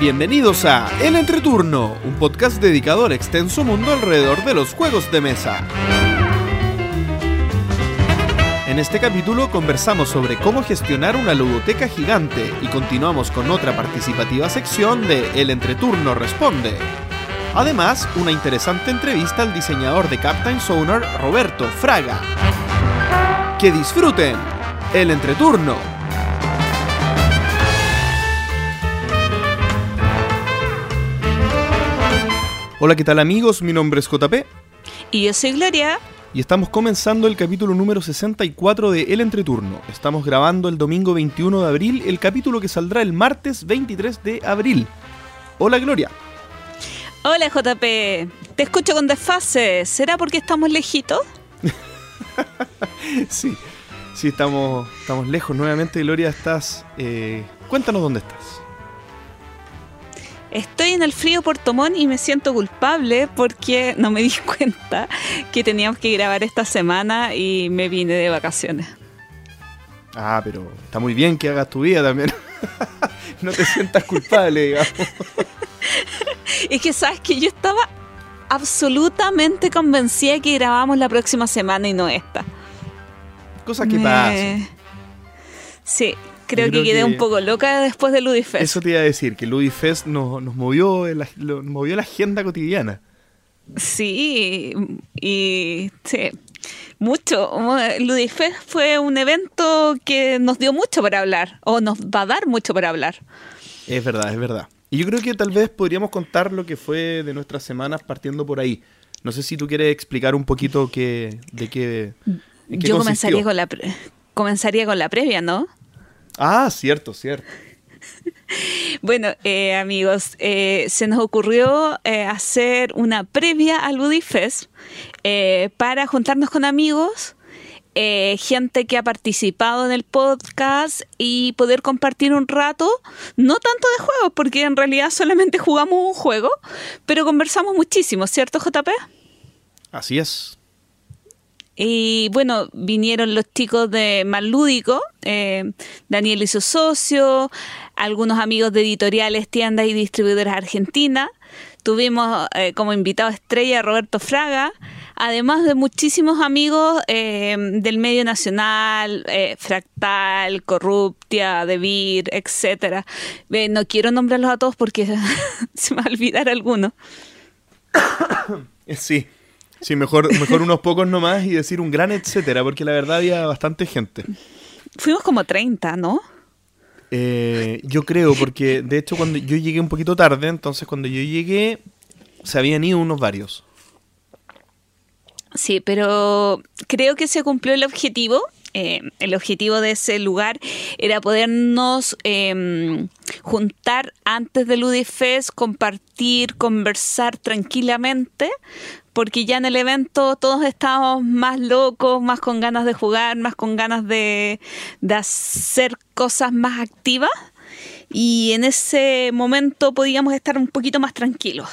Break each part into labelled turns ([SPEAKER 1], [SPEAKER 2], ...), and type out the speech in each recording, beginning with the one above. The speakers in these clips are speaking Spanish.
[SPEAKER 1] Bienvenidos a El Entreturno, un podcast dedicado al extenso mundo alrededor de los juegos de mesa. En este capítulo conversamos sobre cómo gestionar una ludoteca gigante y continuamos con otra participativa sección de El Entreturno Responde. Además, una interesante entrevista al diseñador de Captain Sonar, Roberto Fraga. ¡Que disfruten! El Entreturno. Hola, ¿qué tal amigos? Mi nombre es JP.
[SPEAKER 2] Y yo soy Gloria.
[SPEAKER 1] Y estamos comenzando el capítulo número 64 de El Entreturno. Estamos grabando el domingo 21 de abril, el capítulo que saldrá el martes 23 de abril. Hola Gloria.
[SPEAKER 2] Hola JP. Te escucho con desfase. ¿Será porque estamos lejitos?
[SPEAKER 1] sí, sí, estamos, estamos lejos. Nuevamente, Gloria, estás... Eh, cuéntanos dónde estás.
[SPEAKER 2] Estoy en el frío Puerto Montt y me siento culpable porque no me di cuenta que teníamos que grabar esta semana y me vine de vacaciones.
[SPEAKER 1] Ah, pero está muy bien que hagas tu vida también. no te sientas culpable, digamos.
[SPEAKER 2] es que sabes que yo estaba absolutamente convencida que grabamos la próxima semana y no esta.
[SPEAKER 1] Cosas que pasan.
[SPEAKER 2] Sí, Creo, que quedé un poco loca después de Ludifest.
[SPEAKER 1] Eso te iba a decir, que Ludifest nos, nos movió, la, movió la agenda cotidiana.
[SPEAKER 2] Sí, y sí, mucho. Ludifest fue un evento que nos dio mucho para hablar, o nos va a dar mucho para hablar.
[SPEAKER 1] Es verdad, es verdad. Y yo creo que tal vez podríamos contar lo que fue de nuestras semanas partiendo por ahí. No sé si tú quieres explicar un poquito qué, de qué.
[SPEAKER 2] yo comenzaría con la comenzaría con la previa, ¿no?
[SPEAKER 1] Ah, cierto, cierto.
[SPEAKER 2] Bueno, eh, amigos, eh, se nos ocurrió eh, hacer una previa al Ludifest para juntarnos con amigos, gente que ha participado en el podcast y poder compartir un rato, no tanto de juegos, porque en realidad solamente jugamos un juego, pero conversamos muchísimo, ¿cierto, JP?
[SPEAKER 1] Así es.
[SPEAKER 2] Y bueno, vinieron los chicos de Más Lúdico, eh, Daniel y su socio, algunos amigos de editoriales, tiendas y distribuidoras argentinas. Tuvimos eh, como invitado estrella a Roberto Fraga, además de muchísimos amigos eh, del medio nacional, Fractal, Corruptia, Devir, etcétera. no quiero nombrarlos a todos porque se me va a olvidar alguno.
[SPEAKER 1] Sí, Sí, mejor, mejor unos pocos nomás y decir un gran etcétera, porque la verdad había bastante gente.
[SPEAKER 2] Fuimos como 30, ¿no?
[SPEAKER 1] Eh, yo creo, porque de hecho cuando yo llegué un poquito tarde, entonces cuando yo llegué se habían ido unos varios.
[SPEAKER 2] Sí, pero creo que se cumplió el objetivo. Eh, el objetivo de ese lugar era podernos em, juntar antes de Ludifest, compartir, conversar tranquilamente, porque ya en el evento todos estábamos más locos, más con ganas de jugar, más con ganas de, hacer cosas más activas y en ese momento podíamos estar un poquito más tranquilos.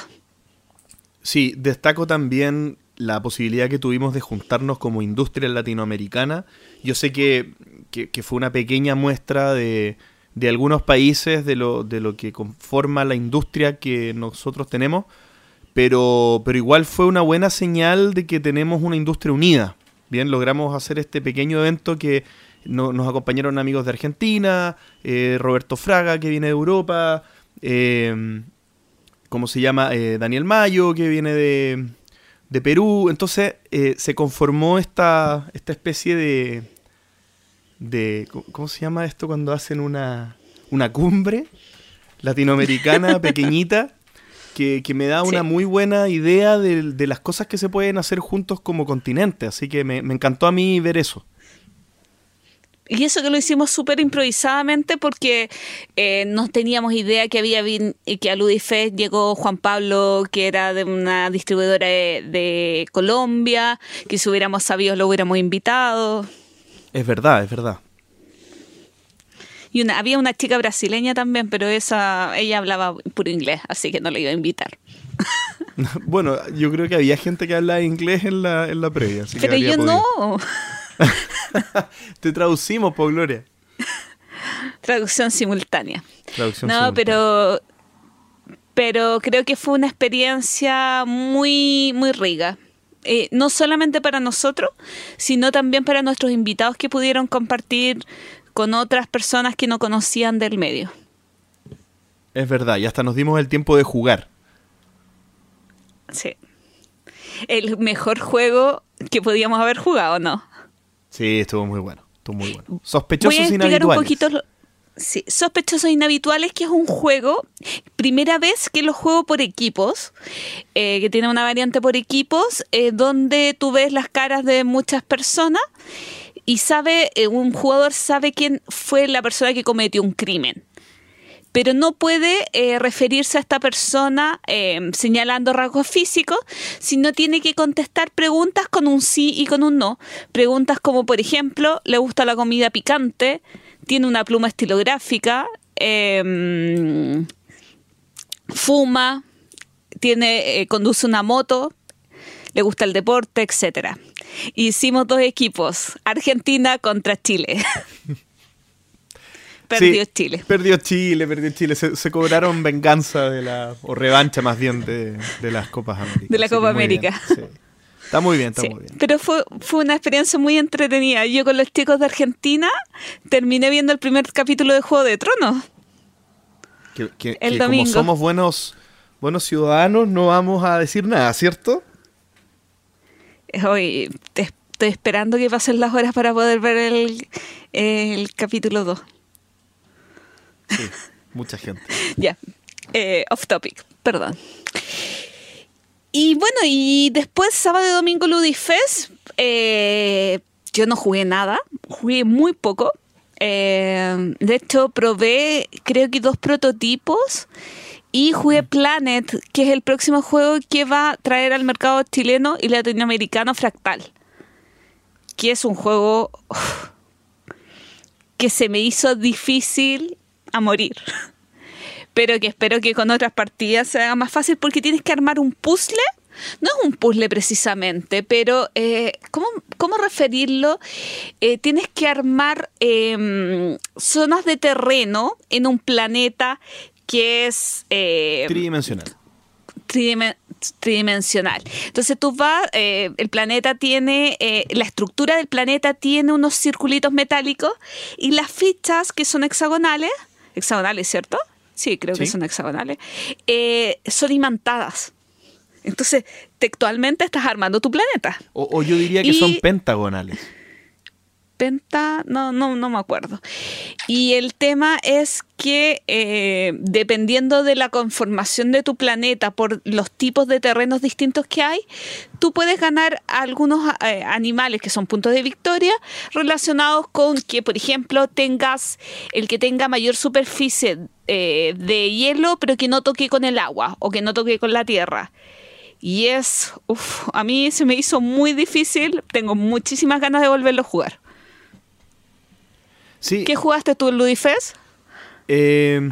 [SPEAKER 1] Sí, destaco también la posibilidad que tuvimos de juntarnos como industria latinoamericana. Yo sé que, fue una pequeña muestra de, de algunos países, de lo, de lo que conforma la industria que nosotros tenemos, pero, pero igual fue una buena señal de que tenemos una industria unida. Bien, logramos hacer este pequeño evento que nos acompañaron amigos de Argentina, eh, Roberto Fraga, que viene de Europa, eh, ¿cómo se llama? Eh, Daniel Mayo, que viene de, de Perú. Entonces se conformó esta, esta especie de, de... ¿Cómo se llama esto cuando hacen una, una cumbre latinoamericana pequeñita? Que, me da una muy buena idea de, las cosas que se pueden hacer juntos como continente. Así que me, encantó a mí ver eso.
[SPEAKER 2] Y eso que lo hicimos súper improvisadamente porque eh, no teníamos idea que había que a Ludifest llegó Juan Pablo, que era de una distribuidora de, Colombia, que si hubiéramos sabido lo hubiéramos invitado.
[SPEAKER 1] Es verdad, es verdad.
[SPEAKER 2] Y una, había una chica brasileña también, pero esa ella hablaba puro inglés, así que no la iba a invitar.
[SPEAKER 1] bueno, yo creo que había gente que hablaba inglés en la, en la previa.
[SPEAKER 2] pero yo no.
[SPEAKER 1] Te traducimos, por Gloria.
[SPEAKER 2] Traducción simultánea. Traducción no, pero pero creo que fue una experiencia muy, muy rica. Eh, no solamente para nosotros, sino también para nuestros invitados que pudieron compartir con otras personas que no conocían del medio.
[SPEAKER 1] Es verdad, y hasta nos dimos el tiempo de jugar.
[SPEAKER 2] Sí. El mejor juego que podíamos haber jugado, ¿no?
[SPEAKER 1] Sí, estuvo muy bueno. Estuvo muy bueno. Sospechosos Voy a inhabituales. un poquito
[SPEAKER 2] Sí, Sospechosos Inhabituales, que es un juego, primera vez que lo juego por equipos, eh, que tiene una variante por equipos, eh, donde tú ves las caras de muchas personas y sabe, eh, un jugador sabe quién fue la persona que cometió un crimen pero no puede referirse a esta persona señalando rasgos físicos, sino tiene que contestar preguntas con un sí y con un no. Preguntas como, por ejemplo, ¿le gusta la comida picante? tiene una pluma estilográfica, em, fuma, tiene, eh, conduce una moto, le gusta el deporte, etcétera. Hicimos dos equipos, Argentina contra Chile.
[SPEAKER 1] perdió Chile. Perdió Chile, perdió Chile. Se, cobraron venganza de la, o revancha más bien de, las Copas Américas.
[SPEAKER 2] De la Copa América.
[SPEAKER 1] Está muy bien, está muy bien.
[SPEAKER 2] Pero fue, fue una experiencia muy entretenida. Yo con los chicos de Argentina terminé viendo el primer capítulo de Juego de Tronos.
[SPEAKER 1] Que, el domingo. como somos buenos, buenos ciudadanos, no vamos a decir nada, ¿cierto?
[SPEAKER 2] Hoy estoy esperando que pasen las horas para poder ver el, el capítulo 2.
[SPEAKER 1] Sí, mucha gente.
[SPEAKER 2] ya, eh, off topic, perdón. Y bueno, y después sábado y domingo Ludifest, eh, yo no jugué nada, jugué muy poco. Eh, de hecho, probé creo que dos prototipos y jugué Planet, que es el próximo juego que va a traer al mercado chileno y latinoamericano Fractal. Que es un juego que se me hizo difícil a morir pero que espero que con otras partidas se haga más fácil porque tienes que armar un puzzle. No es un puzzle precisamente, pero eh, ¿cómo, referirlo? Eh, tienes que armar em, zonas de terreno en un planeta que es...
[SPEAKER 1] Eh, tridimensional.
[SPEAKER 2] tridimensional. Entonces tú vas, el planeta tiene, la estructura del planeta tiene unos circulitos metálicos y las fichas que son hexagonales, hexagonales, ¿cierto? sí, creo que son hexagonales, eh, son imantadas. Entonces, textualmente estás armando tu planeta.
[SPEAKER 1] O, yo diría que son pentagonales.
[SPEAKER 2] Penta, no, no, no me acuerdo. Y el tema es que eh, dependiendo de la conformación de tu planeta por los tipos de terrenos distintos que hay, tú puedes ganar algunos eh, animales que son puntos de victoria relacionados con que, por ejemplo, tengas el que tenga mayor superficie eh, de hielo, pero que no toque con el agua o que no toque con la tierra. Y es, a mí se me hizo muy difícil, tengo muchísimas ganas de volverlo a jugar. ¿Qué jugaste tú en Ludifest?
[SPEAKER 1] Eh,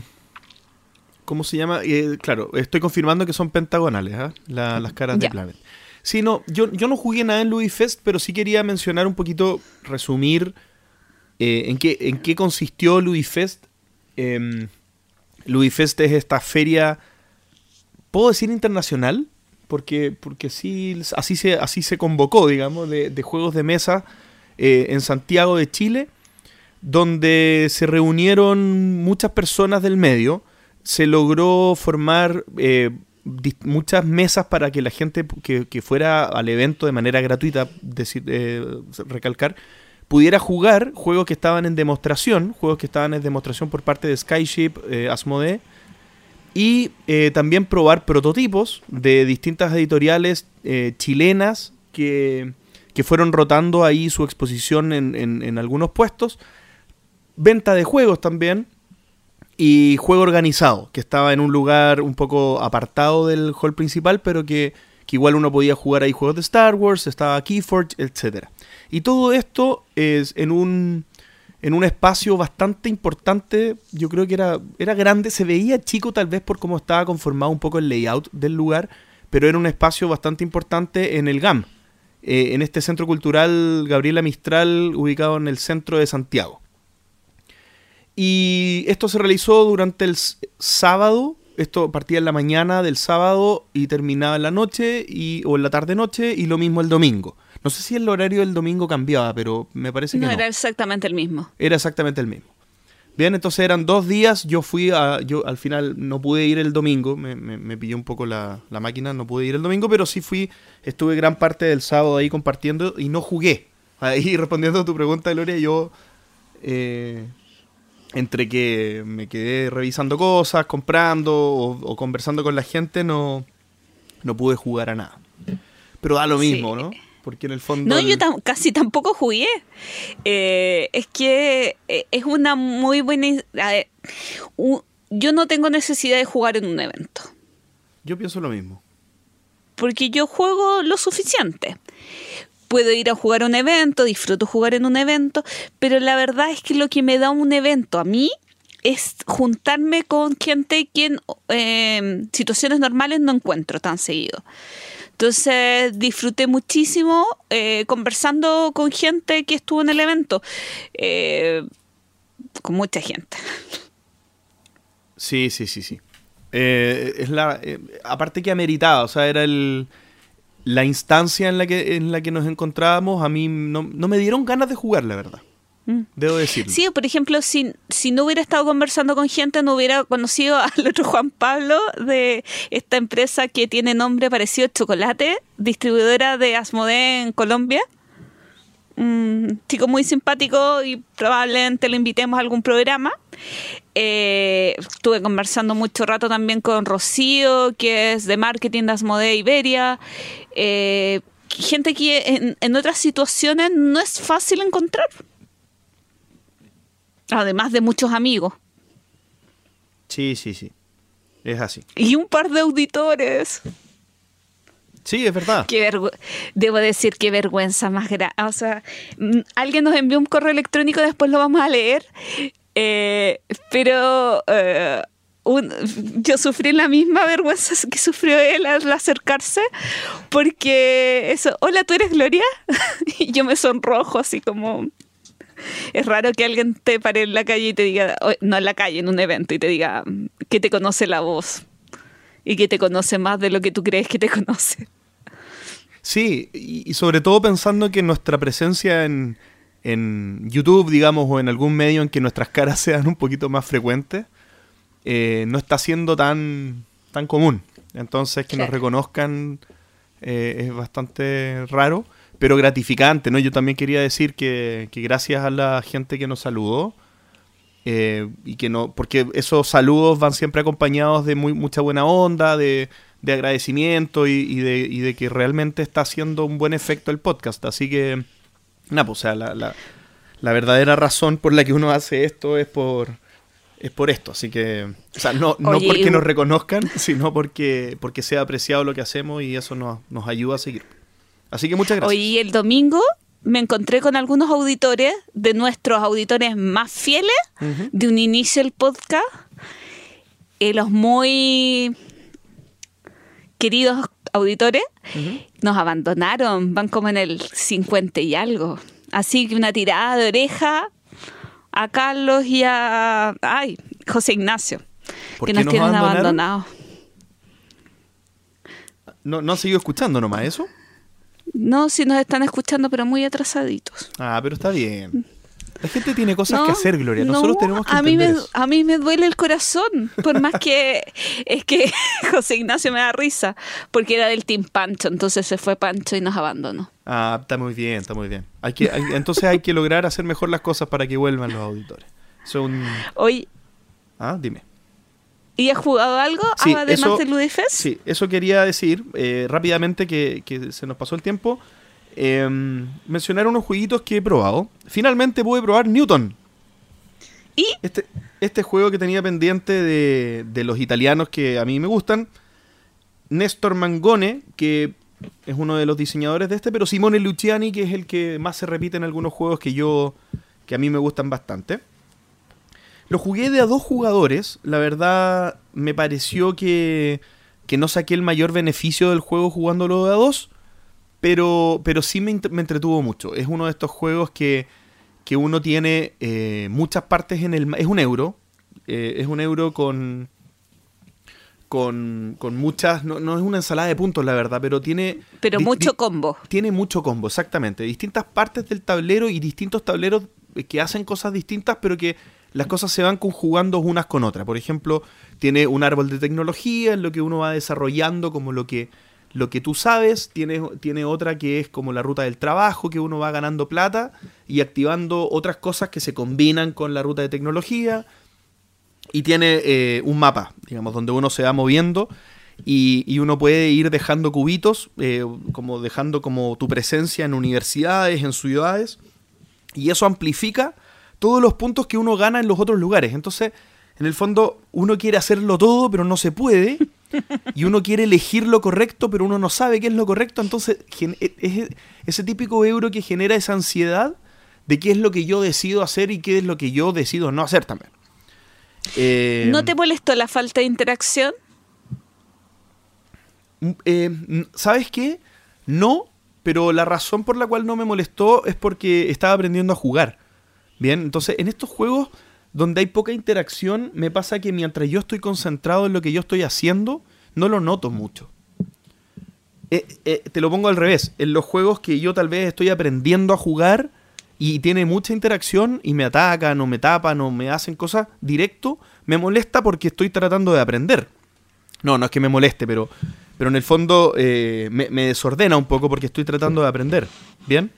[SPEAKER 1] ¿Cómo se llama? Eh, claro, estoy confirmando que son pentagonales, ¿ah? las caras de Planet. Sí, no, yo, yo no jugué nada en Ludifest, pero sí quería mencionar un poquito, resumir eh, en, qué, en qué consistió Ludifest. Eh, Ludifest es esta feria, ¿puedo decir internacional? Porque, porque sí, así, se, así se convocó, digamos, de, de juegos de mesa en Santiago de Chile donde se reunieron muchas personas del medio, se logró formar eh, muchas mesas para que la gente que, fuera al evento de manera gratuita, decir, eh, recalcar, pudiera jugar juegos que estaban en demostración, juegos que estaban en demostración por parte de Skyship, eh, Asmodee, y también probar prototipos de distintas editoriales chilenas que, fueron rotando ahí su exposición en algunos puestos venta de juegos también y juego organizado, que estaba en un lugar un poco apartado del hall principal, pero que, igual uno podía jugar ahí juegos de Star Wars, estaba Keyforge, etc. Y todo esto es en un, en un espacio bastante importante, yo creo que era, era grande, se veía chico tal vez por cómo estaba conformado un poco el layout del lugar, pero era un espacio bastante importante en el GAM, eh, en este centro cultural Gabriela Mistral, ubicado en el centro de Santiago. Y esto se realizó durante el sábado esto partía en la mañana del sábado y terminaba en la noche y, o en la tarde-noche y lo mismo el domingo. No sé si el horario del domingo cambiaba, pero me parece que no.
[SPEAKER 2] No, era exactamente el mismo.
[SPEAKER 1] Era exactamente el mismo. Bien, entonces eran dos días, yo fui a, yo al final no pude ir el domingo, me, me, me pilló un poco la, la, máquina, no pude ir el domingo, pero sí fui, estuve gran parte del sábado ahí compartiendo y no jugué. Ahí respondiendo a tu pregunta, Gloria, yo eh, entre que me quedé revisando cosas, comprando o, o, conversando con la gente, no, no pude jugar a nada. Pero da lo mismo, sí. ¿no? porque en el fondo...
[SPEAKER 2] No, el... yo tam casi tampoco jugué. Eh, es que eh, es una muy buena... Yo no tengo necesidad de jugar en un evento.
[SPEAKER 1] Yo pienso lo mismo.
[SPEAKER 2] Porque yo juego lo suficiente. Puedo ir a jugar a un evento, disfruto jugar en un evento, pero la verdad es que lo que me da un evento a mí es juntarme con gente que en eh, situaciones normales no encuentro tan seguido. Entonces disfruté muchísimo eh, conversando con gente que estuvo en el evento, eh, con mucha gente.
[SPEAKER 1] Sí, sí, sí, sí. Eh, es la, aparte que ameritaba, o sea, era el, la instancia en la que, en la que nos encontrábamos, a mí no, no me dieron ganas de jugar, la verdad. Debo decirlo.
[SPEAKER 2] Sí, por ejemplo, si, si no hubiera estado conversando con gente, no hubiera conocido al otro Juan Pablo de esta empresa que tiene nombre parecido a Chocolate, distribuidora de Asmodee en Colombia. Un chico muy simpático y probablemente lo invitemos a algún programa. Eh, estuve conversando mucho rato también con Rocío, que es de marketing de Asmodee Iberia. Eh, gente que en, en otras situaciones no es fácil encontrar. Además de muchos amigos.
[SPEAKER 1] Sí, sí, sí. Es así.
[SPEAKER 2] Y un par de auditores.
[SPEAKER 1] Sí, es verdad.
[SPEAKER 2] Qué Debo decir qué vergüenza más grande. O sea, alguien nos envió un correo electrónico, después lo vamos a leer. Eh, pero eh, yo sufrí la misma vergüenza que sufrió él al acercarse, porque eso, hola, ¿tú eres Gloria? y yo me sonrojo así como, es raro que alguien te pare en la calle y te diga, no en la calle, en un evento, y te diga que te conoce la voz y que te conoce más de lo que tú crees que te conoce.
[SPEAKER 1] Sí, y sobre todo pensando que nuestra presencia en, en YouTube, digamos, o en algún medio en que nuestras caras sean un poquito más frecuentes, eh, no está siendo tan, tan común. Entonces, que claro. nos reconozcan eh, es bastante raro pero gratificante, ¿no? Yo también quería decir que, que gracias a la gente que nos saludó, eh, y que no, porque esos saludos van siempre acompañados de muy, mucha buena onda, de, de agradecimiento y, y, de, y, de, que realmente está haciendo un buen efecto el podcast. Así que, nada, pues, o sea, la, la, la, verdadera razón por la que uno hace esto es por, es por esto. Así que, o sea, no, no Oye, porque nos reconozcan, sino porque, porque sea apreciado lo que hacemos y eso nos, nos ayuda a seguir. Así que muchas gracias.
[SPEAKER 2] Hoy el domingo me encontré con algunos auditores, de nuestros auditores más fieles, uh -huh. de un inicio del podcast, eh, los muy queridos auditores, uh -huh. nos abandonaron, van como en el 50 y algo. Así que una tirada de oreja a Carlos y a ay, José Ignacio, que nos, nos tienen abandonados.
[SPEAKER 1] ¿No, ¿No han seguido escuchando nomás eso?
[SPEAKER 2] No, si nos están escuchando, pero muy atrasaditos.
[SPEAKER 1] Ah, pero está bien. La gente tiene cosas no, que hacer, Gloria. Nosotros no, tenemos que
[SPEAKER 2] a mí me,
[SPEAKER 1] eso.
[SPEAKER 2] A mí me duele el corazón, por más que es que José Ignacio me da risa, porque era del Team Pancho, entonces se fue Pancho y nos abandonó.
[SPEAKER 1] Ah, está muy bien, está muy bien. Hay que, hay, entonces hay que lograr hacer mejor las cosas para que vuelvan los auditores. Son...
[SPEAKER 2] Hoy...
[SPEAKER 1] Ah, dime.
[SPEAKER 2] ¿Y has jugado algo sí, además
[SPEAKER 1] eso,
[SPEAKER 2] de Ludifest?
[SPEAKER 1] Sí, eso quería decir eh, rápidamente que, que, se nos pasó el tiempo. Eh, mencionar unos jueguitos que he probado. Finalmente pude probar Newton.
[SPEAKER 2] ¿Y?
[SPEAKER 1] Este, este juego que tenía pendiente de, de los italianos que a mí me gustan. Néstor Mangone, que es uno de los diseñadores de este, pero Simone Luciani, que es el que más se repite en algunos juegos que yo que a mí me gustan bastante. Lo jugué de a dos jugadores. La verdad, me pareció que, que no saqué el mayor beneficio del juego jugándolo de a dos. Pero, pero sí me, me entretuvo mucho. Es uno de estos juegos que, que uno tiene eh, muchas partes en el... Es un euro. Eh, es un euro con, con, con muchas, no, no, es una ensalada de puntos la verdad, pero tiene...
[SPEAKER 2] Pero mucho combo.
[SPEAKER 1] Tiene mucho combo, exactamente. Distintas partes del tablero y distintos tableros que hacen cosas distintas, pero que las cosas se van conjugando unas con otras. Por ejemplo, tiene un árbol de tecnología en lo que uno va desarrollando como lo que, lo que tú sabes. Tiene, tiene otra que es como la ruta del trabajo, que uno va ganando plata y activando otras cosas que se combinan con la ruta de tecnología. Y tiene eh, un mapa, digamos, donde uno se va moviendo y, uno puede ir dejando cubitos, eh, como dejando como tu presencia en universidades, en ciudades, y eso amplifica todos los puntos que uno gana en los otros lugares. Entonces, en el fondo, uno quiere hacerlo todo, pero no se puede. Y uno quiere elegir lo correcto, pero uno no sabe qué es lo correcto. Entonces, e, es ese típico euro que genera esa ansiedad de qué es lo que yo decido hacer y qué es lo que yo decido no hacer también.
[SPEAKER 2] Eh, ¿No te molestó la falta de interacción?
[SPEAKER 1] Mm, eh, ¿Sabes qué? No, pero la razón por la cual no me molestó es porque estaba aprendiendo a jugar. Bien, entonces en estos juegos donde hay poca interacción, me pasa que mientras yo estoy concentrado en lo que yo estoy haciendo, no lo noto mucho. Eh, te lo pongo al revés. En los juegos que yo tal vez estoy aprendiendo a jugar, y tiene mucha interacción y me atacan o me tapan o me hacen cosas directo, me molesta porque estoy tratando de aprender. No, no es que me moleste, pero, pero en el fondo eh, me, desordena un poco porque estoy tratando de aprender. ¿Bien?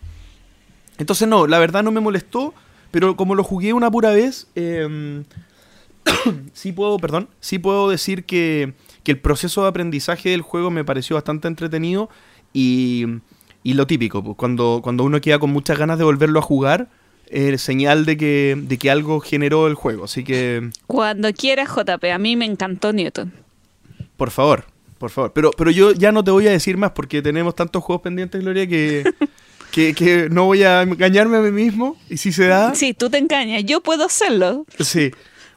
[SPEAKER 1] Entonces no, la verdad no me molestó, pero como lo jugué una pura vez, em, sí puedo, perdón, sí puedo decir que, que el proceso de aprendizaje del juego me pareció bastante entretenido y y lo típico, pues, cuando, cuando uno queda con muchas ganas de volverlo a jugar, es señal de que, de que algo generó el juego. Así que.
[SPEAKER 2] Cuando quieras, JP, a mí me encantó Newton.
[SPEAKER 1] Por favor, por favor. Pero, pero yo ya no te voy a decir más porque tenemos tantos juegos pendientes, Gloria, que, que, que no voy a engañarme a mí mismo. Y si se da.
[SPEAKER 2] Sí, tú te engañas. Yo puedo hacerlo.
[SPEAKER 1] Sí.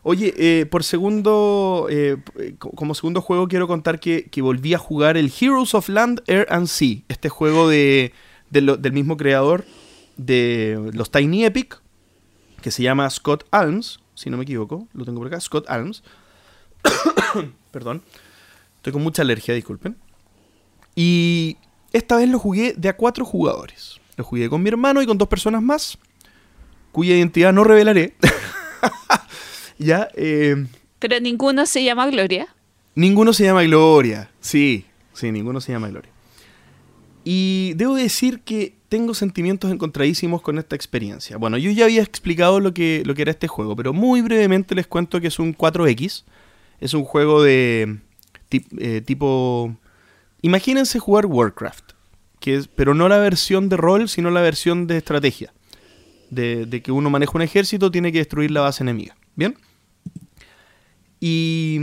[SPEAKER 1] Oye, eh, por segundo, eh, como segundo juego quiero contar que, volví a jugar el Heroes of Land, Air and Sea, este juego de, del mismo creador de los Tiny Epic, que se llama Scott Alms, si no me equivoco, lo tengo por acá, Scott Alms. Perdón, estoy con mucha alergia, disculpen. Y esta vez lo jugué de a cuatro jugadores. Lo jugué con mi hermano y con dos personas más, cuya identidad no revelaré. ¿Ya? Eh,
[SPEAKER 2] Pero ninguno se llama Gloria.
[SPEAKER 1] Ninguno se llama Gloria, sí, sí, ninguno se llama Gloria. Y debo decir que tengo sentimientos encontradísimos con esta experiencia. Bueno, yo ya había explicado lo que, lo que era este juego, pero muy brevemente les cuento que es un 4X. Es un juego de eh, tipo... Imagínense jugar Warcraft, que es, pero no la versión de rol, sino la versión de estrategia. De, de que uno maneja un ejército, tiene que destruir la base enemiga. ¿Bien? Y,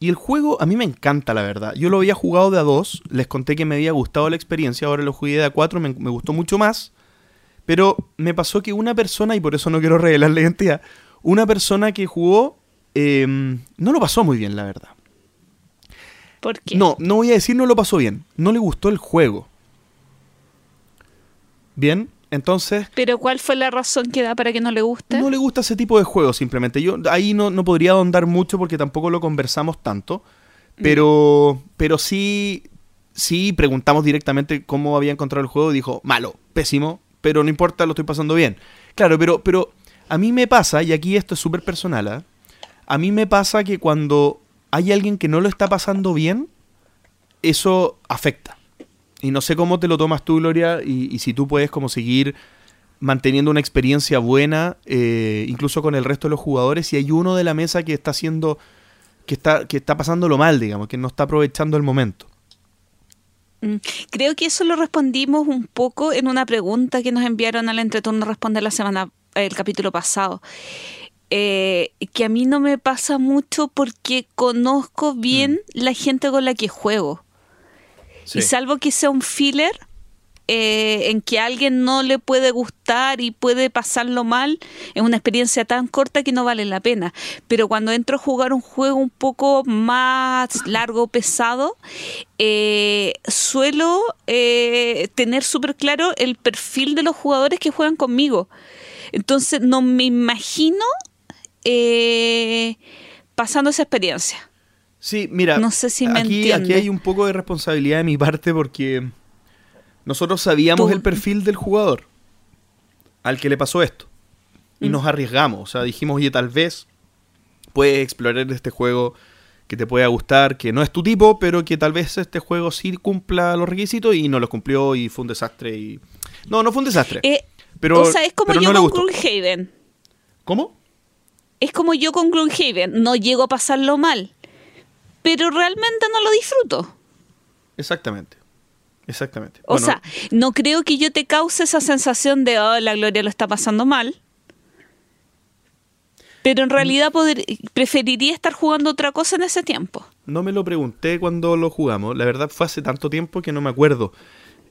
[SPEAKER 1] el juego a mí me encanta, la verdad. Yo lo había jugado de a dos, les conté que me había gustado la experiencia, ahora lo jugué de a cuatro, me, gustó mucho más. Pero me pasó que una persona, y por eso no quiero revelar la identidad, una persona que jugó em, no lo pasó muy bien, la verdad.
[SPEAKER 2] ¿Por qué?
[SPEAKER 1] No, no voy a decir no lo pasó bien, no le gustó el juego. Bien, entonces.
[SPEAKER 2] ¿Pero cuál fue la razón que da para que no le guste?
[SPEAKER 1] No le gusta ese tipo de juegos, simplemente. Yo ahí no, no podría ahondar mucho porque tampoco lo conversamos tanto. Pero, pero sí, sí preguntamos directamente cómo había encontrado el juego y dijo, malo, pésimo, pero no importa, lo estoy pasando bien. Claro, pero, pero a mí me pasa, y aquí esto es súper personal, ¿eh? a mí me pasa que cuando hay alguien que no lo está pasando bien, eso afecta. Y no sé cómo te lo tomas tú, Gloria, y, si tú puedes como seguir manteniendo una experiencia buena, eh, incluso con el resto de los jugadores, si hay uno de la mesa que está haciendo, que está, que está pasándolo mal, digamos, que no está aprovechando el momento.
[SPEAKER 2] Mm, creo que eso lo respondimos un poco en una pregunta que nos enviaron al entreturno responder la semana, el capítulo pasado. Eh, que a mí no me pasa mucho porque conozco bien mm. la gente con la que juego. Y salvo que sea un filler eh, en que a alguien no le puede gustar y puede pasarlo mal, es una experiencia tan corta que no vale la pena. Pero cuando entro a jugar un juego un poco más largo, pesado, eh, suelo eh, tener súper claro el perfil de los jugadores que juegan conmigo. Entonces no me imagino pasando esa experiencia.
[SPEAKER 1] Sí, mira,
[SPEAKER 2] no sé si me
[SPEAKER 1] aquí, aquí hay un poco de responsabilidad de mi parte porque nosotros sabíamos el perfil del jugador al que le pasó esto. Y mm. nos arriesgamos. O sea, dijimos, oye, tal vez puedes explorar este juego que te pueda gustar, que no es tu tipo, pero que tal vez este juego sí cumpla los requisitos y no los cumplió y fue un desastre. y No, no fue un desastre.
[SPEAKER 2] Eh, pero, o sea, es como yo con Gloomhaven.
[SPEAKER 1] ¿Cómo?
[SPEAKER 2] Es como yo con Gloomhaven. No llego a pasarlo mal, pero realmente no lo disfruto.
[SPEAKER 1] Exactamente. Exactamente.
[SPEAKER 2] O sea, no creo que yo te cause esa sensación de, oh, la Gloria lo está pasando mal. Pero en realidad preferiría estar jugando otra cosa en ese tiempo.
[SPEAKER 1] No me lo pregunté cuando lo jugamos. La verdad fue hace tanto tiempo que no me acuerdo.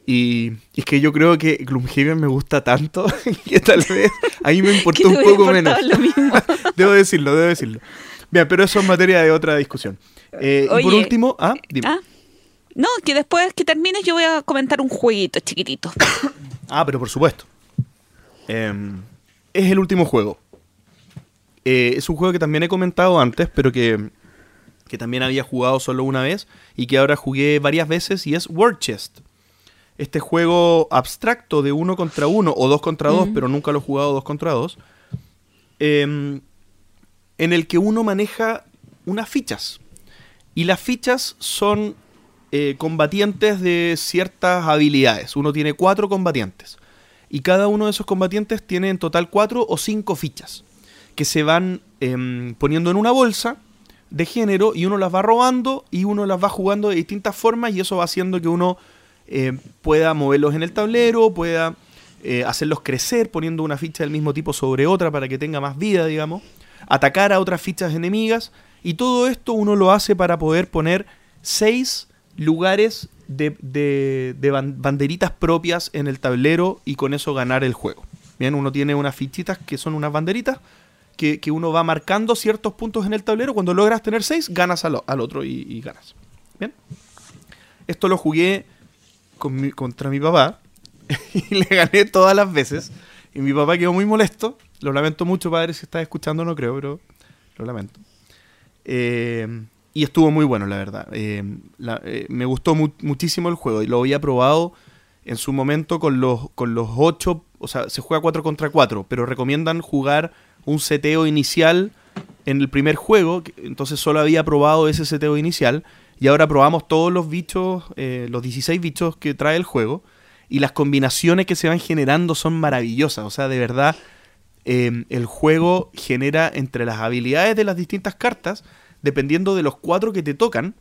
[SPEAKER 1] Y, es que yo creo que Gloomhaven me gusta tanto que tal vez a mí me importó un poco menos. debo decirlo, debo decirlo. Bien, pero eso es materia de otra discusión. Eh, y por último, ah, dime.
[SPEAKER 2] ¿Ah? No, que después que termines yo voy a comentar un jueguito chiquitito.
[SPEAKER 1] ah, pero por supuesto. Em, es el último juego. Eh, es un juego que también he comentado antes, pero que, que también había jugado solo una vez y que ahora jugué varias veces y es Word Chest. Este juego abstracto de uno contra uno o dos contra dos, pero nunca lo he jugado dos contra dos. Em, en el que uno maneja unas fichas. Y las fichas son eh, combatientes de ciertas habilidades. Uno tiene cuatro combatientes. Y cada uno de esos combatientes tiene en total cuatro o cinco fichas. Que se van em, poniendo en una bolsa de género y uno las va robando y uno las va jugando de distintas formas y eso va haciendo que uno eh, pueda moverlos en el tablero, pueda eh, hacerlos crecer poniendo una ficha del mismo tipo sobre otra para que tenga más vida, digamos, atacar a otras fichas enemigas y todo esto uno lo hace para poder poner seis lugares de, banderitas propias en el tablero y con eso ganar el juego. Bien, uno tiene unas fichitas que son unas banderitas que, uno va marcando ciertos puntos en el tablero. Cuando logras tener seis, ganas al, otro y, ganas. Bien. Esto lo jugué contra mi papá y le gané todas las veces. Y mi papá quedó muy molesto. Lo lamento mucho, padre, si estás escuchando, no creo, pero lo lamento. Eh, y estuvo muy bueno, la verdad. Eh, eh, me gustó muchísimo el juego y lo había probado en su momento con los, con los 8, o sea, se juega 4 contra 4, pero recomiendan jugar un seteo inicial en el primer juego, entonces solo había probado ese seteo inicial y ahora probamos todos los bichos, eh, los 16 bichos que trae el juego y las combinaciones que se van generando son maravillosas, o sea, de verdad el juego genera entre las habilidades de las distintas cartas, dependiendo de los cuatro que te tocan,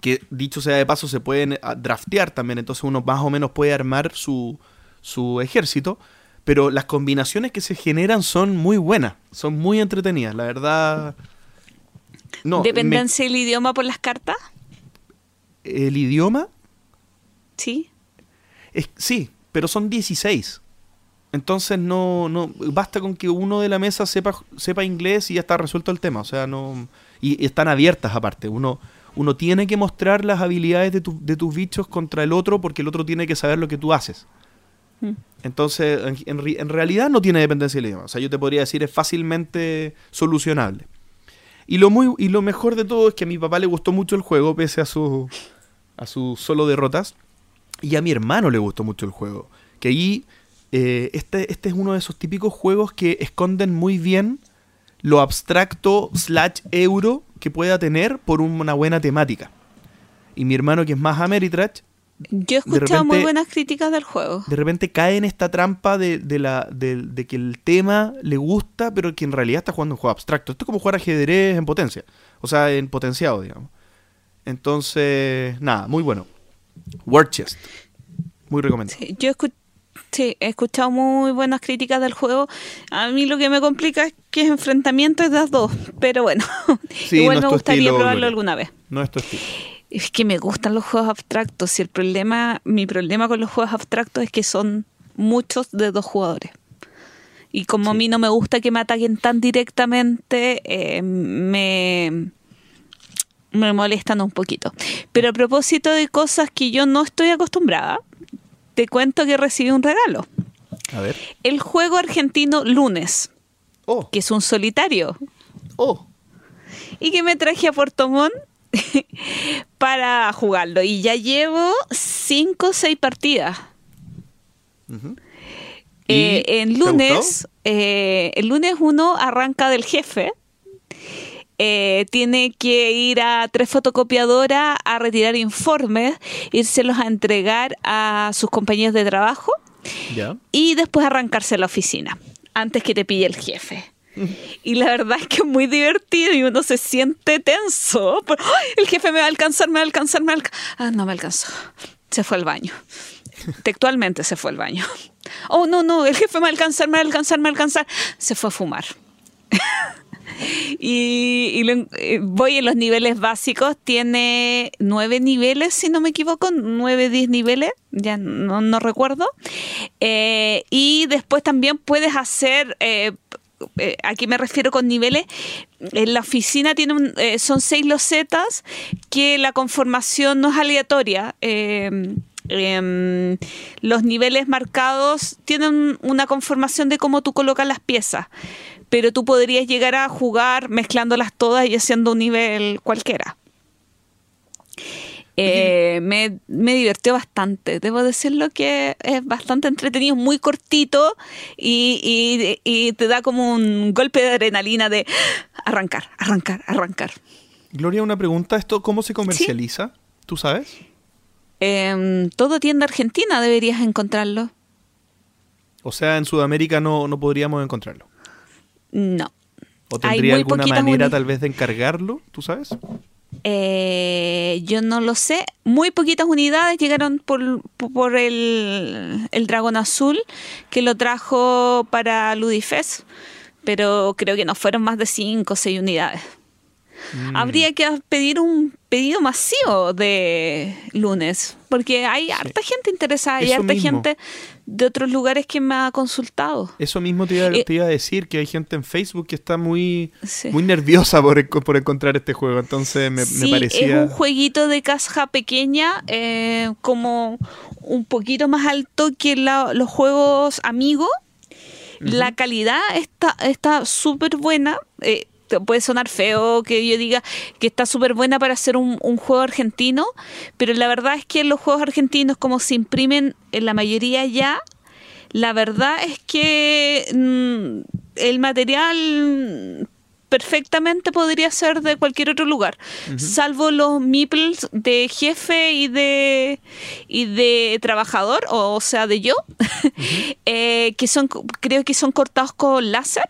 [SPEAKER 1] que dicho sea de paso se pueden ah, draftear también, entonces uno más o menos puede armar su, su ejército, pero las combinaciones que se generan son muy buenas, son muy entretenidas, la verdad.
[SPEAKER 2] No, ¿Dependencia el idioma por las cartas?
[SPEAKER 1] ¿El idioma?
[SPEAKER 2] Sí.
[SPEAKER 1] Es, sí, pero son 16. Entonces no, no basta con que uno de la mesa sepa, sepa inglés y ya está resuelto el tema. O sea, no y, están abiertas aparte. Uno, uno tiene que mostrar las habilidades de, de, tus bichos contra el otro porque el otro tiene que saber lo que tú haces. Mm. Entonces, en, en, realidad no tiene dependencia del idioma. O sea, yo te podría decir, es fácilmente solucionable. Y lo, muy, y lo mejor de todo es que a mi papá le gustó mucho el juego, pese a su, a su solo derrotas. Y a mi hermano le gustó mucho el juego. Que ahí, eh, este, este es uno de esos típicos juegos que esconden muy bien lo abstracto slash euro que pueda tener por una buena temática. Y mi hermano, que es más Ameritrash,
[SPEAKER 2] yo he escuchado muy buenas críticas del juego.
[SPEAKER 1] De repente cae en esta trampa de, la, de, que el tema le gusta, pero que en realidad está jugando un juego abstracto. Esto es como jugar ajedrez en potencia. O sea, en potenciado, digamos. Entonces, nada, muy bueno. Word Chest. Muy recomendado.
[SPEAKER 2] yo he Sí, he escuchado muy buenas críticas del juego. A mí lo que me complica es que es enfrentamiento de las dos, pero bueno, igual me gustaría probarlo alguna vez.
[SPEAKER 1] No es tu estilo.
[SPEAKER 2] Es que me gustan los juegos abstractos y el problema, mi problema con los juegos abstractos es que son muchos de dos jugadores. Y como a mí no me gusta que me ataquen tan directamente, eh, me, me molestan un poquito. Pero a propósito de cosas que yo no estoy acostumbrada, te cuento que recibí un regalo.
[SPEAKER 1] A ver.
[SPEAKER 2] El juego argentino Lunes.
[SPEAKER 1] Oh.
[SPEAKER 2] Que es un solitario.
[SPEAKER 1] Oh.
[SPEAKER 2] Y que me traje a Puerto Montt para jugarlo. Y ya llevo cinco o seis partidas. Eh, en lunes, eh, el lunes uno arranca del jefe. Eh, tiene que ir a tres fotocopiadoras a retirar informes, írselos a entregar a sus compañeros de trabajo y después arrancarse a la oficina antes que te pille el jefe. Y la verdad es que es muy divertido y uno se siente tenso. El jefe me va a alcanzar, me va a alcanzar, me va a alcanzar. Ah, no me alcanzó. Se fue al baño. Textualmente se fue al baño. Oh, no, no, el jefe me va a alcanzar, me va a alcanzar, me va a alcanzar. Se fue a fumar. Y, eh, voy en los niveles básicos. Tiene nueve niveles, si no me equivoco, nueve, diez niveles, ya no, recuerdo. Eh, y después también puedes hacer eh, eh, aquí me refiero con niveles, en la oficina tiene eh, son seis losetas que la conformación no es aleatoria. Em, em, los niveles marcados tienen una conformación de cómo tú colocas las piezas, pero tú podrías llegar a jugar mezclándolas todas y haciendo un nivel cualquiera. Eh, me, me, divirtió bastante. Debo decirlo que es bastante entretenido, muy cortito y, te da como un golpe de adrenalina de arrancar, arrancar, arrancar.
[SPEAKER 1] Gloria, una pregunta. ¿Esto cómo se comercializa? ¿Tú sabes?
[SPEAKER 2] Eh, todo tienda argentina deberías encontrarlo.
[SPEAKER 1] O sea, en Sudamérica no, no podríamos encontrarlo.
[SPEAKER 2] No.
[SPEAKER 1] ¿O tendría alguna manera tal vez de encargarlo? ¿Tú sabes?
[SPEAKER 2] Eh, yo no lo sé. Muy poquitas unidades llegaron por, por el, el, dragón azul que lo trajo para Ludifest, pero creo que no fueron más de 5 o 6 unidades. Mm. Habría que pedir un pedido masivo de lunes, porque hay harta gente interesada y harta gente de otros lugares que me ha consultado.
[SPEAKER 1] Eso mismo te iba, eh, a decir, que hay gente en Facebook que está muy, muy nerviosa por, por, encontrar este juego, entonces me, parecía...
[SPEAKER 2] es un jueguito de caja pequeña, eh, como un poquito más alto que los juegos amigos. La calidad está súper buena. Eh, puede sonar feo que yo diga que está súper buena para hacer un, juego argentino, pero la verdad es que los juegos argentinos, como se imprimen en la mayoría ya, la verdad es que mm, el material perfectamente podría ser de cualquier otro lugar, salvo los meeples de jefe y de y de trabajador, o, sea, de yo, eh, que son creo que son cortados con láser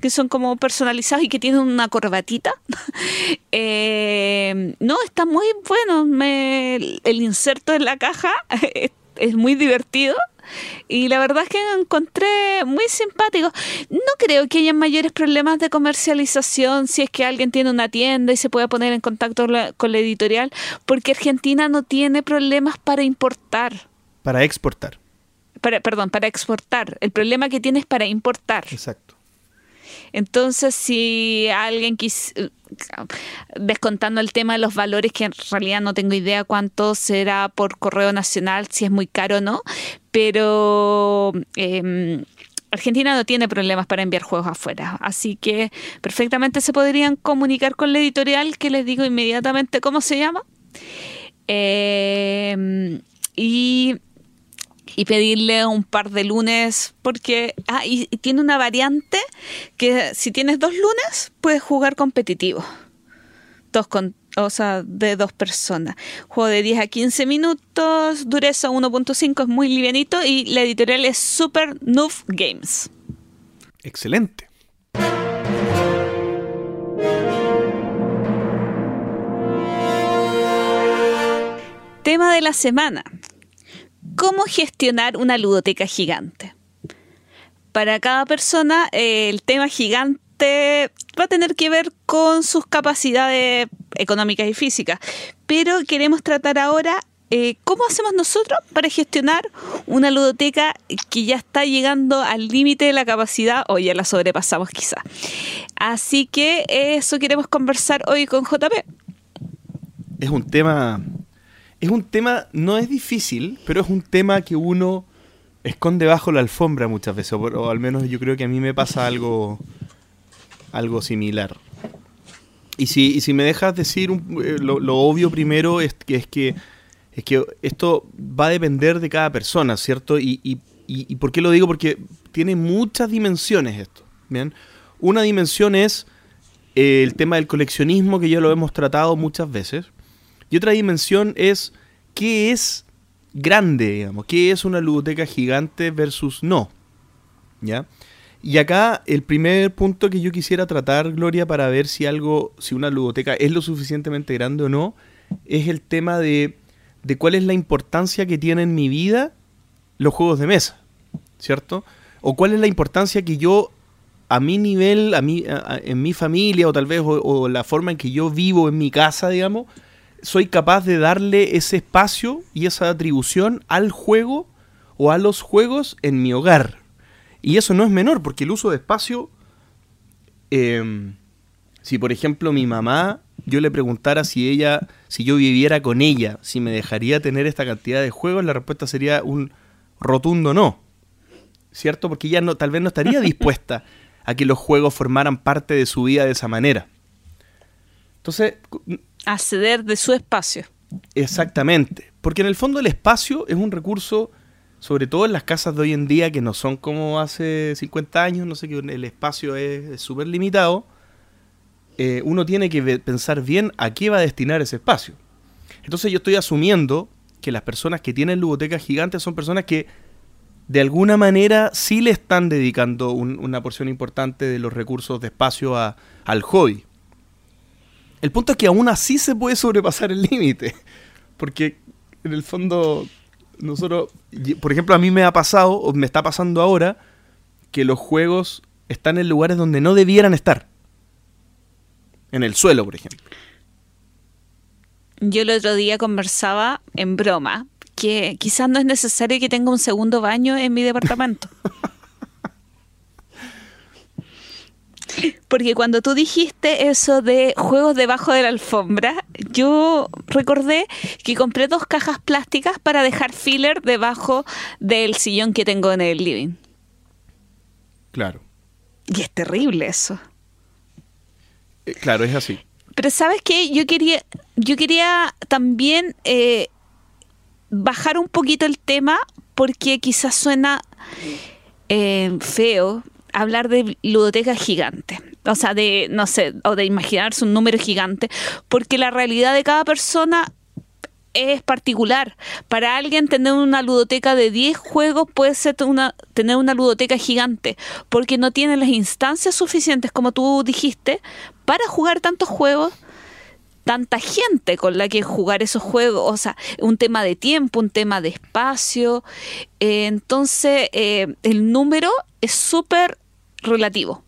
[SPEAKER 2] que son como personalizados y que tienen una corbatita. Eh, no, está muy bueno. Me, el inserto en la caja es, muy divertido. Y la verdad es que encontré muy simpático. No creo que haya mayores problemas de comercialización si es que alguien tiene una tienda y se puede poner en contacto con la editorial, porque Argentina no tiene problemas para importar.
[SPEAKER 1] Para exportar.
[SPEAKER 2] Para, perdón, para exportar. El problema que tiene es para importar.
[SPEAKER 1] Exacto.
[SPEAKER 2] Entonces, si alguien quis descontando el tema de los valores, que en realidad no tengo idea cuánto será por correo nacional, si es muy caro o no, pero em, Argentina no tiene problemas para enviar juegos afuera, así que perfectamente se podrían comunicar con la editorial, que les digo inmediatamente cómo se llama. Em, y y pedirle un par de lunes porque ah, y, tiene una variante que si tienes dos lunes puedes jugar competitivo dos con o sea, de dos personas. Juego de 10 a 15 minutos, dureza 1.5, es muy livianito y la editorial es Super Noob Games.
[SPEAKER 1] Excelente.
[SPEAKER 2] Tema de la semana cómo gestionar una ludoteca gigante. Para cada persona, el tema gigante va a tener que ver con sus capacidades económicas y físicas, pero queremos tratar ahora eh, cómo hacemos nosotros para gestionar una ludoteca que ya está llegando al límite de la capacidad o ya la sobrepasamos quizá. Así que eso queremos conversar hoy con JP.
[SPEAKER 1] Es un tema es un tema, no es difícil, pero es un tema que uno esconde bajo la alfombra muchas veces, o, al menos yo creo que a mí me pasa algo, algo similar. Y si, si me dejas decir eh, lo, obvio primero es que, es que es que esto va a depender de cada persona, ¿cierto? Y, y, y, por qué lo digo? Porque tiene muchas dimensiones esto. ¿bien? Una dimensión es eh, el tema del coleccionismo, que ya lo hemos tratado muchas veces. Y otra dimensión es qué es grande, digamos, qué es una ludoteca gigante versus no. ¿Ya? Y acá el primer punto que yo quisiera tratar, Gloria, para ver si algo, si una ludoteca es lo suficientemente grande o no, es el tema de, de cuál es la importancia que tiene en mi vida los juegos de mesa, ¿cierto? O cuál es la importancia que yo a mi nivel, a mí, en mi familia o tal vez o, la forma en que yo vivo en mi casa, digamos, soy capaz de darle ese espacio y esa atribución al juego o a los juegos en mi hogar. Y eso no es menor, porque el uso de espacio, em, si por ejemplo mi mamá, yo le preguntara si ella, si yo viviera con ella, si me dejaría tener esta cantidad de juegos, la respuesta sería un rotundo no. ¿Cierto? Porque ella no, tal vez no estaría dispuesta a que los juegos formaran parte de su vida de esa manera. Entonces...
[SPEAKER 2] Acceder de su espacio.
[SPEAKER 1] Exactamente. Porque en el fondo el espacio es un recurso, sobre todo en las casas de hoy en día, que no son como hace 50 años, no sé, que el espacio es súper limitado. Eh, uno tiene que pensar bien a qué va a destinar ese espacio. Entonces yo estoy asumiendo que las personas que tienen ludotecas gigantes son personas que de alguna manera sí le están dedicando una porción importante de los recursos de espacio al hobby. El punto es que aún así se puede sobrepasar el límite, porque en el fondo nosotros, por ejemplo, a mí me ha pasado, o me está pasando ahora, que los juegos están en lugares donde no debieran estar. En el suelo, por ejemplo.
[SPEAKER 2] Yo el otro día conversaba en broma que quizás no es necesario que tenga un segundo baño en mi departamento. Porque cuando tú dijiste eso de juegos debajo de la alfombra, yo recordé que compré dos cajas plásticas para dejar filler debajo del sillón que tengo en el living.
[SPEAKER 1] Claro.
[SPEAKER 2] Y es terrible eso.
[SPEAKER 1] Eh, claro, es así.
[SPEAKER 2] Pero sabes qué, yo quería, yo quería también eh, bajar un poquito el tema porque quizás suena eh, feo hablar de ludoteca gigante. O sea, de, no sé, o de imaginarse un número gigante, porque la realidad de cada persona es particular. Para alguien tener una ludoteca de 10 juegos puede ser una, tener una ludoteca gigante, porque no tiene las instancias suficientes, como tú dijiste, para jugar tantos juegos tanta gente con la que jugar esos juegos, o sea, un tema de tiempo, un tema de espacio. Eh, entonces, eh, el número es súper relativo.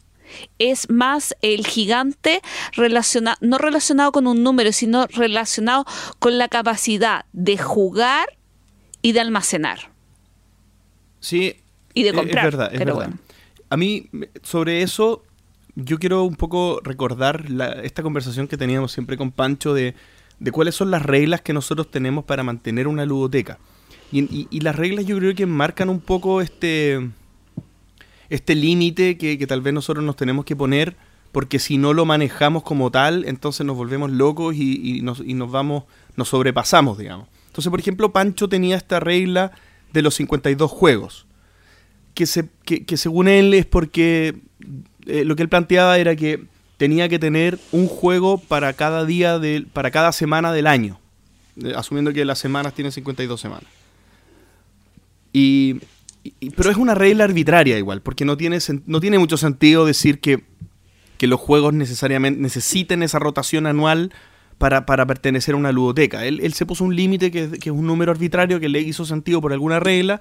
[SPEAKER 2] Es más el gigante relacionado, no relacionado con un número, sino relacionado con la capacidad de jugar y de almacenar.
[SPEAKER 1] Sí.
[SPEAKER 2] Y de comprar.
[SPEAKER 1] Es verdad, es verdad. A mí, sobre eso, yo quiero un poco recordar esta conversación que teníamos siempre con Pancho de, cuáles son las reglas que nosotros tenemos para mantener una ludoteca. Y, las reglas yo creo que marcan un poco este, este límite que, tal vez nosotros nos tenemos que poner, porque si no lo manejamos como tal, entonces nos volvemos locos y, nos, nos vamos, nos sobrepasamos, digamos. Entonces, por ejemplo, Pancho tenía esta regla de los 52 juegos, que, se, que según él es porque eh, lo que él planteaba era que tenía que tener un juego para cada día, de, para cada semana del año, eh, asumiendo que las semanas tienen 52 semanas. Y, pero es una regla arbitraria igual, porque no tiene, no tiene mucho sentido decir que, los juegos necesariamente necesiten esa rotación anual para, pertenecer a una ludoteca. Él, se puso un límite que, es un número arbitrario que le hizo sentido por alguna regla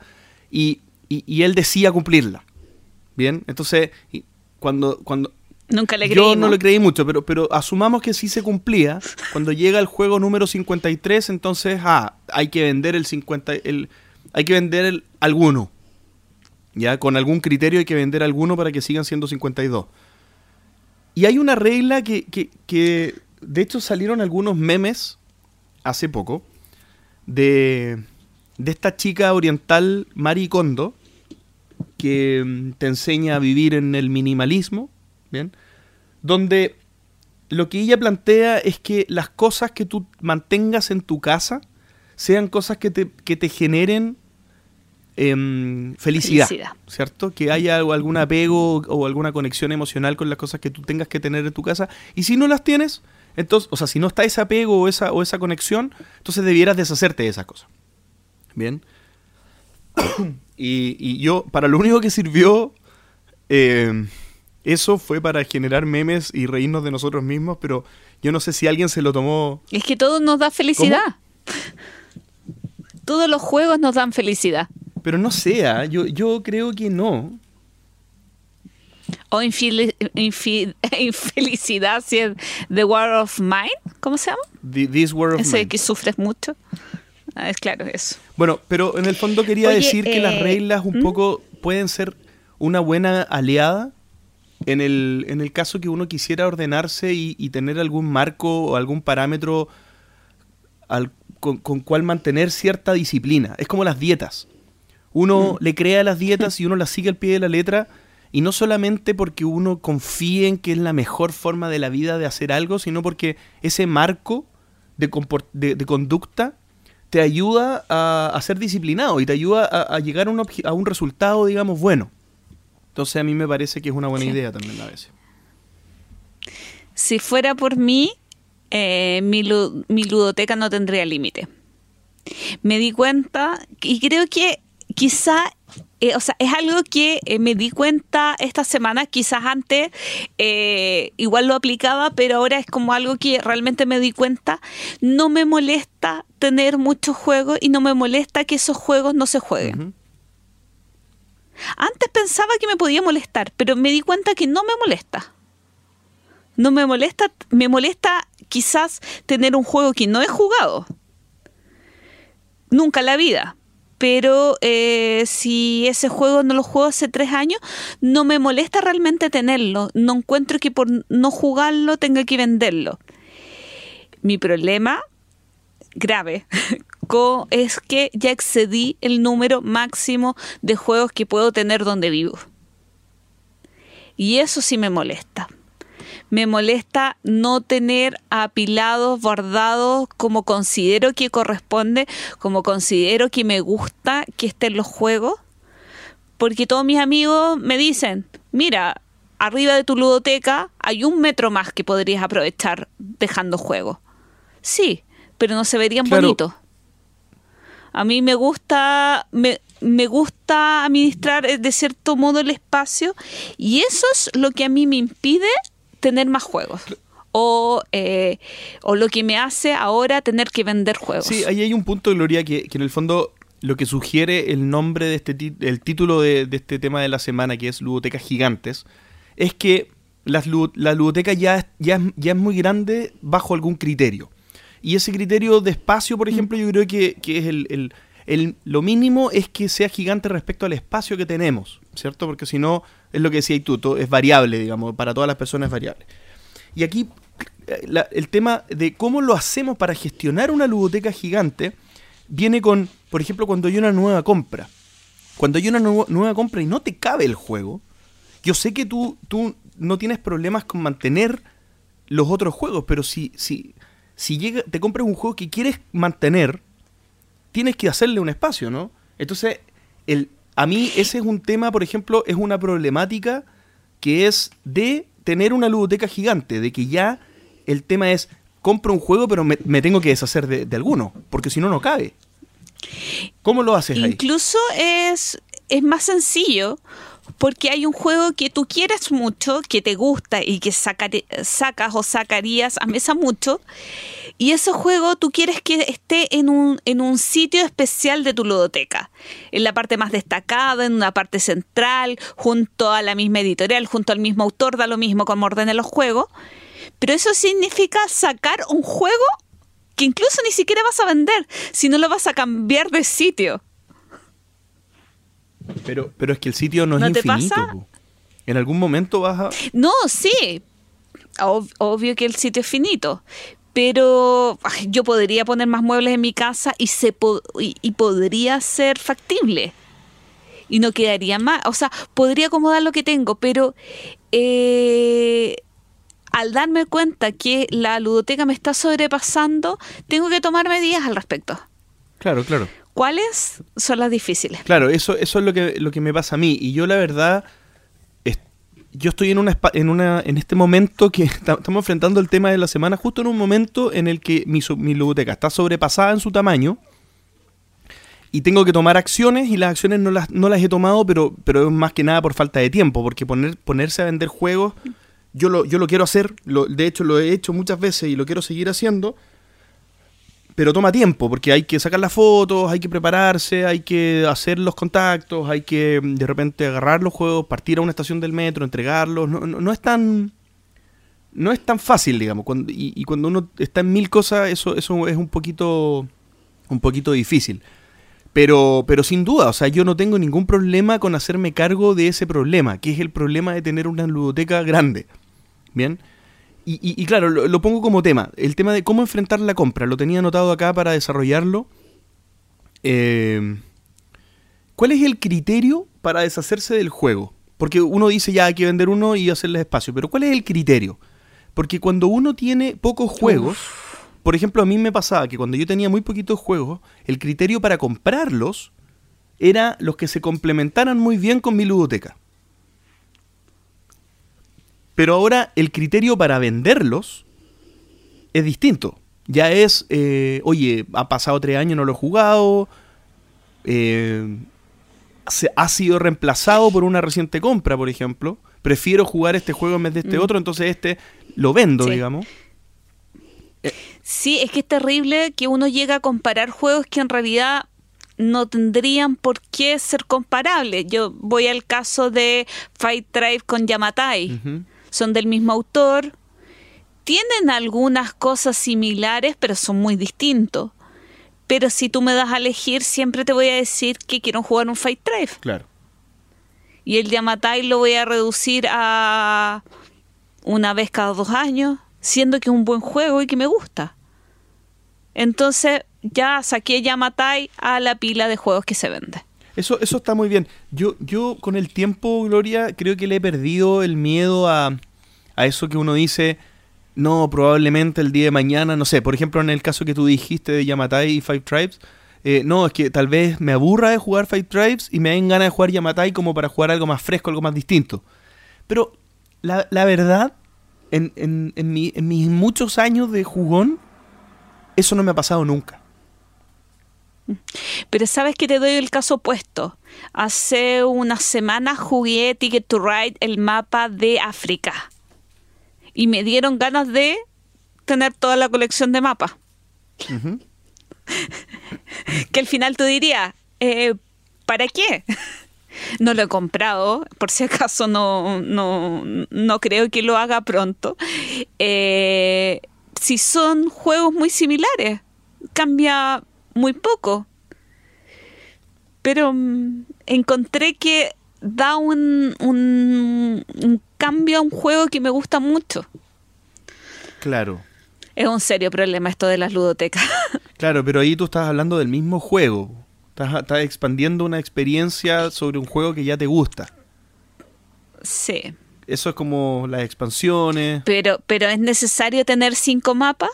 [SPEAKER 1] y, y él decía cumplirla. Bien, entonces cuando, cuando
[SPEAKER 2] Nunca le
[SPEAKER 1] Yo no le creí mucho, pero, pero asumamos que sí se cumplía. Cuando llega el juego número 53, entonces, ah, hay que vender el 50, el, hay que vender el, alguno. Ya, con algún criterio hay que vender alguno para que sigan siendo 52. Y hay una regla que, que, que de hecho, salieron algunos memes hace poco de, de esta chica oriental, Mari Kondo, que mm, te enseña a vivir en el minimalismo, ¿bien? Donde lo que ella plantea es que las cosas que tú mantengas en tu casa sean cosas que te, que te generen em, felicidad, ¿cierto? Que haya algún apego o alguna conexión emocional con las cosas que tú tengas que tener en tu casa. Y si no las tienes, entonces, o sea, si no está ese apego o esa, o esa conexión, entonces debieras deshacerte de esas cosas. Bien. y, yo, para lo único que sirvió em, eso fue para generar memes y reírnos de nosotros mismos, pero yo no sé si alguien se lo tomó.
[SPEAKER 2] Es que todo nos da felicidad. Todos los juegos nos dan felicidad.
[SPEAKER 1] Pero no sea, yo, yo creo que no.
[SPEAKER 2] O infelicidad si es The War of Mine, ¿cómo se llama?
[SPEAKER 1] this War of
[SPEAKER 2] Ese que sufres mucho. Ah, es claro, eso.
[SPEAKER 1] Bueno, pero en el fondo quería decir que las eh, reglas un ¿Mm? poco pueden ser una buena aliada en el, en el caso que uno quisiera ordenarse y, tener algún marco o algún parámetro al, con, cual mantener cierta disciplina. Es como las dietas. Uno mm. le crea las dietas y uno las sigue al pie de la letra. Y no solamente porque uno confíe en que es la mejor forma de la vida de hacer algo, sino porque ese marco de, de, conducta te ayuda a, ser disciplinado y te ayuda a, llegar a un, a un resultado, digamos, bueno. Entonces a mí me parece que es una buena idea también a veces.
[SPEAKER 2] Si fuera por mí, eh, mi, ludoteca no tendría límite. Me di cuenta y creo que quizá eh, o sea, es algo que eh, me di cuenta esta semana, quizás antes igual lo aplicaba, pero ahora es como algo que realmente me di cuenta. No me molesta tener muchos juegos y no me molesta que esos juegos no se jueguen. Antes pensaba que me podía molestar, pero me di cuenta que no me molesta. No me molesta, me molesta quizás tener un juego que no he jugado. Nunca en la vida. Pero eh, si ese juego no lo juego hace tres años, no me molesta realmente tenerlo. No encuentro que por no jugarlo tenga que venderlo. Mi problema grave es que ya excedí el número máximo de juegos que puedo tener donde vivo. Y eso sí me molesta. Me molesta no tener apilados, bordados como considero que corresponde, como considero que me gusta que estén los juegos. Porque todos mis amigos me dicen, mira, arriba de tu ludoteca hay un metro más que podrías aprovechar dejando juegos. Sí, pero no se verían bonitos. A mí me gusta, me, gusta administrar eh, de cierto modo el espacio y eso es lo que a mí me impide tener más juegos. O, eh, o lo que me hace ahora tener que vender juegos.
[SPEAKER 1] Sí, ahí hay un punto, Gloria, que, que en el fondo lo que sugiere el nombre de este el título de, este tema de la semana, que es Ludotecas Gigantes, es que la ludoteca ya, ya, ya es muy grande bajo algún criterio. Y ese criterio de espacio, por mm. ejemplo, yo creo que, es el, lo mínimo es que sea gigante respecto al espacio que tenemos, ¿cierto? Porque si no, es lo que decía tú, es variable, digamos, para todas las personas es variable. Y aquí eh, el tema de cómo lo hacemos para gestionar una ludoteca gigante viene con, por ejemplo, cuando hay una nueva compra. Cuando hay una nueva compra y no te cabe el juego, yo sé que tú, tú no tienes problemas con mantener los otros juegos, pero si, si, si llega, te compras un juego que quieres mantener, tienes que hacerle un espacio, ¿no? Entonces, el, a mí ese es un tema, por ejemplo, es una problemática que es de tener una ludoteca gigante, de que ya el tema es, compro un juego, pero me, tengo que deshacer de, alguno, porque si no, no cabe. ¿Cómo lo haces
[SPEAKER 2] ahí? Incluso es, es más sencillo porque hay un juego que tú quieres mucho, que te gusta y que sacas o sacarías a mesa mucho, y ese juego tú quieres que esté en un, en un sitio especial de tu ludoteca, en la parte más destacada, en una parte central, junto a la misma editorial, junto al mismo autor, da lo mismo como ordene los juegos, pero eso significa sacar un juego que incluso ni siquiera vas a vender, sino lo vas a cambiar de sitio.
[SPEAKER 1] Pero, pero es que el sitio no, es infinito. En algún momento vas a.
[SPEAKER 2] No, sí. obvio que el sitio es finito. Pero yo podría poner más muebles en mi casa y, se y, podría ser factible. Y no quedaría más. O sea, podría acomodar lo que tengo, pero eh, al darme cuenta que la ludoteca me está sobrepasando, tengo que tomar medidas al respecto.
[SPEAKER 1] Claro, claro.
[SPEAKER 2] ¿Cuáles son las difíciles?
[SPEAKER 1] Claro, eso, eso es lo que, lo que me pasa a mí. Y yo la verdad, yo estoy en, una, en, una, en este momento que estamos enfrentando el tema de la semana, justo en un momento en el que mi, mi biblioteca está sobrepasada en su tamaño y tengo que tomar acciones y las acciones no las, no las he tomado, pero, pero es más que nada por falta de tiempo, porque poner, ponerse a vender juegos, yo lo, yo lo quiero hacer, lo, de hecho lo he hecho muchas veces y lo quiero seguir haciendo, pero toma tiempo, porque hay que sacar las fotos, hay que prepararse, hay que hacer los contactos, hay que mm, de repente agarrar los juegos, partir a una estación del metro, entregarlos. No, no, es tan. No es tan fácil, digamos. Cuando, y, cuando uno está en mil cosas, eso, eso es un poquito. un poquito difícil. Pero, pero sin duda, o sea, yo no tengo ningún problema con hacerme cargo de ese problema, que es el problema de tener una ludoteca grande. Bien. Y, claro, lo, pongo como tema. El tema de cómo enfrentar la compra. Lo tenía anotado acá para desarrollarlo. Eh, ¿Cuál es el criterio para deshacerse del juego? Porque uno dice ya hay que vender uno y hacerle espacio. Pero ¿cuál es el criterio? Porque cuando uno tiene pocos juegos, por ejemplo, a mí me pasaba que cuando yo tenía muy poquitos juegos, el criterio para comprarlos era los que se complementaran muy bien con mi ludoteca. Pero ahora el criterio para venderlos es distinto. Ya es, eh, oye, ha pasado tres años, no lo he jugado, eh, ha sido reemplazado por una reciente compra, por ejemplo. Prefiero jugar este juego en vez de este mm. otro, entonces este lo vendo, digamos.
[SPEAKER 2] Sí, es que es terrible que uno llega a comparar juegos que en realidad no tendrían por qué ser comparables. Yo voy al caso de Fight Drive con Yamatai son del mismo autor, tienen algunas cosas similares, pero son muy distintos. Pero si tú me das a elegir, siempre te voy a decir que quiero jugar un Fight Drive.
[SPEAKER 1] Claro.
[SPEAKER 2] Y el Yamatai lo voy a reducir a una vez cada dos años, siendo que es un buen juego y que me gusta. Entonces ya saqué Yamatai a la pila de juegos que se vende.
[SPEAKER 1] Eso, eso está muy bien. Yo, yo con el tiempo, Gloria, creo que le he perdido el miedo a, a eso que uno dice, no, probablemente el día de mañana, no sé, por ejemplo en el caso que tú dijiste de Yamatai y Five Tribes, eh, no, es que tal vez me aburra de jugar Five Tribes y me den ganas de jugar Yamatai como para jugar algo más fresco, algo más distinto. Pero la, verdad, en, mis muchos años de jugón, eso no me ha pasado nunca.
[SPEAKER 2] Pero sabes que te doy el caso opuesto. Hace unas semanas jugué Ticket to Ride, el mapa de África y me dieron ganas de tener toda la colección de mapas. que al final tú dirías, eh, ¿para qué? no lo he comprado, por si acaso no, no, creo que lo haga pronto. Eh, si son juegos muy similares, cambia muy poco. Pero mm, encontré que da un, un, cambio a un juego que me gusta mucho.
[SPEAKER 1] Claro.
[SPEAKER 2] Es un serio problema esto de las ludotecas.
[SPEAKER 1] Claro, pero ahí tú estás hablando del mismo juego. Estás, estás expandiendo una experiencia sobre un juego que ya te gusta.
[SPEAKER 2] Sí.
[SPEAKER 1] Eso es como las expansiones.
[SPEAKER 2] Pero, pero ¿es necesario tener cinco mapas?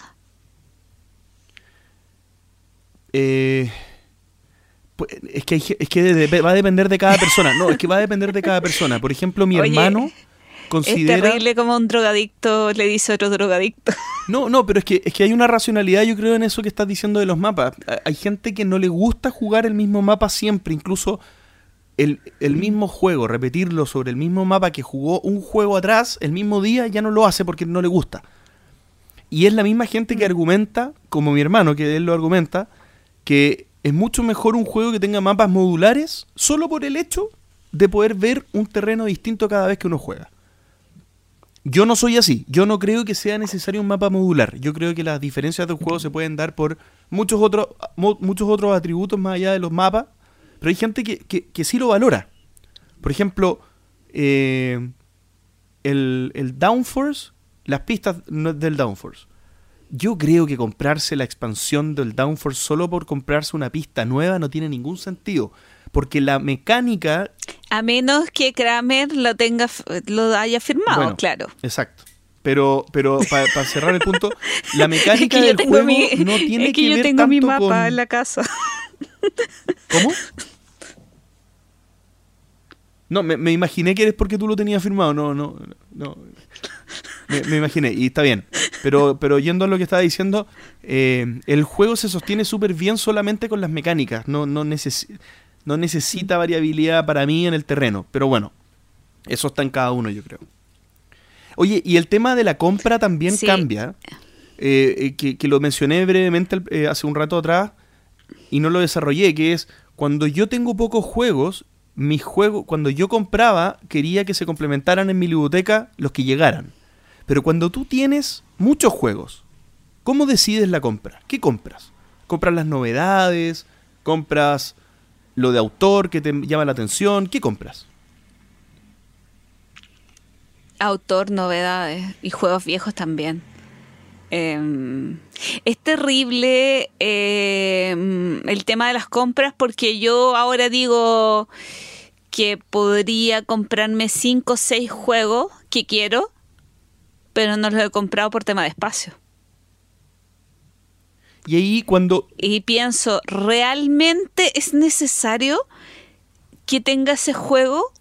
[SPEAKER 1] Eh, es que, es que va a depender de cada persona. No, es que va a depender de cada persona. Por ejemplo, mi hermano considera...
[SPEAKER 2] Es terrible como un drogadicto le dice a otro drogadicto.
[SPEAKER 1] No, no, pero es que, es que hay una racionalidad, yo creo, en eso que estás diciendo de los mapas. Hay gente que no le gusta jugar el mismo mapa siempre, incluso el, el mismo juego, repetirlo sobre el mismo mapa que jugó un juego atrás, el mismo día, ya no lo hace porque no le gusta. Y es la misma gente que mm. argumenta, como mi hermano, que él lo argumenta, que es mucho mejor un juego que tenga mapas modulares solo por el hecho de poder ver un terreno distinto cada vez que uno juega. Yo no soy así, yo no creo que sea necesario un mapa modular. Yo creo que las diferencias de un juego se pueden dar por muchos otros, muchos otros atributos más allá de los mapas, pero hay gente que, que, sí lo valora. Por ejemplo, eh, el, el Downforce, las pistas del Downforce yo creo que comprarse la expansión del Downforce solo por comprarse una pista nueva no tiene ningún sentido. Porque la mecánica.
[SPEAKER 2] A menos que Kramer lo tenga lo haya firmado, claro.
[SPEAKER 1] Exacto. Pero, pero para cerrar el punto, la mecánica del juego no tiene
[SPEAKER 2] es que,
[SPEAKER 1] que,
[SPEAKER 2] yo tengo mi mapa en la casa.
[SPEAKER 1] ¿Cómo? No, me, imaginé que eres porque tú lo tenías firmado. No, no, no. Me, imaginé, y está bien. Pero, pero yendo a lo que estaba diciendo, eh, el juego se sostiene súper bien solamente con las mecánicas. No, no, no necesita variabilidad para mí en el terreno. Pero bueno, eso está en cada uno, yo creo. Oye, y el tema de la compra también cambia. Eh, eh, que, lo mencioné brevemente eh, hace un rato atrás y no lo desarrollé, que es cuando yo tengo pocos juegos, mis juegos, cuando yo compraba, quería que se complementaran en mi biblioteca los que llegaran. Pero cuando tú tienes muchos juegos, ¿cómo decides la compra? ¿Qué compras? ¿Compras las novedades? ¿Compras lo de autor que te llama la atención? ¿Qué compras?
[SPEAKER 2] autor, novedades y juegos viejos también. Em, es terrible em, el tema de las compras porque yo ahora digo que podría comprarme 5 o 6 juegos que quiero, pero no los he comprado por tema de espacio.
[SPEAKER 1] Y ahí cuando...
[SPEAKER 2] Y pienso, ¿realmente es necesario que tenga ese juego?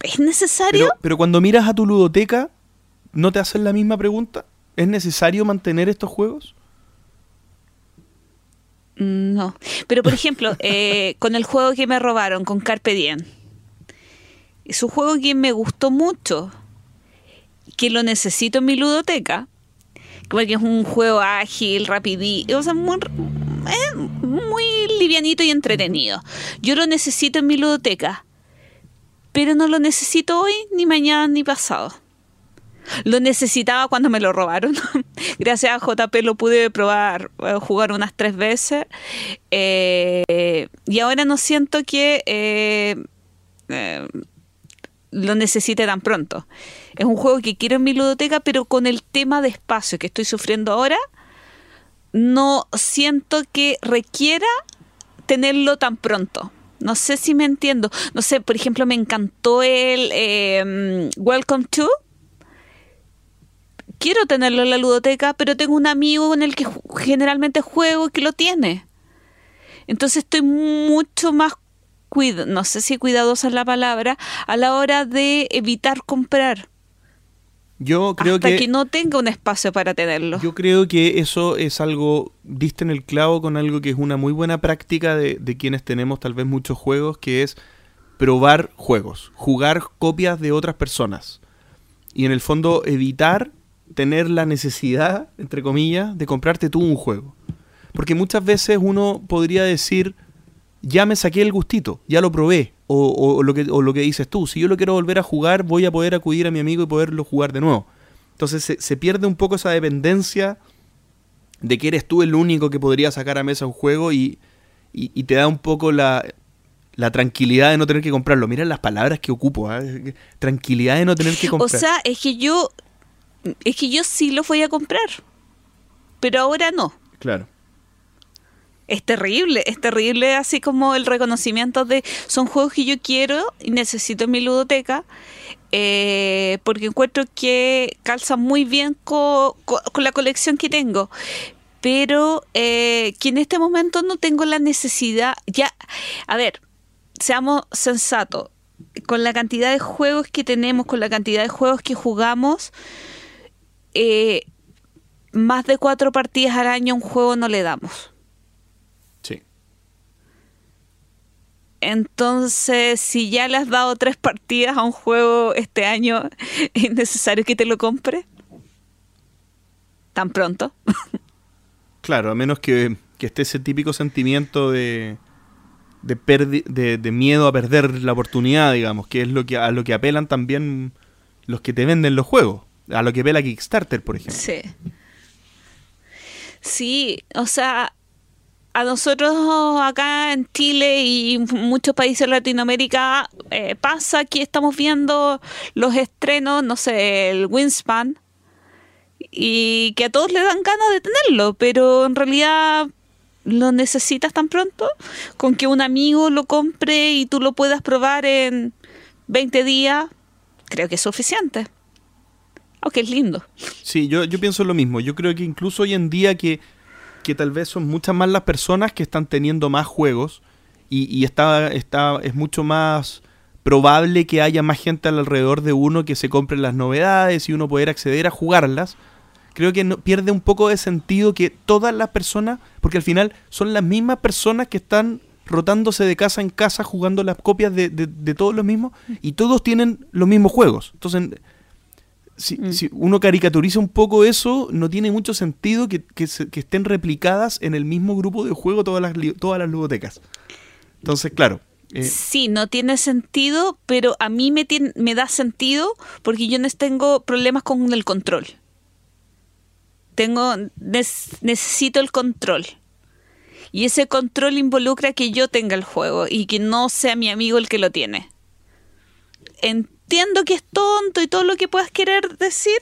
[SPEAKER 2] ¿Es necesario?
[SPEAKER 1] Pero, cuando miras a tu ludoteca, ¿no te hacen la misma pregunta? ¿Es necesario mantener estos juegos?
[SPEAKER 2] Mm, no. Pero por ejemplo, eh, con el juego que me robaron, con Carpe Diem. Es un juego que me gustó mucho. Que lo necesito en mi ludoteca. Porque es un juego ágil, rapidito. O sea, muy, eh, muy livianito y entretenido. Yo lo necesito en mi ludoteca pero no lo necesito hoy, ni mañana, ni pasado. Lo necesitaba cuando me lo robaron. Gracias a JP lo pude probar, eh, jugar unas tres veces. Eh, y ahora no siento que lo necesite tan pronto. Es un juego que quiero en mi ludoteca, pero con el tema de espacio que estoy sufriendo ahora, no siento que requiera tenerlo tan pronto. No sé si me entiendo. No sé, por ejemplo, me encantó el em, Welcome to. Quiero tenerlo en la ludoteca, pero tengo un amigo en el que generalmente juego que lo tiene. Entonces estoy mucho más no sé si cuidadosa es la palabra, a la hora de evitar comprar.
[SPEAKER 1] Yo creo
[SPEAKER 2] Hasta que, no tenga un espacio para tenerlo.
[SPEAKER 1] Yo creo que eso es algo, diste en el clavo con algo que es una muy buena práctica de, quienes tenemos tal vez muchos juegos, que es probar juegos, jugar copias de otras personas. Y en el fondo evitar tener la necesidad, entre comillas, de comprarte tú un juego. Porque muchas veces uno podría decir, ya me saqué el gustito, ya lo probé, o, lo que, lo que dices tú, si yo lo quiero volver a jugar, voy a poder acudir a mi amigo y poderlo jugar de nuevo. Entonces se, pierde un poco esa dependencia de que eres tú el único que podría sacar a mesa un juego y, te da un poco la, tranquilidad de no tener que comprarlo. Mira las palabras que ocupo, ¿ah? tranquilidad de no tener que comprar.
[SPEAKER 2] O sea, es que yo, es que yo sí lo voy a comprar, pero ahora no.
[SPEAKER 1] Claro
[SPEAKER 2] es terrible, es terrible así como el reconocimiento de son juegos que yo quiero y necesito en mi ludoteca eh, porque encuentro que calzan muy bien con, la colección que tengo. Pero eh, que en este momento no tengo la necesidad ya a ver seamos sensatos con la cantidad de juegos que tenemos con la cantidad de juegos que jugamos eh, más de cuatro partidas al año un juego no le damos Entonces, si ya le has dado tres partidas a un juego este año, ¿es necesario que te lo compre? ¿Tan pronto?
[SPEAKER 1] claro, a menos que, esté ese típico sentimiento de, de, de, miedo a perder la oportunidad, digamos, que es lo que, a lo que apelan también los que te venden los juegos, a lo que apela Kickstarter, por ejemplo.
[SPEAKER 2] Sí. Sí, o sea, a nosotros acá en Chile y muchos países de Latinoamérica eh, pasa que estamos viendo los estrenos, no sé, el Winspan, y que a todos le dan ganas de tenerlo, pero en realidad lo necesitas tan pronto con que un amigo lo compre y tú lo puedas probar en 20 días, creo que es suficiente. aunque es lindo.
[SPEAKER 1] Sí, yo, yo pienso lo mismo. Yo creo que incluso hoy en día que, que tal vez son muchas más las personas que están teniendo más juegos y, está, está, es mucho más probable que haya más gente alrededor de uno que se compre las novedades y uno poder acceder a jugarlas. Creo que no, pierde un poco de sentido que todas las personas, porque al final son las mismas personas que están rotándose de casa en casa jugando las copias de, de, de todos los mismos y todos tienen los mismos juegos. Entonces, si,
[SPEAKER 2] Mm.
[SPEAKER 1] si uno caricaturiza un poco eso, no tiene mucho sentido que, que se- que estén replicadas en el mismo grupo de juego todas las, todas las ludotecas. Entonces, claro. eh,
[SPEAKER 2] Sí, no tiene sentido, pero a mí me, da sentido porque yo no tengo problemas con el control. Tengo, necesito el control. Y ese control involucra que yo tenga el juego y que no sea mi amigo el que lo tiene. Entiendo que es tonto y todo lo que puedas querer decir,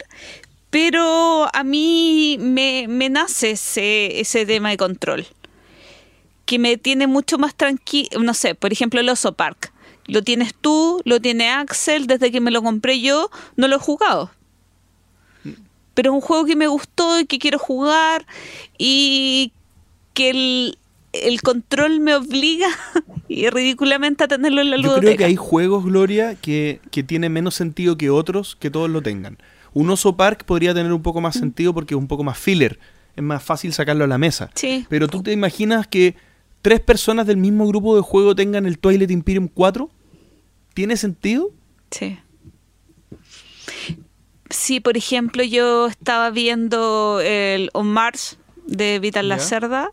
[SPEAKER 2] pero a mí me, me nace ese, ese tema de control que me tiene mucho más tranquilo, no sé, por ejemplo el Oso Park. Lo tienes tú, lo tiene Axel, desde que me lo compré yo, no lo he jugado. Pero es un juego que me gustó y que quiero jugar y que el, el control me obliga y ridículamente a tenerlo en la
[SPEAKER 1] yo
[SPEAKER 2] ludoteca.
[SPEAKER 1] creo que hay juegos, Gloria, que, que tiene menos sentido que otros que todos lo tengan. Un Oso Park podría tener un poco más sentido porque es un poco más filler. Es más fácil sacarlo a la mesa.
[SPEAKER 2] Sí.
[SPEAKER 1] Pero tú te imaginas que tres personas del mismo grupo de juego tengan el Twilight Imperium 4? ¿Tiene sentido?
[SPEAKER 2] Sí. Sí, por ejemplo, yo estaba viendo el On Mars de Vital. Lacerda,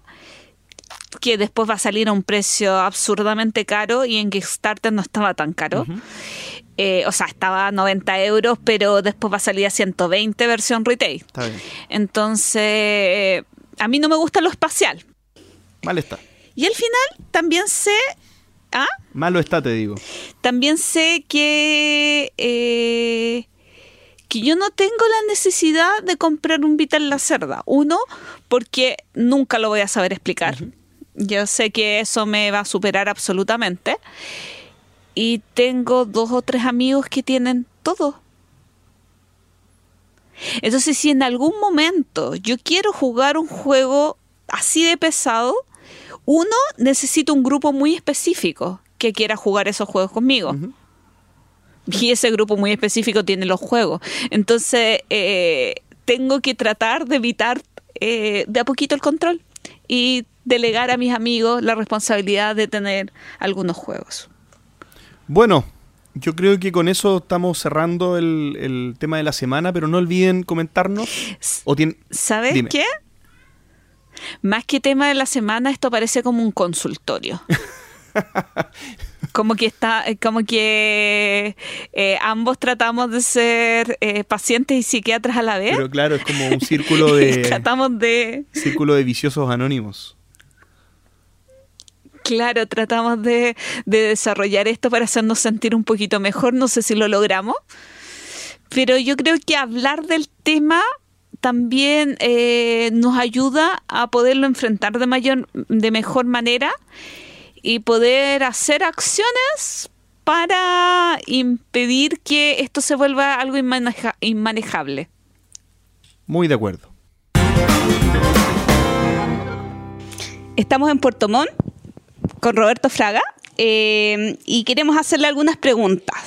[SPEAKER 2] que después va a salir a un precio absurdamente caro y en Kickstarter no estaba tan caro. Eh, o sea, estaba a 90 euros, pero después va a salir a 120 versión retail.
[SPEAKER 1] Está bien.
[SPEAKER 2] Entonces, eh, a mí no me gusta lo espacial.
[SPEAKER 1] Mal está.
[SPEAKER 2] Y al final también sé... ¿Ah?
[SPEAKER 1] Malo está, te digo.
[SPEAKER 2] También sé que, eh, que yo no tengo la necesidad de comprar un Vital Lacerda. Uno, porque nunca lo voy a saber explicar. Yo sé que eso me va a superar absolutamente. Y tengo dos o tres amigos que tienen todo. Entonces, si en algún momento yo quiero jugar un juego así de pesado, uno, necesito un grupo muy específico que quiera jugar esos juegos conmigo. Y ese grupo muy específico tiene los juegos. Entonces, eh, tengo que tratar de evitar eh, de a poquito el control y delegar a mis amigos la responsabilidad de tener algunos juegos.
[SPEAKER 1] Bueno, yo creo que con eso estamos cerrando el, el tema de la semana, pero no olviden comentarnos. O
[SPEAKER 2] ¿Sabes
[SPEAKER 1] Dime.
[SPEAKER 2] qué? Más que tema de la semana, esto parece como un consultorio. como que está, eh, como que eh, ambos tratamos de ser eh, pacientes y psiquiatras a la vez.
[SPEAKER 1] Pero claro, es como un círculo de
[SPEAKER 2] tratamos de,
[SPEAKER 1] círculo de viciosos anónimos.
[SPEAKER 2] claro, tratamos de, de desarrollar esto para hacernos sentir un poquito mejor. No sé si lo logramos. Pero yo creo que hablar del tema también eh, nos ayuda a poderlo enfrentar de mayor, de mejor manera y poder hacer acciones para impedir que esto se vuelva algo inmaneja- inmanejable.
[SPEAKER 1] Muy de acuerdo.
[SPEAKER 2] Estamos en Puerto Montt con Roberto Fraga eh, y queremos hacerle algunas preguntas.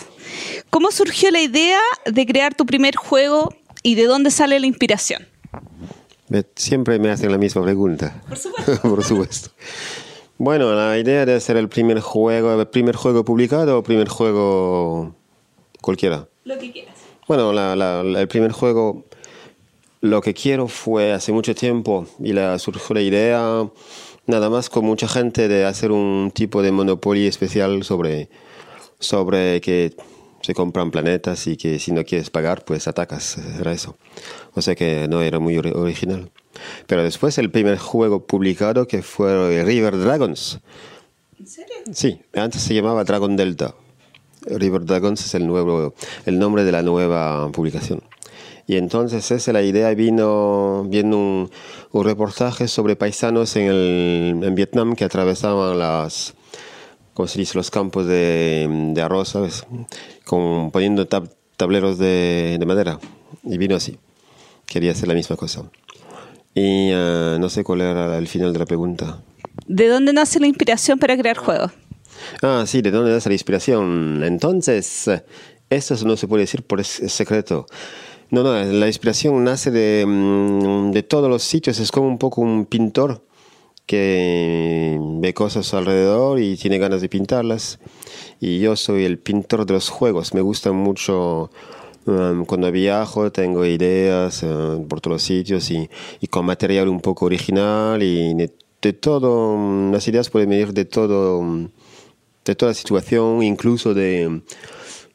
[SPEAKER 2] ¿Cómo surgió la idea de crear tu primer juego y de dónde sale la inspiración?
[SPEAKER 3] Me- Siempre me hacen la misma pregunta.
[SPEAKER 2] Por supuesto.
[SPEAKER 3] Por supuesto. Bueno, la idea de hacer el primer juego, el primer juego publicado o primer juego cualquiera.
[SPEAKER 2] Lo que quieras.
[SPEAKER 3] Bueno, la- la- el primer juego, lo que quiero fue hace mucho tiempo y la, surgió la idea, nada más con mucha gente, de hacer un tipo de Monopoly especial sobre, sobre que se compran planetas y que si no quieres pagar, pues atacas. Era eso. O sea que no era muy ori- original. Pero después el primer juego publicado que fue River Dragons.
[SPEAKER 2] ¿En serio?
[SPEAKER 3] Sí, antes se llamaba Dragon Delta. River Dragons es el, nuevo, el nombre de la nueva publicación. Y entonces esa la idea vino viendo un, un reportaje sobre paisanos en, el, en Vietnam que atravesaban las, ¿cómo se dice? los campos de, de arroz, ¿sabes? Con, poniendo tab- tableros de, de madera y vino así. Quería hacer la misma cosa. Y eh, no sé cuál era el final de la pregunta.
[SPEAKER 2] ¿De dónde nace la inspiración para crear juegos?
[SPEAKER 3] Ah, sí, ¿de dónde nace la inspiración? Entonces, esto no se puede decir por es secreto. No, no, la inspiración nace de, mm, de todos los sitios. Es como un poco un pintor que ve cosas alrededor y tiene ganas de pintarlas. Y yo soy el pintor de los juegos. Me gusta mucho um, cuando viajo, tengo ideas uh, por todos los sitios y, y, con material un poco original y de, todo. Um, las ideas pueden venir de todo, um, de toda situación, incluso de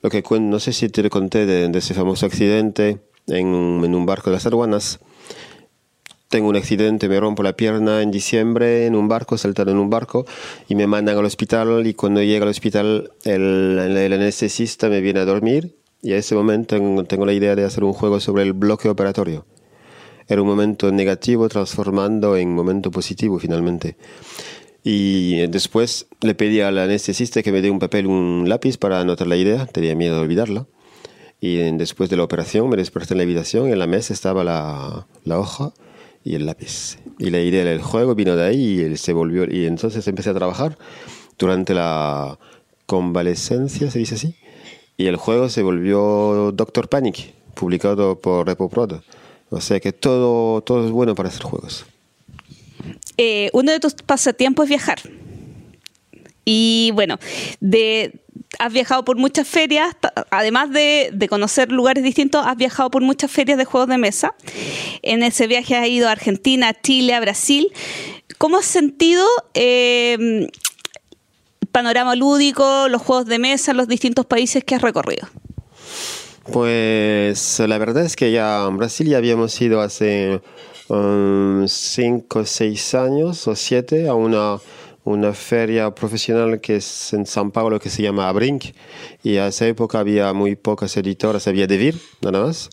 [SPEAKER 3] lo que no sé si te conté de, de ese famoso accidente en un, en un barco de las aduanas tengo un accidente, me rompo la pierna en diciembre en un barco, saltando en un barco, y me mandan al hospital y cuando llega al hospital el, el, anestesista me viene a dormir y a ese momento tengo, la idea de hacer un juego sobre el bloque operatorio. Era un momento negativo transformando en momento positivo finalmente. Y después le pedí al anestesista que me dé un papel, un lápiz para anotar la idea, tenía miedo de olvidarla. Y después de la operación me desperté en la habitación, en la mesa estaba la, la hoja y el lápiz. Y la idea del juego vino de ahí y él se volvió. Y entonces empecé a trabajar durante la convalescencia, se dice así. Y el juego se volvió Doctor Panic, publicado por RepoProd. O sea que todo, todo es bueno para hacer juegos.
[SPEAKER 2] Eh, uno de tus pasatiempos es viajar. Y bueno, de, has viajado por muchas ferias, además de, conocer lugares distintos, has viajado por muchas ferias de juegos de mesa. En ese viaje has ido a Argentina, Chile, a Brasil. ¿Cómo has sentido eh, panorama lúdico, los juegos de mesa los distintos países que has recorrido?
[SPEAKER 3] Pues la verdad es que ya en Brasil ya habíamos ido hace 5 o 6 años o 7 a una una feria profesional que es en San Paulo que se llama Abrink y a esa época había muy pocas editoras, había Devir nada más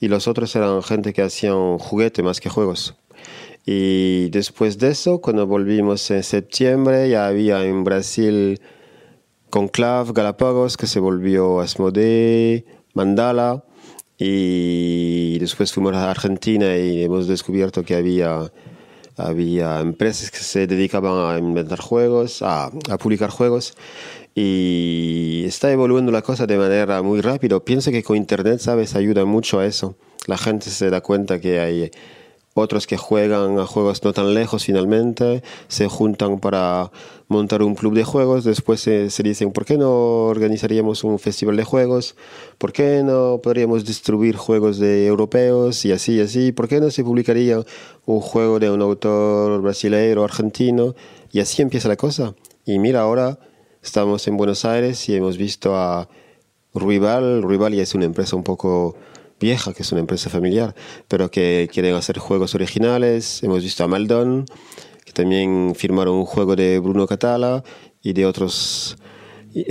[SPEAKER 3] y los otros eran gente que hacían juguete más que juegos. Y después de eso, cuando volvimos en septiembre, ya había en Brasil Conclave, Galapagos, que se volvió Asmodee, Mandala, y después fuimos a Argentina y hemos descubierto que había había empresas que se dedicaban a inventar juegos, a, a, publicar juegos y está evolucionando la cosa de manera muy rápida. Pienso que con Internet, ¿sabes?, ayuda mucho a eso. La gente se da cuenta que hay otros que juegan a juegos no tan lejos finalmente, se juntan para montar un club de juegos, después se, dicen, ¿por qué no organizaríamos un festival de juegos? ¿Por qué no podríamos distribuir juegos de europeos y así y así? ¿Por qué no se publicaría un juego de un autor brasileño o argentino? Y así empieza la cosa. Y mira, ahora estamos en Buenos Aires y hemos visto a Ruibal. Ruibal ya es una empresa un poco vieja, que es una empresa familiar, pero que quieren hacer juegos originales. Hemos visto a Maldon, que también firmaron un juego de Bruno Catala y de otros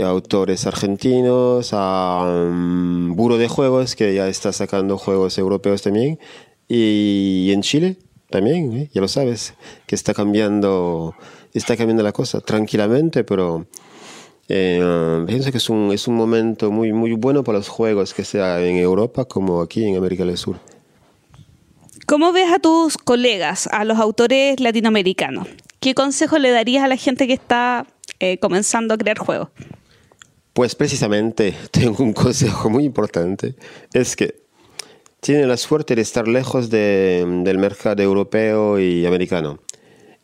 [SPEAKER 3] autores argentinos, a um, Buro de Juegos, que ya está sacando juegos europeos también, y en Chile también, ¿eh? ya lo sabes, que está cambiando, está cambiando la cosa tranquilamente, pero eh, pienso que es un, es un momento muy, muy bueno para los juegos, que sea en Europa como aquí en América del Sur.
[SPEAKER 2] ¿Cómo ves a tus colegas, a los autores latinoamericanos? ¿Qué consejo le darías a la gente que está eh, comenzando a crear juegos?
[SPEAKER 3] Pues precisamente tengo un consejo muy importante. Es que tienen la suerte de estar lejos de, del mercado europeo y americano.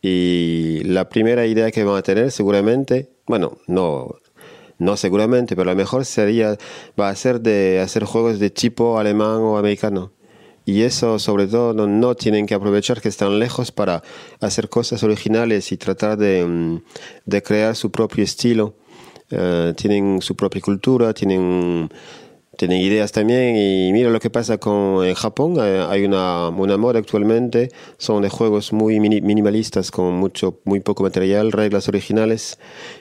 [SPEAKER 3] Y la primera idea que van a tener seguramente bueno, no, no seguramente, pero lo mejor sería, va a ser de hacer juegos de tipo alemán o americano. Y eso sobre todo no, tienen que aprovechar que están lejos para hacer cosas originales y tratar de, mm, de crear su propio estilo. Eh, tienen su propia cultura, tienen tienen ideas también y mira lo que pasa con en Japón eh, hay una, una moda actualmente son de juegos muy minimalistas con mucho muy poco material reglas originales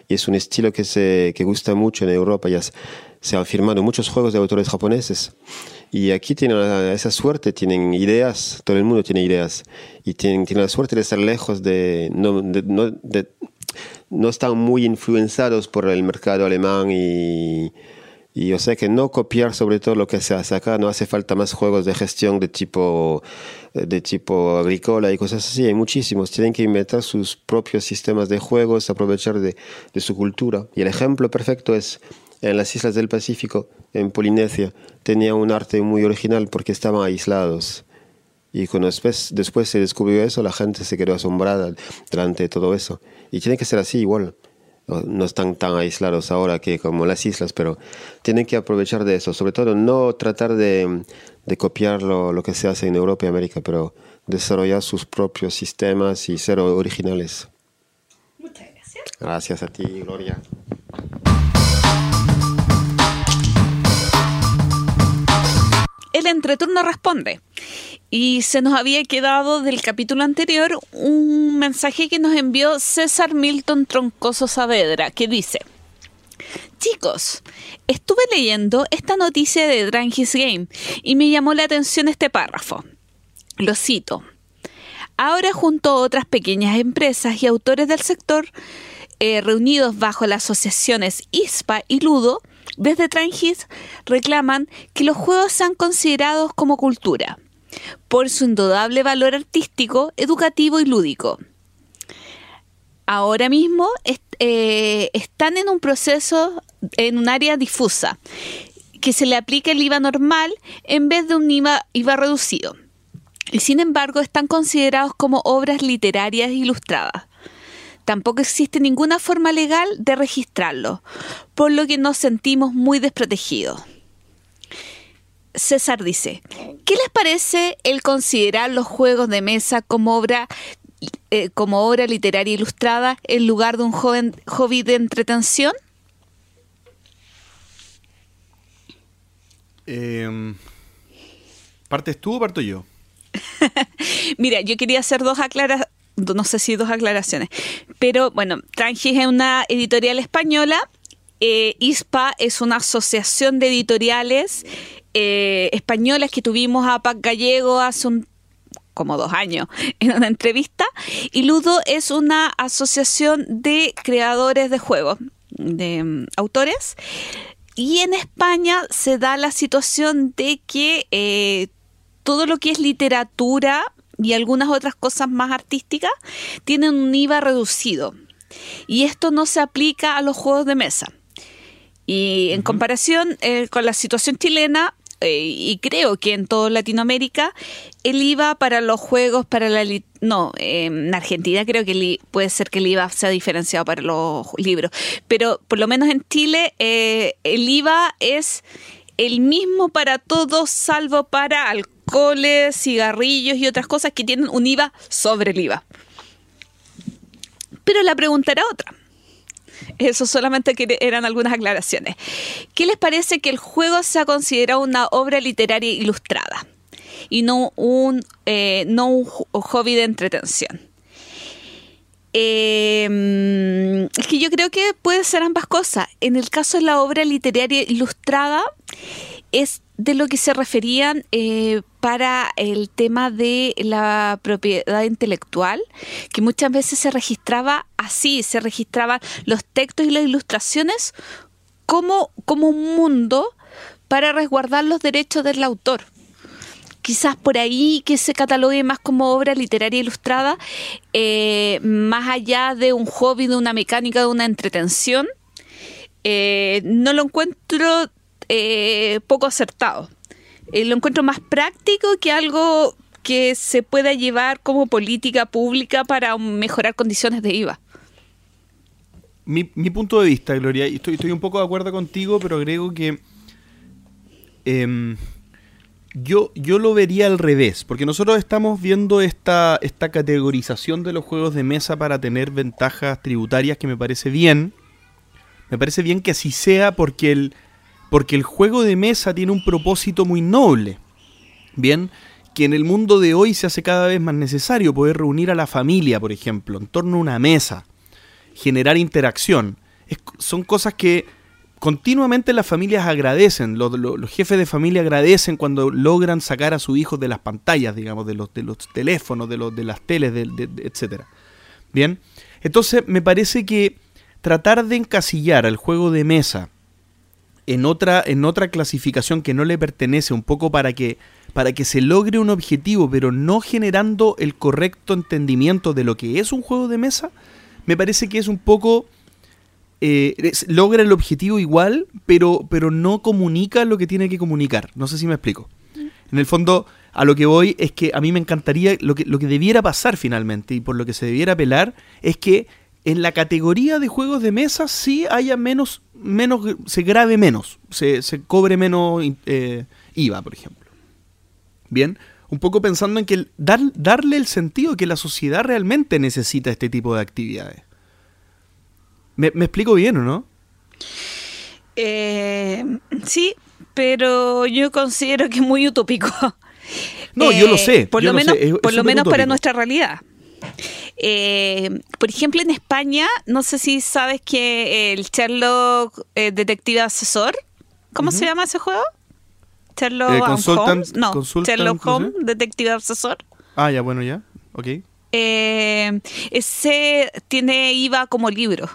[SPEAKER 3] y es un estilo que se que gusta mucho en Europa ya se, han firmado muchos juegos de autores japoneses. Y aquí tienen esa suerte tienen ideas todo el mundo tiene ideas y tienen, tienen la suerte de estar lejos de no, de, no, de, no están muy influenciados por el mercado alemán y Y yo sé que no copiar sobre todo lo que se hace acá, no hace falta más juegos de gestión de tipo, de tipo agrícola y cosas así, hay muchísimos, tienen que inventar sus propios sistemas de juegos, aprovechar de, de su cultura. Y el ejemplo perfecto es en las islas del Pacífico, en Polinesia, tenía un arte muy original porque estaban aislados. Y cuando después, se descubrió eso, la gente se quedó asombrada delante de todo eso. Y tiene que ser así igual no están tan aislados ahora que como las islas, pero tienen que aprovechar de eso, sobre todo no tratar de, de copiar lo, lo, que se hace en Europa y América, pero desarrollar sus propios sistemas y ser originales.
[SPEAKER 2] Muchas gracias.
[SPEAKER 3] Gracias a ti, Gloria.
[SPEAKER 2] El entreturno responde. Y se nos había quedado del capítulo anterior un mensaje que nos envió César Milton Troncoso Saavedra, que dice, Chicos, estuve leyendo esta noticia de Drangis Game y me llamó la atención este párrafo. Lo cito. Ahora junto a otras pequeñas empresas y autores del sector, eh, reunidos bajo las asociaciones ISPA y Ludo, desde Trangis reclaman que los juegos sean considerados como cultura por su indudable valor artístico, educativo y lúdico. Ahora mismo eh, están en un proceso, en un área difusa, que se le aplica el IVA normal en vez de un IVA, IVA reducido. Y sin embargo están considerados como obras literarias ilustradas. Tampoco existe ninguna forma legal de registrarlo, por lo que nos sentimos muy desprotegidos. César dice, ¿qué les parece el considerar los juegos de mesa como obra, eh, como obra literaria ilustrada en lugar de un joven, hobby de entretención?
[SPEAKER 1] Eh, ¿Partes tú o parto yo?
[SPEAKER 2] Mira, yo quería hacer dos aclaraciones, no sé si dos aclaraciones, pero bueno, Trangis es una editorial española, eh, ISPA es una asociación de editoriales eh, españolas que tuvimos a Pac Gallego hace un como dos años en una entrevista y Ludo es una asociación de creadores de juegos, de um, autores y en España se da la situación de que eh, todo lo que es literatura y algunas otras cosas más artísticas tienen un IVA reducido y esto no se aplica a los juegos de mesa. Y en comparación eh, con la situación chilena, eh, y creo que en toda Latinoamérica, el IVA para los juegos, para la... No, en Argentina creo que puede ser que el IVA sea diferenciado para los libros, pero por lo menos en Chile eh, el IVA es el mismo para todos, salvo para alcoholes, cigarrillos y otras cosas que tienen un IVA sobre el IVA. Pero la pregunta era otra. Eso solamente eran algunas aclaraciones. ¿Qué les parece que el juego sea considerado una obra literaria ilustrada y no un, eh, no un hobby de entretención? Em, es que yo creo que puede ser ambas cosas. En el caso de la obra literaria ilustrada, es de lo que se referían eh, para el tema de la propiedad intelectual, que muchas veces se registraba así, se registraban los textos y las ilustraciones como, como un mundo para resguardar los derechos del autor. Quizás por ahí que se catalogue más como obra literaria ilustrada, eh, más allá de un hobby, de una mecánica, de una entretención, eh, no lo encuentro eh, poco acertado. Eh, lo encuentro más práctico que algo que se pueda llevar como política pública para mejorar condiciones de IVA.
[SPEAKER 1] Mi, punto de vista, Gloria, y estoy, un poco de acuerdo contigo, pero agrego que em, yo, yo lo vería al revés, porque nosotros estamos viendo esta, esta categorización de los juegos de mesa para tener ventajas tributarias que me parece bien. Me parece bien que así sea porque el, porque el juego de mesa tiene un propósito muy noble. Bien, que en el mundo de hoy se hace cada vez más necesario poder reunir a la familia, por ejemplo, en torno a una mesa, generar interacción. son cosas que continuamente las familias agradecen, los, jefes de familia agradecen cuando logran sacar a su hijo de las pantallas, digamos, de los, teléfonos, de las teles, de, etc. Bien, entonces me parece que tratar de encasillar al juego de mesa en otra, en otra clasificación que no le pertenece, un poco para que, para que se logre un objetivo, pero no generando el correcto entendimiento de lo que es un juego de mesa, me parece que es un poco... Eh, logra el objetivo igual, pero, pero no comunica lo que tiene que comunicar. No sé si me explico. En el fondo, a lo que voy es que a mí me encantaría, lo que, lo que debiera pasar finalmente y por lo que se debiera apelar, es que en la categoría de juegos de mesa sí haya menos, menos se grabe menos, se, cobre menos eh, IVA, por ejemplo. Bien, un poco pensando en que dar, darle el sentido que la sociedad realmente necesita este tipo de actividades. ¿Me, explico bien o no?
[SPEAKER 2] Eh, sí, pero yo considero que es muy utópico.
[SPEAKER 1] No, yo lo eh, sé.
[SPEAKER 2] Por
[SPEAKER 1] lo
[SPEAKER 2] menos, por lo menos para nuestra realidad. Eh, por ejemplo, en España, no sé si sabes que el Sherlock eh, Detective Asesor, ¿cómo se llama ese juego? Sherlock
[SPEAKER 1] eh, Holmes.
[SPEAKER 2] No, Sherlock Holmes Detective Asesor.
[SPEAKER 1] Ah, ya, bueno, ya. Ok.
[SPEAKER 2] ese tiene IVA como libro.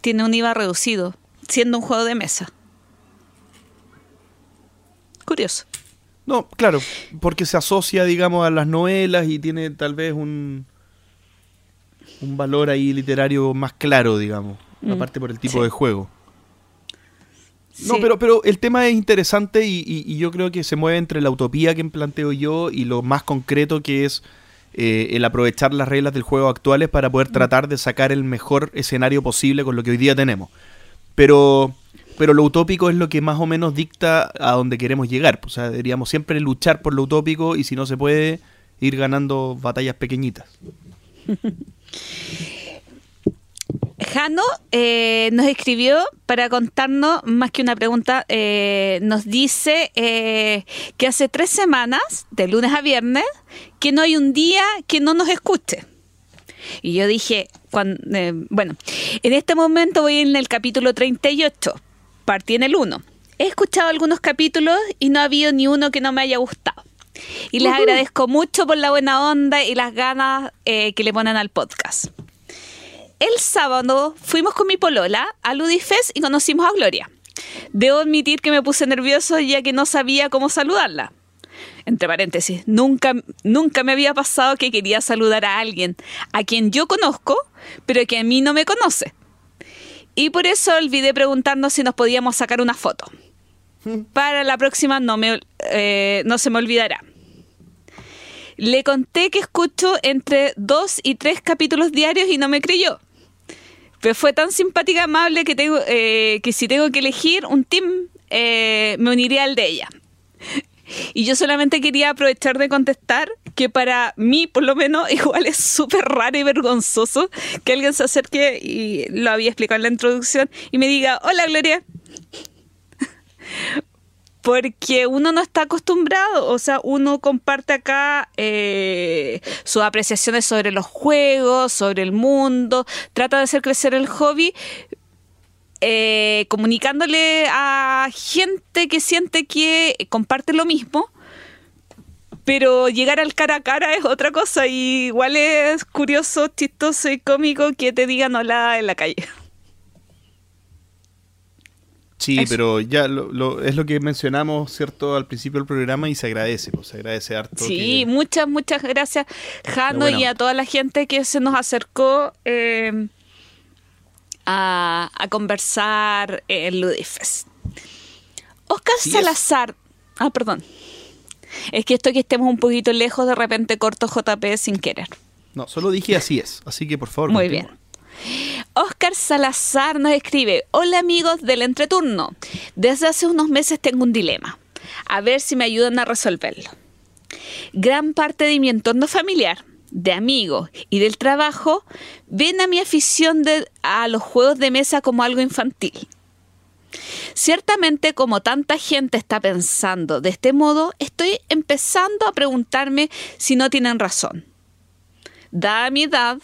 [SPEAKER 2] Tiene un IVA reducido, siendo un juego de mesa. Curioso.
[SPEAKER 1] No, claro, porque se asocia, digamos, a las novelas y tiene tal vez un, un valor ahí literario más claro, digamos, mm, aparte por el tipo de juego. No, pero, pero el tema es interesante y, yo creo que se mueve entre la utopía que planteo yo y lo más concreto que es eh, el aprovechar las reglas del juego actuales para poder mm. tratar de sacar el mejor escenario posible con lo que hoy día tenemos. Pero pero lo utópico es lo que más o menos dicta a donde queremos llegar. O sea, deberíamos siempre luchar por lo utópico y si no se puede, ir ganando batallas pequeñitas.
[SPEAKER 2] Jano eh, nos escribió para contarnos, más que una pregunta, eh, nos dice eh, que hace tres semanas, de lunes a viernes, que no hay un día que no nos escuche. Y yo dije, cuando, bueno, en este momento voy en el capítulo 38, partí en el 1. He escuchado algunos capítulos y no ha habido ni uno que no me haya gustado. Y les agradezco mucho por la buena onda y las ganas eh, que le ponen al podcast. El sábado fuimos con mi polola a Ludifest y conocimos a Gloria. Debo admitir que me puse nervioso ya que no sabía cómo saludarla. Entre paréntesis, nunca, nunca me había pasado que quería saludar a alguien a quien yo conozco, pero que a mí no me conoce. Y por eso olvidé preguntarnos si nos podíamos sacar una foto. Para la próxima no, me, eh, no se me olvidará. Le conté que escucho entre dos y tres capítulos diarios y no me creyó. Pero fue tan simpática, amable, que, tengo, eh, que si tengo que elegir un team, eh, me uniría al de ella. Y yo solamente quería aprovechar de contestar que para mí, por lo menos, igual es súper raro y vergonzoso que alguien se acerque, y lo había explicado en la introducción, y me diga, hola Gloria. Porque uno no está acostumbrado, o sea, uno comparte acá eh, sus apreciaciones sobre los juegos, sobre el mundo, trata de hacer crecer el hobby, eh, comunicándole a gente que siente que comparte lo mismo, pero llegar al cara a cara es otra cosa y igual es curioso, chistoso y cómico que te digan hola en la calle.
[SPEAKER 1] Sí, pero ya lo, es lo que mencionamos, ¿cierto?, al principio del programa y se agradece, pues se agradece harto.
[SPEAKER 2] Sí, muchas, muchas gracias, Jano, y a toda la gente que se nos acercó. Eh, a, conversar en Ludifest. Oscar Salazar. Ah, perdón. Es que esto que estemos un poquito lejos, de repente corto JP sin querer.
[SPEAKER 1] No, solo dije así es. Así que por favor.
[SPEAKER 2] Muy bien. Oscar Salazar nos escribe: Hola amigos del entreturno. Desde hace unos meses tengo un dilema. A ver si me ayudan a resolverlo. Gran parte de mi entorno familiar de amigos y del trabajo ven a mi afición a los juegos de mesa como algo infantil. Ciertamente, como tanta gente está pensando de este modo, estoy empezando a preguntarme si no tienen razón. Dada mi edad,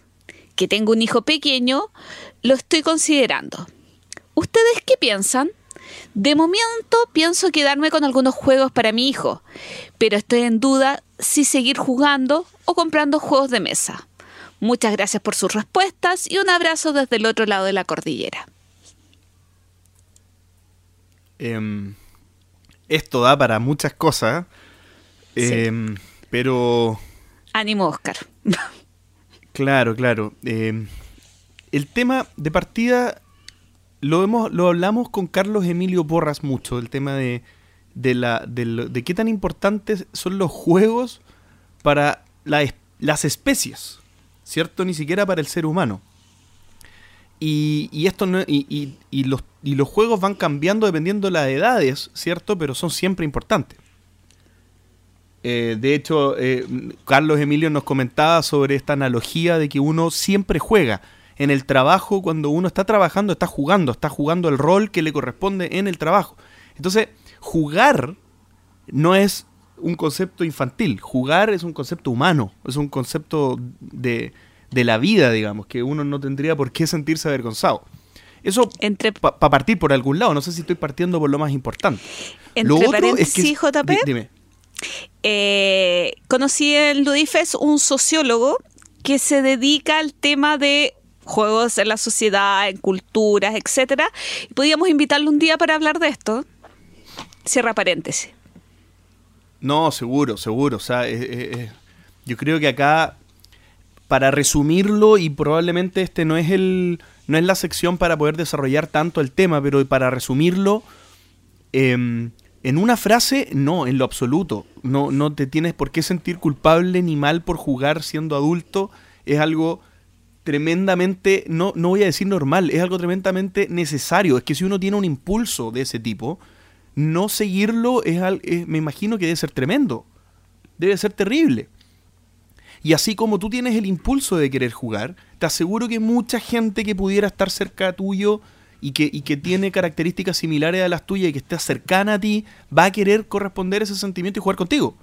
[SPEAKER 2] que tengo un hijo pequeño, lo estoy considerando. ¿Ustedes qué piensan? De momento pienso quedarme con algunos juegos para mi hijo, pero estoy en duda si seguir jugando o comprando juegos de mesa. Muchas gracias por sus respuestas y un abrazo desde el otro lado de la cordillera.
[SPEAKER 1] Em, esto da para muchas cosas, em, pero...
[SPEAKER 2] Ánimo, Oscar.
[SPEAKER 1] claro, claro. Em, el tema de partida lo, hemos, lo hablamos con Carlos Emilio Borras mucho, el tema de, de, la, de, qué tan importantes son los juegos para las especies, ¿cierto? Ni siquiera para el ser humano. Y, esto y, y, los, y los juegos van cambiando dependiendo de las edades, ¿cierto? Pero son siempre importantes. Eh, de hecho, eh, Carlos Emilio nos comentaba sobre esta analogía de que uno siempre juega. En el trabajo, cuando uno está trabajando, está jugando, está jugando el rol que le corresponde en el trabajo. Entonces, jugar no es un concepto infantil, jugar es un concepto humano, es un concepto de, de la vida, digamos, que uno no tendría por qué sentirse avergonzado. Eso
[SPEAKER 2] Entre...
[SPEAKER 1] para partir por algún lado, no sé si estoy partiendo por lo más importante.
[SPEAKER 2] Entre lo otro es que, JP, dime. Eh, conocí en Ludifes un sociólogo que se dedica al tema de juegos en la sociedad, en culturas, etcétera. Podíamos invitarlo un día para hablar de esto. Cierra paréntesis.
[SPEAKER 1] No, seguro, seguro. O sea, yo creo que acá, para resumirlo, y probablemente este no es el. no es la sección para poder desarrollar tanto el tema, pero para resumirlo. Em, en una frase, no, en lo absoluto. No, no te tienes por qué sentir culpable ni mal por jugar siendo adulto. Es algo tremendamente, no, no voy a decir normal, es algo tremendamente necesario. Es que si uno tiene un impulso de ese tipo, no seguirlo es, me imagino que debe ser tremendo. Debe ser terrible. Y así como tú tienes el impulso de querer jugar, te aseguro que mucha gente que pudiera estar cerca tuyo y que, y que tiene características similares a las tuyas y que esté cercana a ti, va a querer corresponder ese sentimiento y jugar contigo.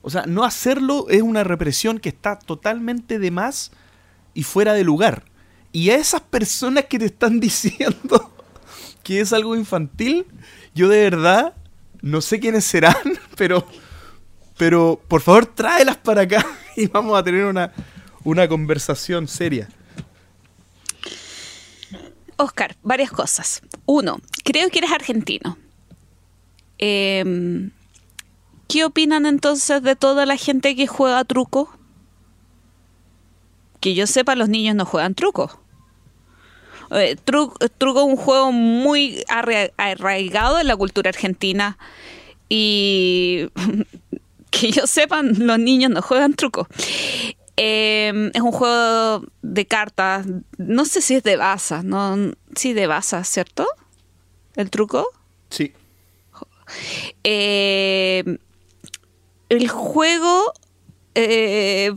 [SPEAKER 1] O sea, no hacerlo es una represión que está totalmente de más y fuera de lugar. Y a esas personas que te están diciendo que es algo infantil, yo de verdad no sé quiénes serán, pero, pero por favor tráelas para acá y vamos a tener una, una conversación seria.
[SPEAKER 2] Oscar, varias cosas. Uno, creo que eres argentino. Em, ¿Qué opinan entonces de toda la gente que juega truco? Que yo sepa, los niños no juegan truco. Eh, truco, es un juego muy arraigado en la cultura argentina y que yo sepan, los niños no juegan truco. Em, es un juego de cartas, no sé si es de baza, no, sí de baza, ¿cierto? ¿El truco?
[SPEAKER 1] Sí.
[SPEAKER 2] Em, el juego eh,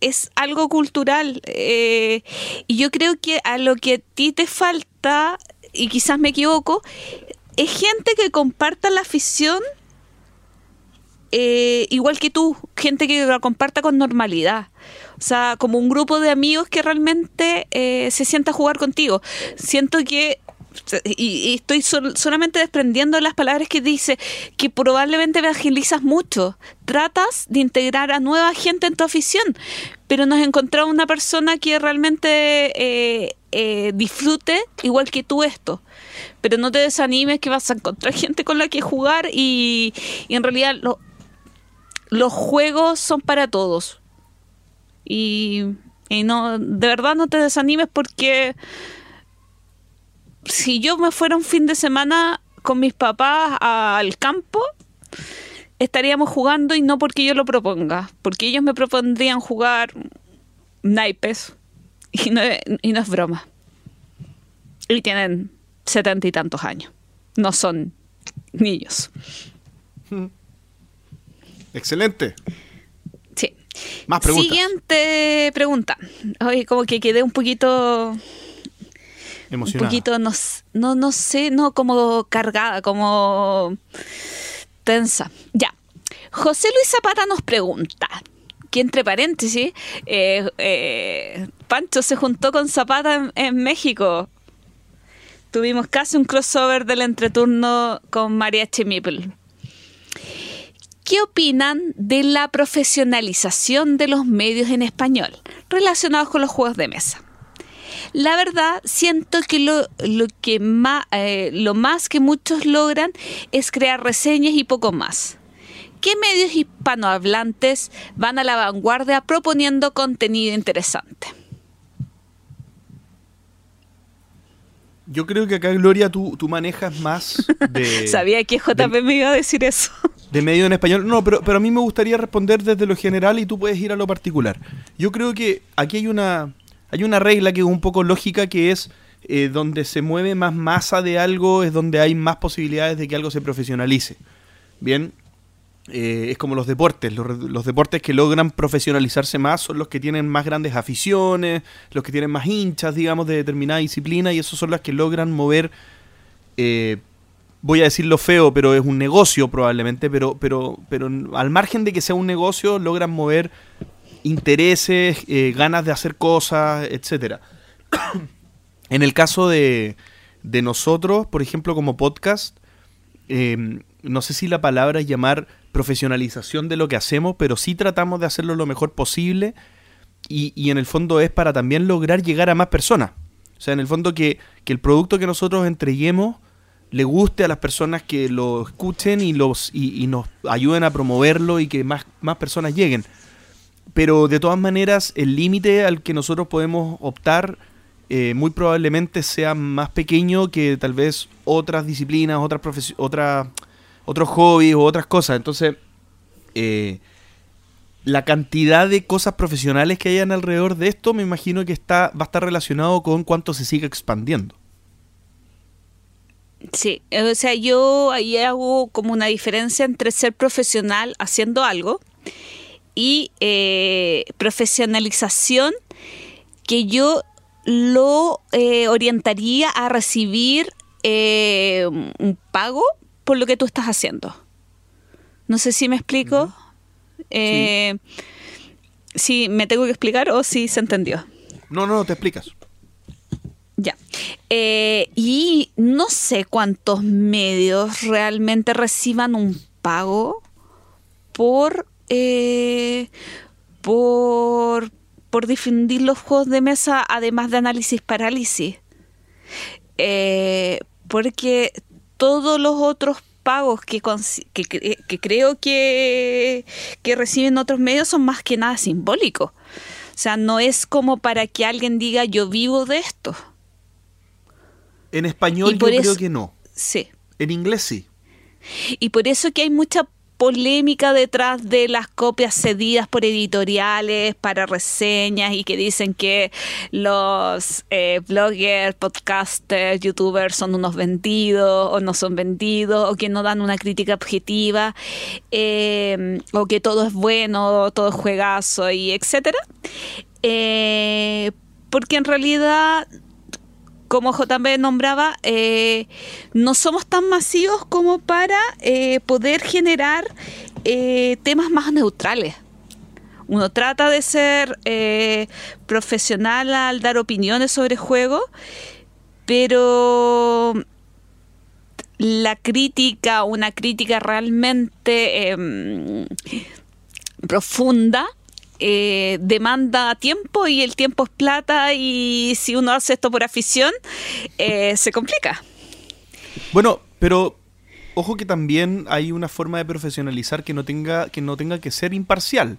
[SPEAKER 2] es algo cultural. Eh, y yo creo que a lo que a ti te falta, y quizás me equivoco, es gente que comparta la afición eh, igual que tú, gente que la comparta con normalidad. O sea, como un grupo de amigos que realmente eh, se sienta a jugar contigo. Siento que y, estoy solamente desprendiendo las palabras que dice, que probablemente evangelizas mucho, tratas de integrar a nueva gente en tu afición, pero nos encontramos una persona que realmente eh, eh, disfrute igual que tú esto. Pero no te desanimes que vas a encontrar gente con la que jugar y, en realidad los juegos son para todos. Y, no, de verdad no te desanimes porque si yo me fuera un fin de semana con mis papás al campo, estaríamos jugando y no porque yo lo proponga, porque ellos me propondrían jugar naipes y no, y no es broma. Y tienen setenta y tantos años, no son niños.
[SPEAKER 1] Excelente.
[SPEAKER 2] Sí.
[SPEAKER 1] Más preguntas.
[SPEAKER 2] Siguiente pregunta. Oye, como que quedé un poquito un poquito, no, no, no sé, no como cargada, como tensa. Ya. José Luis Zapata nos pregunta, que entre paréntesis, eh, eh, Pancho se juntó con Zapata en, México. Tuvimos casi un crossover del entreturno con María Chemipel. ¿Qué opinan de la profesionalización de los medios en español relacionados con los juegos de mesa? la verdad siento que lo, lo que más, eh, lo más que muchos logran es crear reseñas y poco más. ¿Qué medios hispanohablantes van a la vanguardia proponiendo contenido interesante?
[SPEAKER 1] Yo creo que acá, Gloria, tú, tú manejas más de...
[SPEAKER 2] Sabía que JP me iba a decir eso.
[SPEAKER 1] De medio en español. No, pero, pero a mí me gustaría responder desde lo general y tú puedes ir a lo particular. Yo creo que aquí hay una, hay una regla que es un poco lógica que es eh, donde se mueve más masa de algo es donde hay más posibilidades de que algo se profesionalice. Bien, eh, es como los deportes. Los, deportes que logran profesionalizarse más son los que tienen más grandes aficiones, los que tienen más hinchas, digamos, de determinada disciplina, y esos son los que logran mover, eh, voy a decirlo feo, pero es un negocio probablemente, pero, pero, pero al margen de que sea un negocio, logran mover intereses, eh, ganas de hacer cosas, etcétera. en el caso de, de nosotros, por ejemplo, como podcast, no sé si la palabra es llamar profesionalización de lo que hacemos, pero sí tratamos de hacerlo lo mejor posible y, en el fondo es para también lograr llegar a más personas. O sea, en el fondo que, el producto que nosotros entreguemos le guste a las personas que lo escuchen y, los, y, nos ayuden a promoverlo y que más, más personas lleguen. Pero de todas maneras, el límite al que nosotros podemos optar eh, muy probablemente sea más pequeño que tal vez otras disciplinas, otras, otras otros hobbies o otras cosas. Entonces, eh, la cantidad de cosas profesionales que hayan alrededor de esto, me imagino que está, va a estar relacionado con cuánto se sigue expandiendo.
[SPEAKER 2] Sí, o sea, yo ahí hago como una diferencia entre ser profesional haciendo algo y eh, profesionalización que yo lo eh, orientaría a recibir un pago por lo que tú estás haciendo. No sé si me explico. Eh, si me tengo que explicar o si se entendió.
[SPEAKER 1] No, no, te explicas.
[SPEAKER 2] Eh, y no sé cuántos medios realmente reciban un pago por, eh, por, por difundir los juegos de mesa, además de análisis parálisis. porque todos los otros pagos que, que, creo que, que reciben otros medios son más que nada simbólicos. O sea, no es como para que alguien diga yo vivo de esto.
[SPEAKER 1] En español yo creo que no.
[SPEAKER 2] Sí.
[SPEAKER 1] En inglés sí.
[SPEAKER 2] Y por eso que hay mucha polémica detrás de las copias cedidas por editoriales para reseñas y que dicen que los eh, bloggers, podcasters, youtubers son unos vendidos o no son vendidos o que no dan una crítica objetiva eh, o que todo es bueno, todo es juegazo y etcétera. Eh, porque en realidad como JB nombraba, eh, no somos tan masivos como para eh, poder generar eh, temas más neutrales. Uno trata de ser profesional al dar opiniones sobre juego, pero la crítica, una crítica realmente em, profunda, eh, demanda tiempo y el tiempo es plata y si uno hace esto por afición, eh, se complica.
[SPEAKER 1] Bueno, pero ojo que también hay una forma de profesionalizar que no tenga que, no tenga que ser imparcial.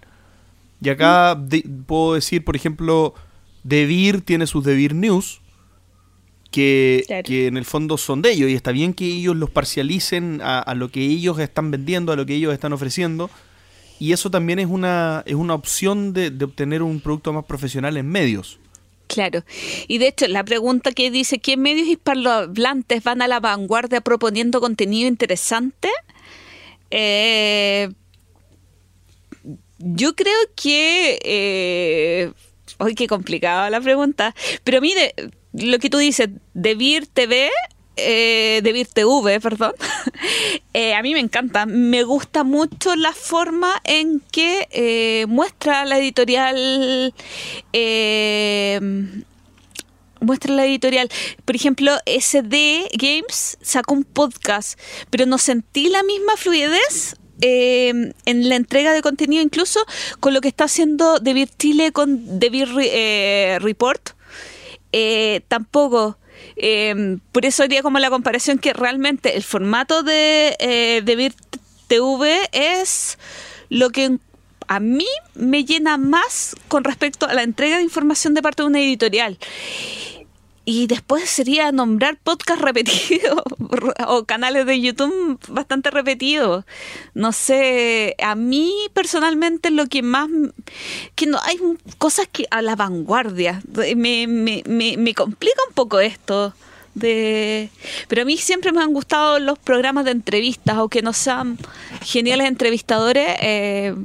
[SPEAKER 1] Y acá mm. puedo decir, por ejemplo, Devir tiene sus Devir News, que, que, en el fondo son de ellos, y está bien que ellos los parcialicen a, lo que ellos están vendiendo, a lo que ellos están ofreciendo, y eso también es una, es una opción de, obtener un producto más profesional en medios.
[SPEAKER 2] Claro. Y de hecho, la pregunta que dice, ¿qué medios hispanohablantes van a la vanguardia proponiendo contenido interesante? Eh, yo creo que... Eh, ¡Ay, qué complicada la pregunta! Pero mire, lo que tú dices, de Vir TV eh, de VirTV, perdón, eh, a mí me encanta. Me gusta mucho la forma en que eh, muestra la editorial. muestra la editorial. Por ejemplo, SD Games sacó un podcast, pero no sentí la misma fluidez en la entrega de contenido, incluso con lo que está haciendo De Chile con The Report tampoco. Em, por eso haría como la comparación que realmente el formato de, eh, TV es lo que a mí me llena más con respecto a la entrega de información de parte de una editorial. Y después sería nombrar podcast repetidos o canales de YouTube bastante repetidos. No sé, a mí personalmente lo que más... que no hay cosas que a la vanguardia. Me, me, me, complica un poco esto. De... Pero a mí siempre me han gustado los programas de entrevistas, aunque no sean geniales entrevistadores. Eh,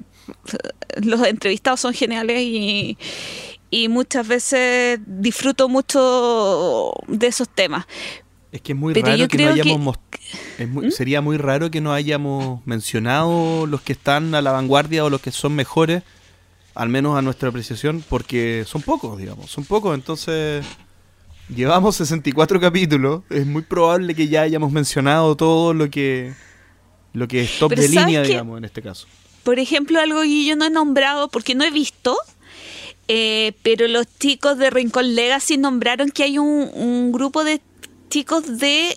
[SPEAKER 2] los entrevistados son geniales y, y muchas veces disfruto mucho de esos temas.
[SPEAKER 1] Es que es muy raro que no hayamos. ¿Mm? Sería muy raro que no hayamos mencionado los que están a la vanguardia o los que son mejores, al menos a nuestra apreciación, porque son pocos, digamos. Son pocos, entonces. Llevamos 64 capítulos. Es muy probable que ya hayamos mencionado todo lo que. Lo que es top de línea, digamos, en este caso.
[SPEAKER 2] Por ejemplo, algo que yo no he nombrado porque no he visto eh, pero los chicos de Rincón Legacy nombraron que hay un, grupo de chicos de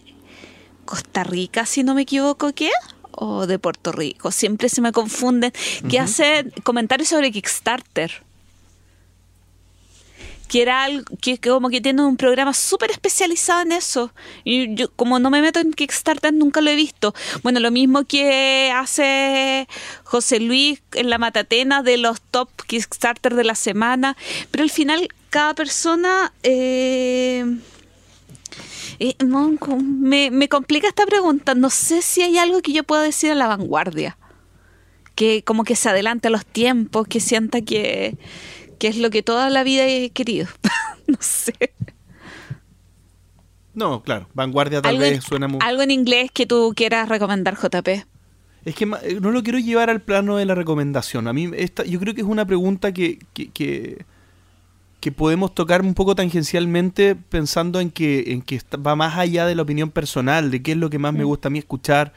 [SPEAKER 2] Costa Rica, si no me equivoco, ¿qué? O de Puerto Rico, siempre se me confunden, que hacen comentarios sobre Kickstarter que era algo, que, como que tiene un programa súper especializado en eso. Y yo, como no me meto en Kickstarter, nunca lo he visto. Bueno, lo mismo que hace José Luis en la matatena de los top Kickstarter de la semana. Pero al final, cada persona. Eh, eh, me, me complica esta pregunta. No sé si hay algo que yo pueda decir a la vanguardia. Que como que se adelante a los tiempos, que sienta que que es lo que toda la vida he querido. no sé.
[SPEAKER 1] No, claro, vanguardia tal vez suena muy...
[SPEAKER 2] Algo en inglés que tú quieras recomendar, JP.
[SPEAKER 1] Es que eh, no lo quiero llevar al plano de la recomendación. A mí esta, yo creo que es una pregunta que, que, que, podemos tocar un poco tangencialmente pensando en que, en que va más allá de la opinión personal, de qué es lo que más me mm. gusta a mí escuchar.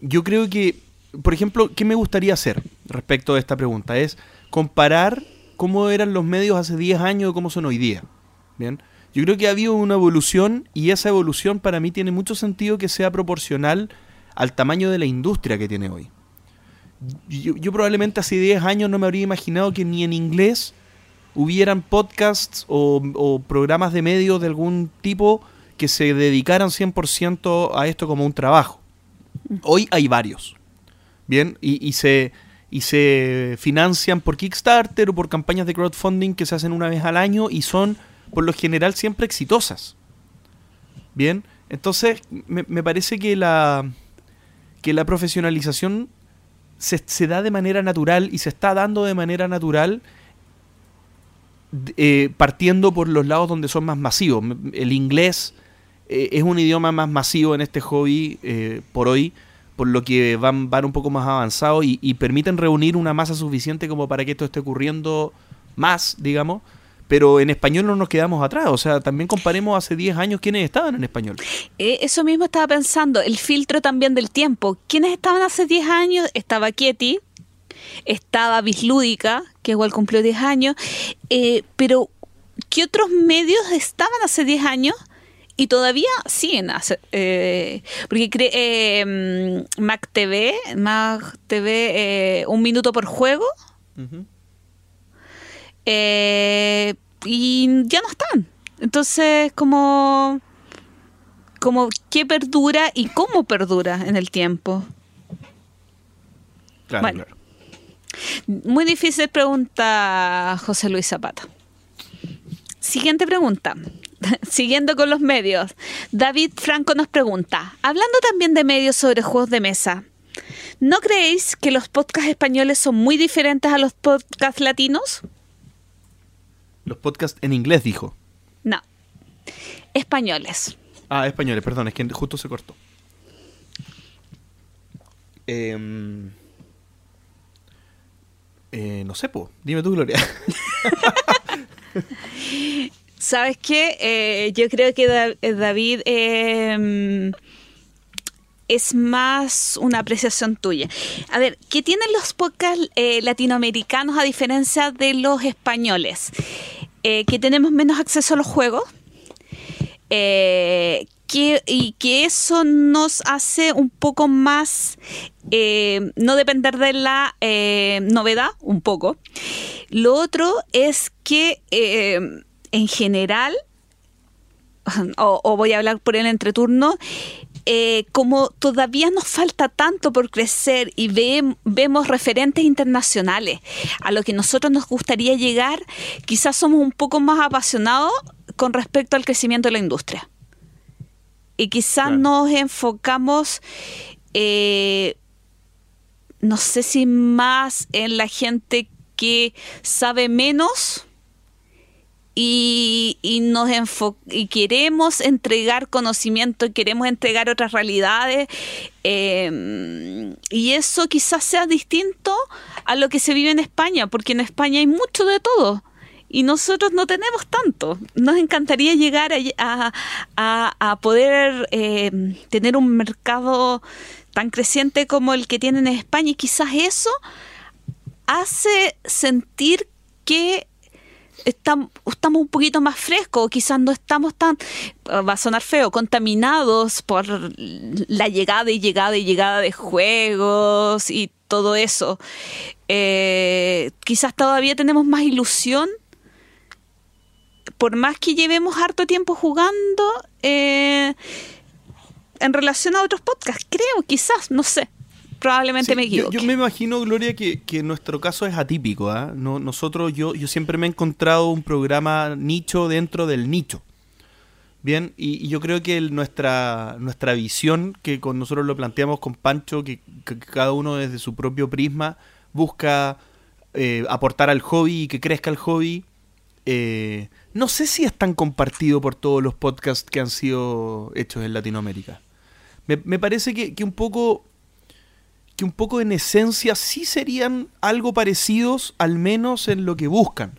[SPEAKER 1] Yo creo que, por ejemplo, ¿qué me gustaría hacer respecto a esta pregunta? Es comparar cómo eran los medios hace 10 años y cómo son hoy día. Bien. Yo creo que ha habido una evolución y esa evolución para mí tiene mucho sentido que sea proporcional al tamaño de la industria que tiene hoy. Yo, probablemente hace 10 años no me habría imaginado que ni en inglés hubieran podcasts o, programas de medios de algún tipo que se dedicaran 100% a esto como un trabajo. Hoy hay varios. Bien, y se, y se financian por Kickstarter o por campañas de crowdfunding que se hacen una vez al año y son por lo general siempre exitosas. Bien, entonces me, parece que la, que la profesionalización se, da de manera natural y se está dando de manera natural eh, partiendo por los lados donde son más masivos. El inglés eh, es un idioma más masivo en este hobby eh, por hoy por lo que van, van un poco más avanzados y, permiten reunir una masa suficiente como para que esto esté ocurriendo más, digamos. Pero en español no nos quedamos atrás, o sea, también comparemos hace 10 años quiénes estaban en español.
[SPEAKER 2] Eh, eso mismo estaba pensando, el filtro también del tiempo. ¿Quiénes estaban hace 10 años? Estaba Kieti, estaba Bislúdica, que igual cumplió 10 años, eh, pero ¿qué otros medios estaban hace 10 años? Y todavía siguen eh, porque eh, Mac TV Mac TV eh, un minuto por juego. Eh, y ya no están. Entonces como como qué perdura y cómo perdura en el tiempo
[SPEAKER 1] claro, claro.
[SPEAKER 2] muy difícil pregunta José Luis Zapata. Siguiente pregunta siguiendo con los medios, David Franco nos pregunta, hablando también de medios sobre juegos de mesa, ¿no creéis que los podcasts españoles son muy diferentes a los podcasts latinos?
[SPEAKER 1] Los podcasts en inglés, dijo.
[SPEAKER 2] No, españoles.
[SPEAKER 1] Ah, españoles, perdón, es que justo se cortó. Em, eh, no sé, po. dime tú, Gloria.
[SPEAKER 2] ¿Sabes qué? Eh, yo creo que eh, David em, es más una apreciación tuya. A ver, ¿qué tienen los podcasts eh, latinoamericanos a diferencia de los españoles? que tenemos menos acceso a los juegos. Y que eso nos hace un poco más no depender de la novedad, un poco. Lo otro es que en general, o, voy a hablar por el entreturno, como todavía nos falta tanto por crecer y vemos referentes internacionales a lo que nosotros nos gustaría llegar, quizás somos un poco más apasionados con respecto al crecimiento de la industria. Y quizás nos enfocamos, eh, no sé si más en la gente que sabe menos y, nos y queremos entregar conocimiento, queremos entregar otras realidades em, y eso quizás sea distinto a lo que se vive en España, porque en España hay mucho de todo y nosotros no tenemos tanto. Nos encantaría llegar a, poder eh, tener un mercado tan creciente como el que tienen en España y quizás eso hace sentir que estamos, un poquito más frescos, quizás no estamos tan, va a sonar feo, contaminados por la llegada y llegada y llegada de juegos y todo eso. Eh, quizás todavía tenemos más ilusión por más que llevemos harto tiempo jugando, eh, en relación a otros podcasts, creo, quizás, no sé. Probablemente me equivoque.
[SPEAKER 1] Yo, me imagino, Gloria, que, que nuestro caso es atípico. ¿ah? No, nosotros, yo, yo siempre me he encontrado un programa nicho dentro del nicho. Bien, y, yo creo que nuestra, nuestra visión, que con nosotros lo planteamos con Pancho, que, cada uno desde su propio prisma busca eh, aportar al hobby y que crezca el hobby, eh, no sé si es tan compartido por todos los podcasts que han sido hechos en Latinoamérica. Me, parece que, un poco que un poco en esencia sí serían algo parecidos, al menos en lo que buscan,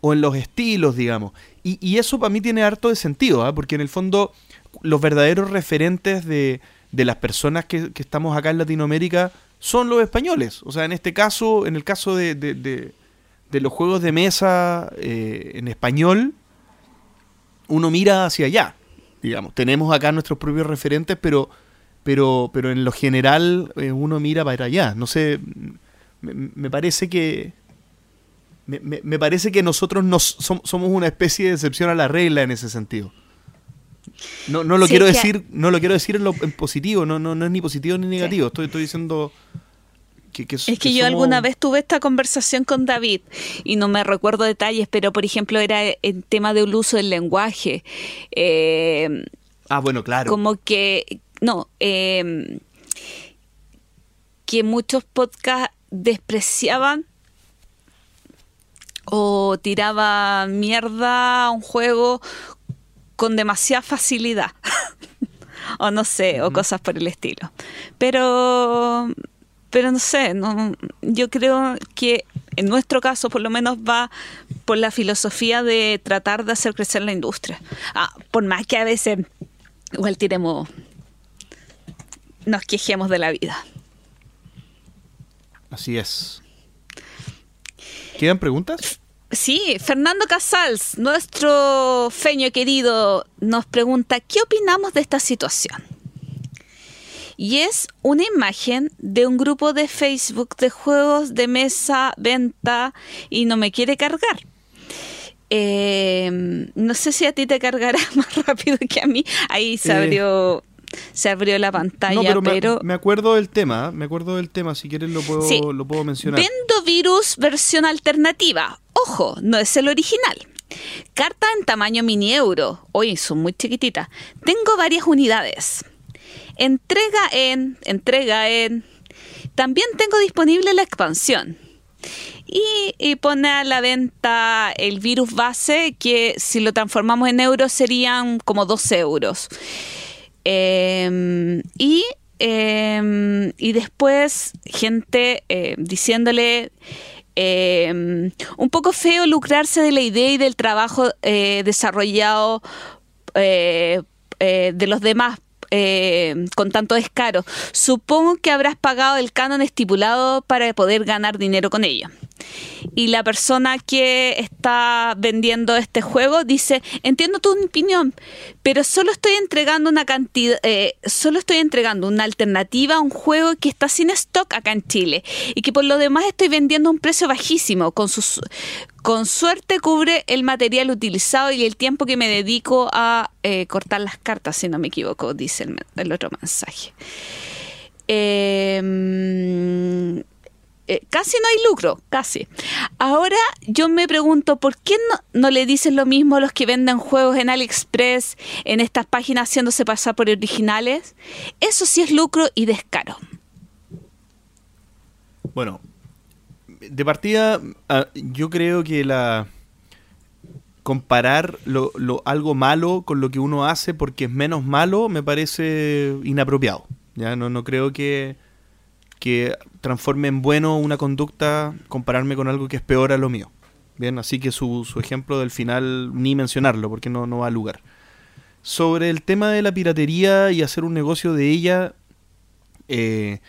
[SPEAKER 1] o en los estilos, digamos. Y, eso para mí tiene harto de sentido, ¿ah? porque en el fondo los verdaderos referentes de, las personas que, estamos acá en Latinoamérica son los españoles. O sea, en este caso, en el caso de, de los juegos de mesa eh, en español, uno mira hacia allá. Digamos, tenemos acá nuestros propios referentes, pero, pero, pero en lo general eh, uno mira para allá. No sé, me, parece que me, parece que nosotros nos, somos una especie de excepción a la regla en ese sentido. No, no lo quiero decir, no lo quiero decir en, lo, en positivo, no, no, no es ni positivo ni negativo. Estoy, estoy diciendo
[SPEAKER 2] es que, yo alguna vez tuve esta conversación con David y no me recuerdo detalles, pero por ejemplo era el tema del uso del lenguaje.
[SPEAKER 1] Eh, ah, bueno, claro.
[SPEAKER 2] Como que, no, eh, que muchos podcasts despreciaban o tiraban mierda a un juego con demasiada facilidad. o no sé, o cosas por el estilo. Pero pero no sé, no, yo creo que en nuestro caso por lo menos va por la filosofía de tratar de hacer crecer la industria. Ah, por más que a veces igual tiremos, nos quejemos de la vida.
[SPEAKER 1] Así es. ¿Quedan preguntas?
[SPEAKER 2] Sí, Fernando Casals, nuestro feño querido, nos pregunta, ¿qué opinamos de esta situación? y es una imagen de un grupo de Facebook de juegos de mesa, venta y no me quiere cargar. Em, no sé si a ti te cargará más rápido que a mí. Ahí se abrió, se abrió la pantalla, pero,
[SPEAKER 1] Me, acuerdo del tema, me acuerdo del tema, si quieres lo puedo, lo puedo mencionar.
[SPEAKER 2] Vendo virus versión alternativa. Ojo, no es el original. Carta en tamaño mini euro. Oye, son muy chiquititas. Tengo varias unidades. Entrega en, entrega en. También tengo disponible la expansión. Y, pone a la venta el virus base que si lo transformamos en euros serían como 12 euros. Em, y, em, y después gente eh, diciéndole em, un poco feo lucrarse de la idea y del trabajo eh, desarrollado eh, de los demás eh, con tanto descaro. Supongo que habrás pagado el canon estipulado para poder ganar dinero con ello. Y la persona que está vendiendo este juego dice, entiendo tu opinión, pero solo estoy entregando una cantidad, eh, solo estoy entregando una alternativa a un juego que está sin stock acá en Chile y que por lo demás estoy vendiendo a un precio bajísimo, con sus con suerte cubre el material utilizado y el tiempo que me dedico a eh, cortar las cartas, si no me equivoco, dice el, otro mensaje. Eh, eh, casi no hay lucro, casi. Ahora yo me pregunto, ¿por qué no, le dicen lo mismo a los que venden juegos en AliExpress, en estas páginas haciéndose pasar por originales? Eso sí es lucro y descaro.
[SPEAKER 1] Bueno, de partida, ah, yo creo que la comparar lo, algo malo con lo que uno hace porque es menos malo me parece inapropiado. Ya no, no creo que que transforme en bueno una conducta compararme con algo que es peor a lo mío. Bien, así que su, ejemplo del final ni mencionarlo porque no, no va a lugar. Sobre el tema de la piratería y hacer un negocio de ella, eh,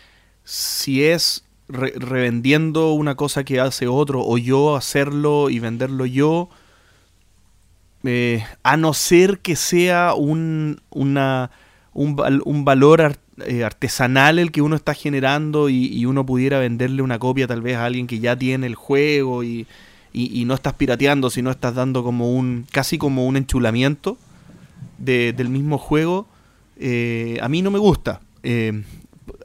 [SPEAKER 1] si es revendiendo una cosa que hace otro o yo hacerlo y venderlo yo, eh, a no ser que sea un, una, un, un valor eh, artesanal el que uno está generando y, uno pudiera venderle una copia tal vez a alguien que ya tiene el juego y, no estás pirateando, sino estás dando como un, casi como un enchulamiento del mismo juego, eh, a mí no me gusta. Eh,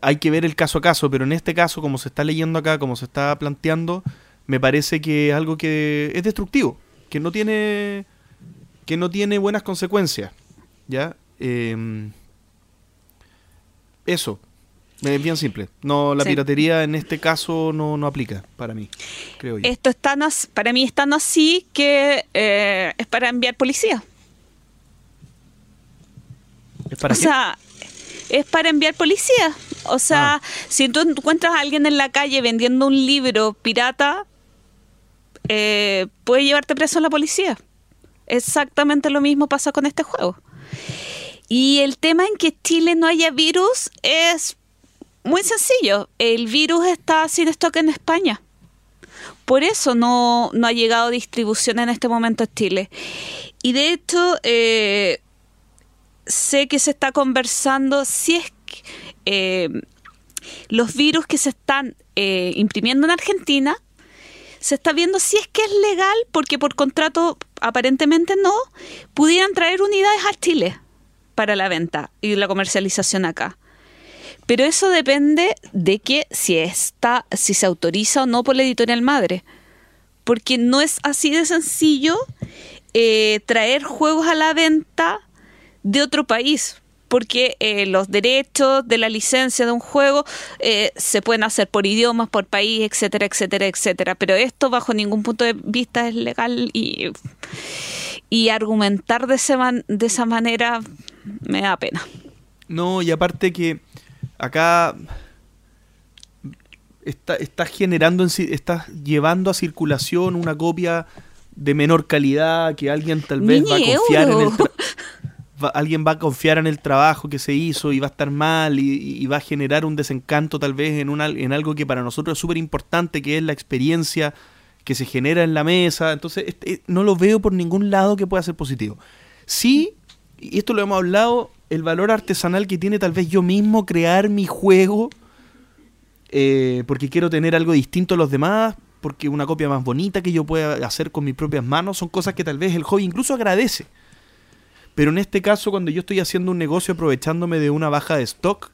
[SPEAKER 1] hay que ver el caso a caso, pero en este caso, como se está leyendo acá, como se está planteando, me parece que es algo que es destructivo, que no tiene, que no tiene buenas consecuencias. ¿Ya? Eso. Es bien simple. No, la piratería en este caso no, no, aplica para mí, creo yo.
[SPEAKER 2] Esto está para mí es tan así que eh, es para enviar policía.
[SPEAKER 1] ¿Es para
[SPEAKER 2] o sea, es para enviar policía. O sea, ah. si tú encuentras a alguien en la calle vendiendo un libro pirata, eh, puede llevarte preso a la policía. Exactamente lo mismo pasa con este juego. Y el tema en que Chile no haya virus es muy sencillo. El virus está sin stock en España. Por eso no, ha llegado distribución en este momento a Chile. Y de hecho, eh, sé que se está conversando si es que eh, los virus que se están eh, imprimiendo en Argentina, se está viendo si es que es legal, porque por contrato aparentemente no, pudieran traer unidades a Chile para la venta y la comercialización acá. Pero eso depende de que si está, si se autoriza o no por la editorial madre. Porque no es así de sencillo eh, traer juegos a la venta de otro país. Porque eh, los derechos de la licencia de un juego eh, se pueden hacer por idiomas, por país, etcétera, etcétera, etcétera. Pero esto bajo ningún punto de vista es legal y, y argumentar de, de esa manera me da pena.
[SPEAKER 1] No, y aparte que acá está, estás generando, estás llevando a circulación una copia de menor calidad que alguien tal vez va a confiar en el alguien va a confiar en el trabajo que se hizo y va a estar mal y, va a generar un desencanto tal vez en, una, en algo que para nosotros es súper importante, que es la experiencia que se genera en la mesa. Entonces, este, no lo veo por ningún lado que pueda ser positivo. Sí y esto lo hemos hablado, el valor artesanal que tiene tal vez yo mismo crear mi juego, eh, porque quiero tener algo distinto a los demás, porque una copia más bonita que yo pueda hacer con mis propias manos, son cosas que tal vez el hobby incluso agradece. Pero en este caso, cuando yo estoy haciendo un negocio aprovechándome de una baja de stock,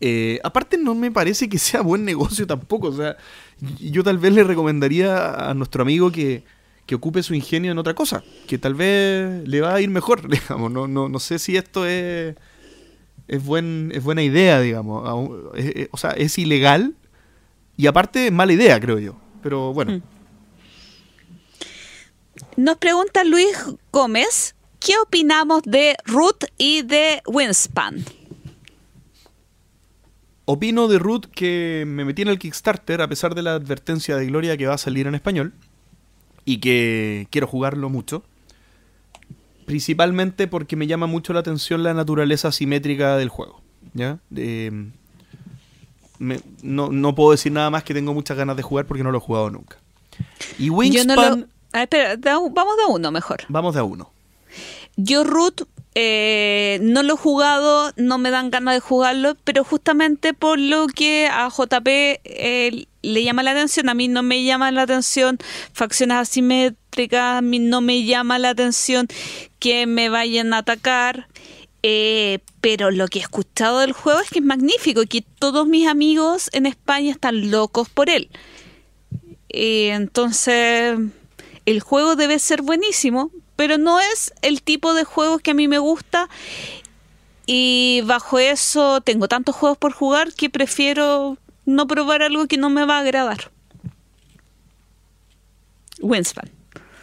[SPEAKER 1] eh, aparte no me parece que sea buen negocio tampoco. O sea, yo tal vez le recomendaría a nuestro amigo que, que ocupe su ingenio en otra cosa, que tal vez le va a ir mejor, digamos. No, no, no sé si esto es, es, buen, es buena idea, digamos. o sea, es ilegal y aparte es mala idea, creo yo. Pero bueno. Mm.
[SPEAKER 2] Nos pregunta Luis Gómez, ¿qué opinamos de Ruth y de Winspan?
[SPEAKER 1] Opino de Ruth que me metí en el Kickstarter a pesar de la advertencia de Gloria que va a salir en español y que quiero jugarlo mucho. Principalmente porque me llama mucho la atención la naturaleza simétrica del juego. ¿ya? no, no, puedo decir nada más que tengo muchas ganas de jugar porque no lo he jugado nunca. Y Wingspan...
[SPEAKER 2] No lo... espera, vamos de uno mejor.
[SPEAKER 1] Vamos de uno.
[SPEAKER 2] Yo Root eh, no lo he jugado, no me dan ganas de jugarlo, pero justamente por lo que a JP eh, le llama la atención, a mí no me llama la atención facciones asimétricas, a mí no me llama la atención que me vayan a atacar. Eh, pero lo que he escuchado del juego es que es magnífico y que todos mis amigos en España están locos por él. entonces, el juego debe ser buenísimo, pero no es el tipo de juegos que a mí me gusta y bajo eso tengo tantos juegos por jugar que prefiero no probar algo que no me va a agradar. Wingspan.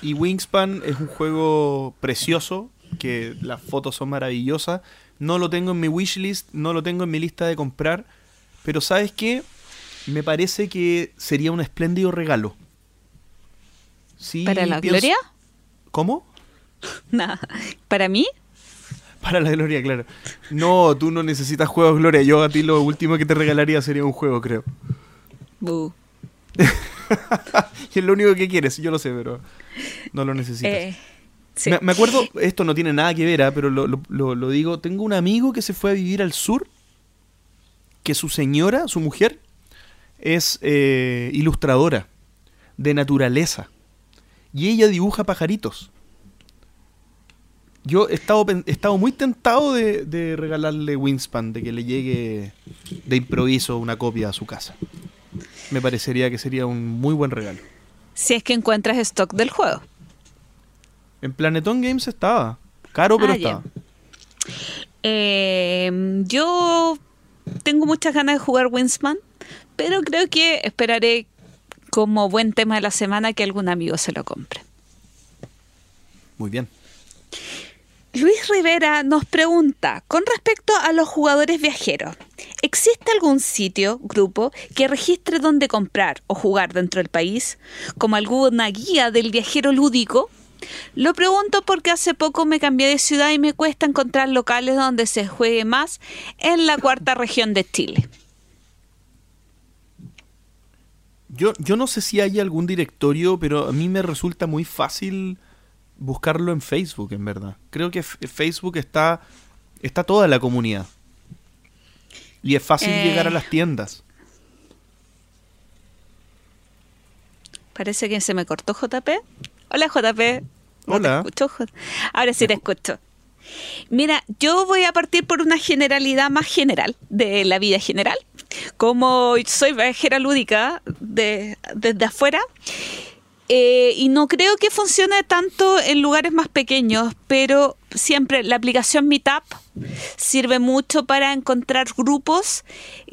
[SPEAKER 1] Y Wingspan es un juego precioso, que las fotos son maravillosas. No lo tengo en mi wishlist, no lo tengo en mi lista de comprar, pero ¿sabes qué? Me parece que sería un espléndido regalo.
[SPEAKER 2] Sí, ¿Para la gloria?
[SPEAKER 1] ¿Cómo?
[SPEAKER 2] Nada. ¿Para mí?
[SPEAKER 1] Para la Gloria, claro. No, tú no necesitas juegos Gloria. Yo a ti lo último que te regalaría sería un juego, creo. y es lo único que quieres, yo lo sé, pero no lo necesitas. Eh, me, acuerdo, esto no tiene nada que ver, ¿ah? pero lo, digo, tengo un amigo que se fue a vivir al sur, que su señora, su mujer, es eh, ilustradora de naturaleza. Y ella dibuja pajaritos. Yo he estado, he estado muy tentado de, regalarle Winspan, de que le llegue de improviso una copia a su casa. Me parecería que sería un muy buen regalo.
[SPEAKER 2] Si es que encuentras stock del juego.
[SPEAKER 1] En Planeton Games estaba. Caro, pero ah, estaba.
[SPEAKER 2] Em, yo tengo muchas ganas de jugar Winspan, pero creo que esperaré como buen tema de la semana que algún amigo se lo compre.
[SPEAKER 1] Muy bien.
[SPEAKER 2] Luis Rivera nos pregunta, con respecto a los jugadores viajeros, ¿existe algún sitio, grupo, que registre dónde comprar o jugar dentro del país, como alguna guía del viajero lúdico? Lo pregunto porque hace poco me cambié de ciudad y me cuesta encontrar locales donde se juegue más en la cuarta región de Chile.
[SPEAKER 1] Yo, yo no sé si hay algún directorio, pero a mí me resulta muy fácil buscarlo en Facebook, en verdad. Creo que Facebook está, está toda la comunidad. Y es fácil llegar a eh. las tiendas.
[SPEAKER 2] Parece que se me cortó JP. Hola JP.
[SPEAKER 1] Hola.
[SPEAKER 2] Ahora sí te escucho. Mira, yo voy a partir por una generalidad más general de la vida general. Como soy viajera lúdica de, desde afuera, eh, y no creo que funcione tanto en lugares más pequeños, pero siempre la aplicación Meetup sirve mucho para encontrar grupos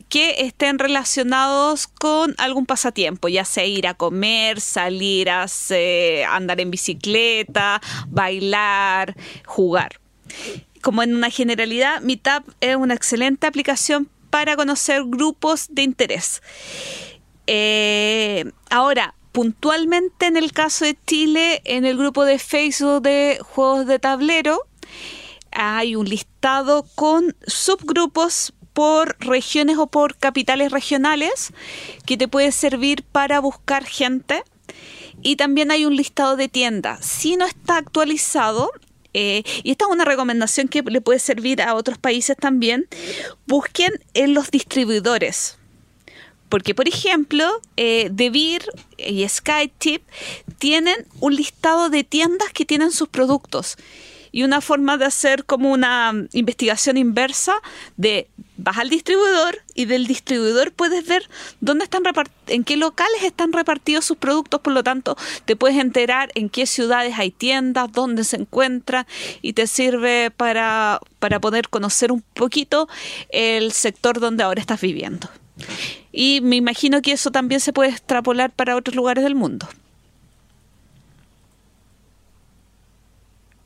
[SPEAKER 2] que estén relacionados con algún pasatiempo, ya sea ir a comer, salir a andar en bicicleta, bailar, jugar. Como en una generalidad, Meetup es una excelente aplicación para conocer grupos de interés. Eh, ahora, puntualmente en el caso de Chile, en el grupo de Facebook de juegos de tablero, hay un listado con subgrupos por regiones o por capitales regionales que te puede servir para buscar gente. Y también hay un listado de tiendas. Si no está actualizado, eh, y esta es una recomendación que le puede servir a otros países también, busquen en los distribuidores porque, por ejemplo, eh, y SkyTip tienen un listado de tiendas que tienen sus productos y una forma de hacer como una investigación inversa de vas al distribuidor y del distribuidor puedes ver dónde están en qué locales están repartidos sus productos, por lo tanto te puedes enterar en qué ciudades hay tiendas, dónde se encuentran y te sirve para, para poder conocer un poquito el sector donde ahora estás viviendo. Y me imagino que eso también se puede extrapolar para otros lugares del mundo.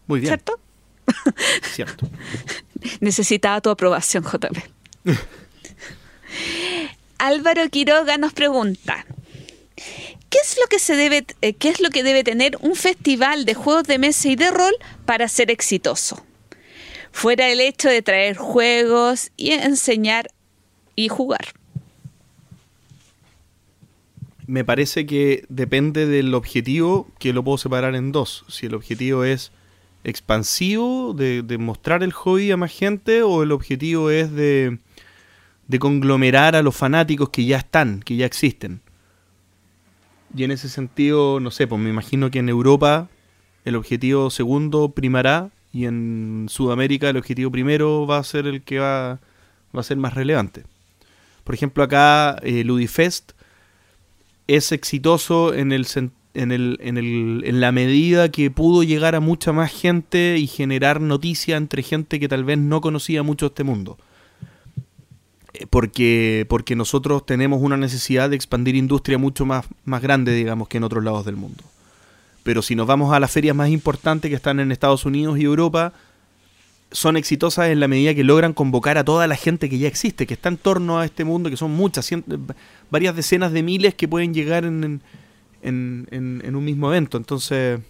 [SPEAKER 1] Muy bien.
[SPEAKER 2] ¿Cierto?
[SPEAKER 1] Cierto.
[SPEAKER 2] Necesitaba tu aprobación, JP. Álvaro Quiroga nos pregunta. ¿Qué es, lo que se debe, eh, ¿Qué es lo que debe tener un festival de juegos de mesa y de rol para ser exitoso? Fuera el hecho de traer juegos y enseñar y jugar.
[SPEAKER 1] Me parece que depende del objetivo, que lo puedo separar en dos. Si el objetivo es expansivo, de, mostrar el hobby a más gente, o el objetivo es de, de conglomerar a los fanáticos que ya están, que ya existen. Y en ese sentido, no sé, pues me imagino que en Europa el objetivo segundo primará y en Sudamérica el objetivo primero va a ser el que va, va a ser más relevante. Por ejemplo, acá eh, Ludifest es exitoso en el, en, el, en, el, en la medida que pudo llegar a mucha más gente y generar noticia entre gente que tal vez no conocía mucho este mundo. Eh, porque, porque nosotros tenemos una necesidad de expandir industria mucho más, más grande, digamos, que en otros lados del mundo. Pero si nos vamos a las ferias más importantes que están en Estados Unidos y Europa, son exitosas en la medida que logran convocar a toda la gente que ya existe, que está en torno a este mundo, que son muchas, varias decenas de miles que pueden llegar en, en, un mismo evento. Entonces,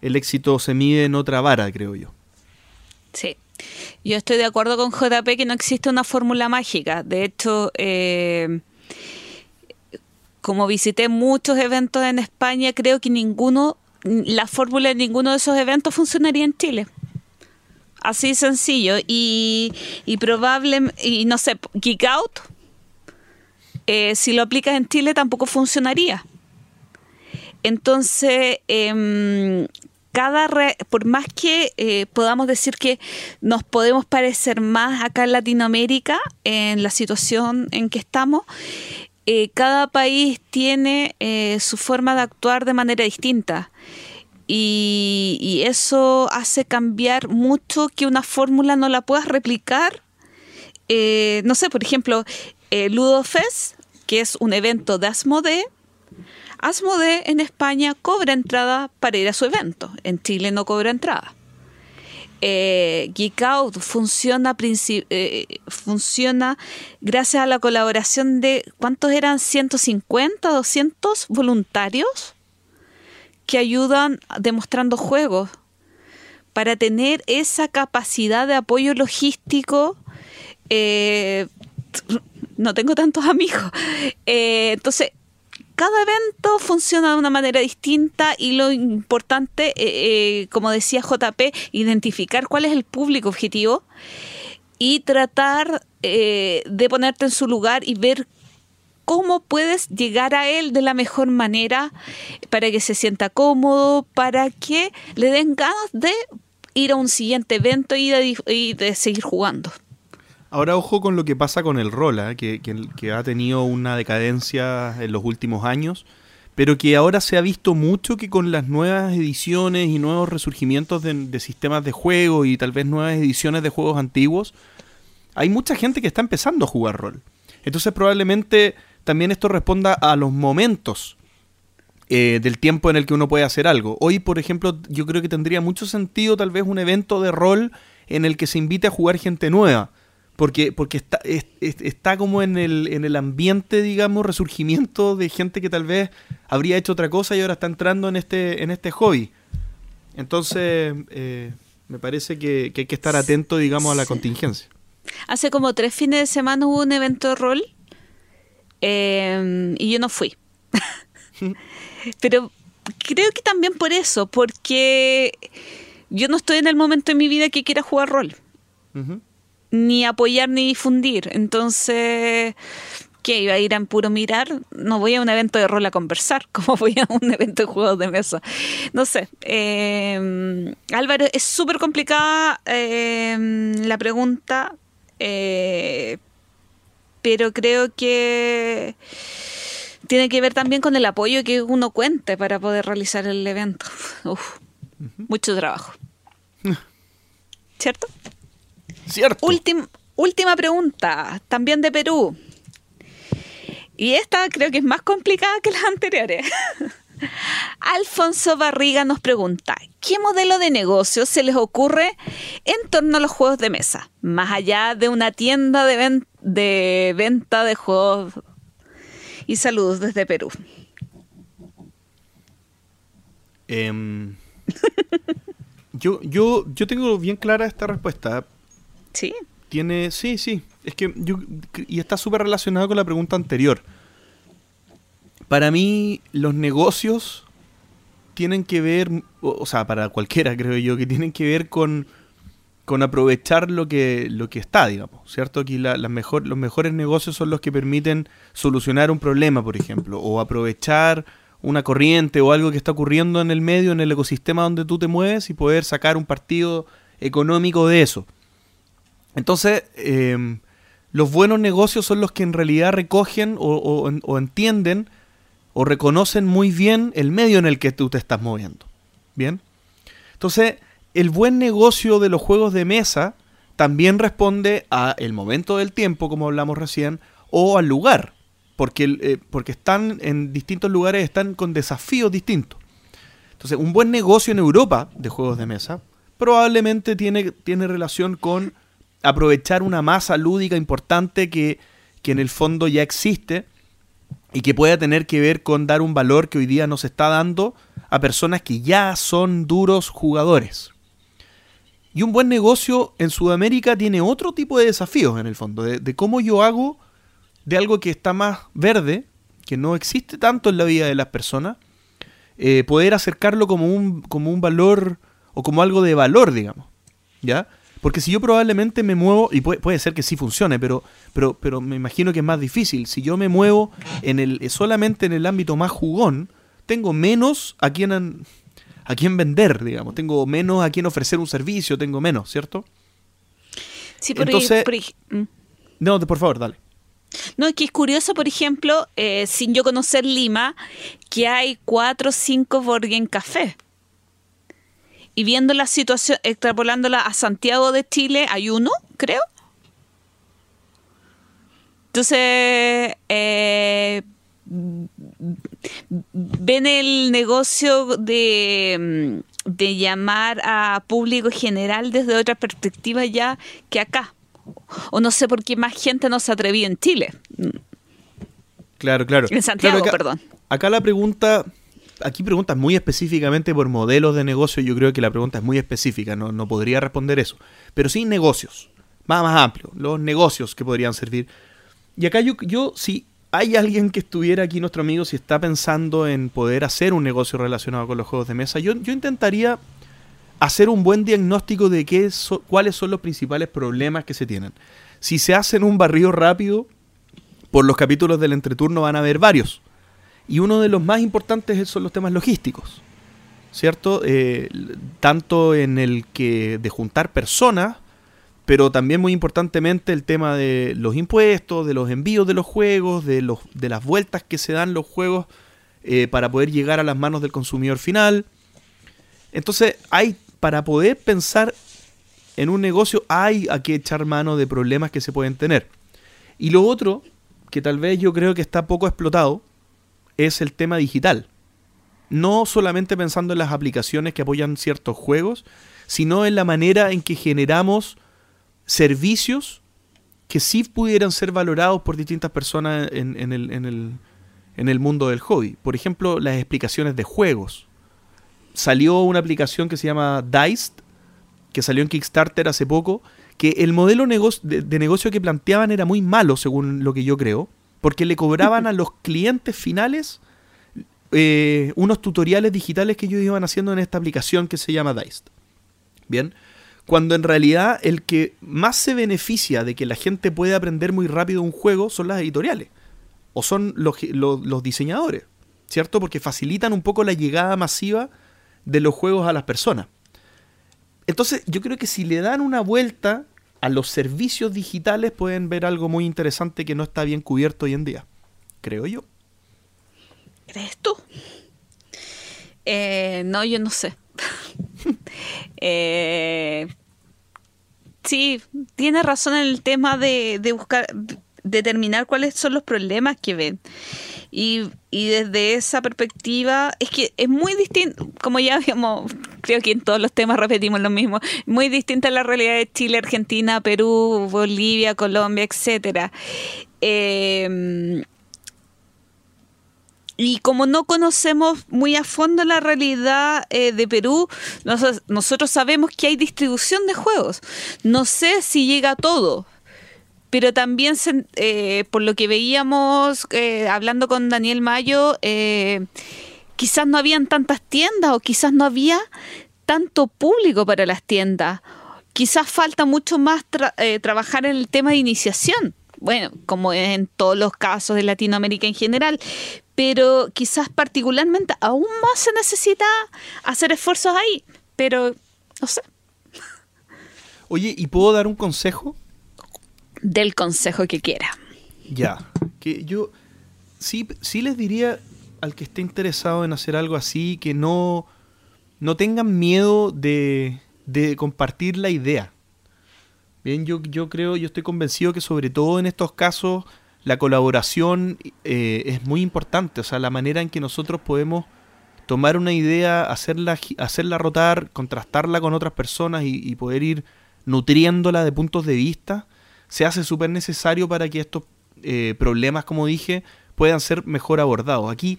[SPEAKER 1] el éxito se mide en otra vara, creo yo.
[SPEAKER 2] Sí. Yo estoy de acuerdo con JP que no existe una fórmula mágica. De hecho, eh, como visité muchos eventos en España, creo que ninguno, la fórmula de ninguno de esos eventos funcionaría en Chile. Así sencillo. Y, y probable, y no sé, Geek Out, eh, si lo aplicas en Chile tampoco funcionaría. Entonces, em, cada por más que eh, podamos decir que nos podemos parecer más acá en Latinoamérica, en la situación en que estamos, eh, cada país tiene eh, su forma de actuar de manera distinta. Y, eso hace cambiar mucho que una fórmula no la puedas replicar. No sé, por ejemplo, Ludofest, que es un evento de Asmodee, Asmodee en España cobra entrada para ir a su evento. En Chile no cobra entrada eh, Geek Out funciona, eh, funciona gracias a la colaboración de, ¿cuántos eran? 150, 200 voluntarios que ayudan demostrando juegos para tener esa capacidad de apoyo logístico. Eh, no tengo tantos amigos. Eh, entonces, cada evento funciona de una manera distinta y lo importante, eh, eh, como decía JP, identificar cuál es el público objetivo y tratar eh, de ponerte en su lugar y ver cómo puedes llegar a él de la mejor manera para que se sienta cómodo, para que le den ganas de ir a un siguiente evento y de seguir jugando.
[SPEAKER 1] Ahora ojo con lo que pasa con el rol, ¿eh? que, ha tenido una decadencia en los últimos años, pero que ahora se ha visto mucho que con las nuevas ediciones y nuevos resurgimientos de, sistemas de juego y tal vez nuevas ediciones de juegos antiguos, hay mucha gente que está empezando a jugar rol. Entonces probablemente también esto responda a los momentos eh, del tiempo en el que uno puede hacer algo. Hoy, por ejemplo, yo creo que tendría mucho sentido tal vez un evento de rol en el que se invite a jugar gente nueva porque, porque está, está como en el, en el ambiente, digamos, resurgimiento de gente que tal vez habría hecho otra cosa y ahora está entrando en este, en este hobby. Entonces, eh, me parece que, hay que estar atento, digamos, a la contingencia.
[SPEAKER 2] Hace como tres fines de semana hubo un evento de rol eh, y yo no fui. Pero creo que también por eso, porque yo no estoy en el momento de mi vida que quiera jugar rol ni apoyar ni difundir. Entonces, ¿qué? ¿Iba a ir a puro mirar? No voy a un evento de rol a conversar, como voy a un evento de juegos de mesa. No sé. Eh, Álvaro, es súper complicada eh, la pregunta, eh, pero creo que tiene que ver también con el apoyo que uno cuente para poder realizar el evento. Uf, mucho trabajo. ¿Cierto?
[SPEAKER 1] Cierto.
[SPEAKER 2] última pregunta, también de Perú. Y esta creo que es más complicada que las anteriores. Alfonso Barriga nos pregunta, ¿qué modelo de negocio se les ocurre en torno a los juegos de mesa? Más allá de una tienda de, de venta de juegos. Y saludos desde Perú.
[SPEAKER 1] Em, yo, yo, yo tengo bien clara esta respuesta,
[SPEAKER 2] Sí.
[SPEAKER 1] Tiene, sí, sí. Es que yo, y está súper relacionado con la pregunta anterior. Para mí, los negocios tienen que ver, o sea, para cualquiera creo yo, que tienen que ver con, con aprovechar lo que, lo que está, digamos, ¿cierto? Aquí la, mejor, los mejores negocios son los que permiten solucionar un problema, por ejemplo, o aprovechar una corriente o algo que está ocurriendo en el medio, en el ecosistema donde tú te mueves y poder sacar un partido económico de eso. Entonces, em, los buenos negocios son los que en realidad recogen o, entienden o reconocen muy bien el medio en el que tú te estás moviendo. ¿Bien? Entonces, el buen negocio de los juegos de mesa también responde a el momento del tiempo, como hablamos recién, o al lugar, porque, eh, porque están en distintos lugares, están con desafíos distintos. Entonces, un buen negocio en Europa de juegos de mesa probablemente tiene, tiene relación con aprovechar una masa lúdica importante que, que en el fondo ya existe y que pueda tener que ver con dar un valor que hoy día nos está dando a personas que ya son duros jugadores. Y un buen negocio en Sudamérica tiene otro tipo de desafíos en el fondo, de, cómo yo hago de algo que está más verde, que no existe tanto en la vida de las personas, eh, poder acercarlo como un, como un valor o como algo de valor, digamos. ¿Ya? Porque si yo probablemente me muevo, y puede, ser que sí funcione, pero, pero, pero me imagino que es más difícil. Si yo me muevo en el, solamente en el ámbito más jugón, tengo menos a quien, a quien vender, digamos. Tengo menos a quien ofrecer un servicio, tengo menos, ¿cierto?
[SPEAKER 2] Sí, por Entonces, mm.
[SPEAKER 1] No, por favor, dale.
[SPEAKER 2] No, es que es curioso, por ejemplo, eh, sin yo conocer Lima, que hay cuatro o cinco Borgen Café y viendo la situación, extrapolándola a Santiago de Chile, hay uno, creo. Entonces, eh, ven el negocio de, de llamar a público general desde otra perspectiva ya que acá. O no sé por qué más gente no se atrevía en Chile.
[SPEAKER 1] Claro, claro.
[SPEAKER 2] En Santiago, perdón.
[SPEAKER 1] Acá la pregunta aquí preguntas muy específicamente por modelos de negocio. Yo creo que la pregunta es muy específica, no, podría responder eso. Pero sí negocios, más, más amplio, los negocios que podrían servir. Y acá yo, yo, si hay alguien que estuviera aquí, nuestro amigo, si está pensando en poder hacer un negocio relacionado con los juegos de mesa, yo, yo intentaría hacer un buen diagnóstico de qué cuáles son los principales problemas que se tienen. Si se hacen un barrio rápido, por los capítulos del entreturno van a haber varios. Y uno de los más importantes son los temas logísticos, ¿cierto? Eh, tanto en el que de juntar personas, pero también muy importantemente el tema de los impuestos, de los envíos de los juegos, de, los, de las vueltas que se dan los juegos eh, para poder llegar a las manos del consumidor final. Entonces, hay, para poder pensar en un negocio, hay a que echar mano de problemas que se pueden tener. Y lo otro, que tal vez yo creo que está poco explotado, es el tema digital. No solamente pensando en las aplicaciones que apoyan ciertos juegos, sino en la manera en que generamos servicios que sí pudieran ser valorados por distintas personas en, el, en el mundo del hobby. Por ejemplo, las explicaciones de juegos. Salió una aplicación que se llama Diced, que salió en Kickstarter hace poco, que el modelo de, negocio que planteaban era muy malo, según lo que yo creo, porque le cobraban a los clientes finales eh, unos tutoriales digitales que ellos iban haciendo en esta aplicación que se llama Diced. Bien, cuando en realidad el que más se beneficia de que la gente pueda aprender muy rápido un juego son las editoriales o son los, los diseñadores, ¿cierto? Porque facilitan un poco la llegada masiva de los juegos a las personas. Entonces, yo creo que si le dan una vuelta a los servicios digitales pueden ver algo muy interesante que no está bien cubierto hoy en día, creo yo.
[SPEAKER 2] ¿Crees tú? Eh, no, yo no sé. eh, sí, tiene razón en el tema de, de buscar, determinar cuáles son los problemas que ven. Y, y, desde esa perspectiva, es que es muy distinto, como ya habíamos, creo que en todos los temas repetimos lo mismo, muy distinta la realidad de Chile, Argentina, Perú, Bolivia, Colombia, etcétera. Eh, y como no conocemos muy a fondo la realidad eh, de Perú, nosotros sabemos que hay distribución de juegos. No sé si llega todo pero también eh, por lo que veíamos eh, hablando con Daniel Mayo, eh, quizás no habían tantas tiendas o quizás no había tanto público para las tiendas. Quizás falta mucho más trabajar en el tema de iniciación. Bueno, como en todos los casos de Latinoamérica en general, pero quizás particularmente aún más se necesita hacer esfuerzos ahí. Pero, no sé.
[SPEAKER 1] Oye, ¿y puedo dar un consejo?
[SPEAKER 2] Del consejo que quiera.
[SPEAKER 1] Ya, que yo sí, sí les diría al que esté interesado en hacer algo así que no, no tengan miedo de, de compartir la idea. Bien, yo, yo creo, yo estoy convencido que sobre todo en estos casos la colaboración eh, es muy importante, o sea, la manera en que nosotros podemos tomar una idea, hacerla, hacerla rotar, contrastarla con otras personas y, y poder ir nutriéndola de puntos de vista, se hace súper necesario para que estos eh, problemas, como dije, puedan ser mejor abordados. Aquí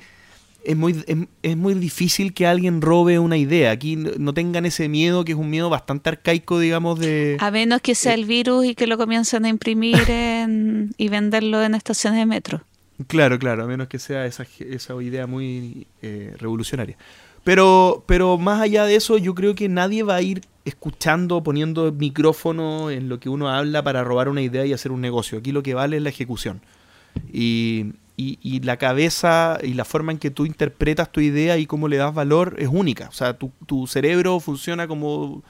[SPEAKER 1] es muy, es, muy difícil que alguien robe una idea. Aquí no tengan ese miedo, que es un miedo bastante arcaico, digamos, de...
[SPEAKER 2] A menos que sea el virus y que lo comiencen a imprimir y venderlo en estaciones de metro.
[SPEAKER 1] Claro, claro, a menos que sea esa, esa idea muy eh, revolucionaria. Pero, pero más allá de eso, yo creo que nadie va a ir escuchando, poniendo micrófono en lo que uno habla para robar una idea y hacer un negocio. Aquí lo que vale es la ejecución. Y, y, la cabeza y la forma en que tú interpretas tu idea y cómo le das valor es única. O sea, tu, tu cerebro funciona como,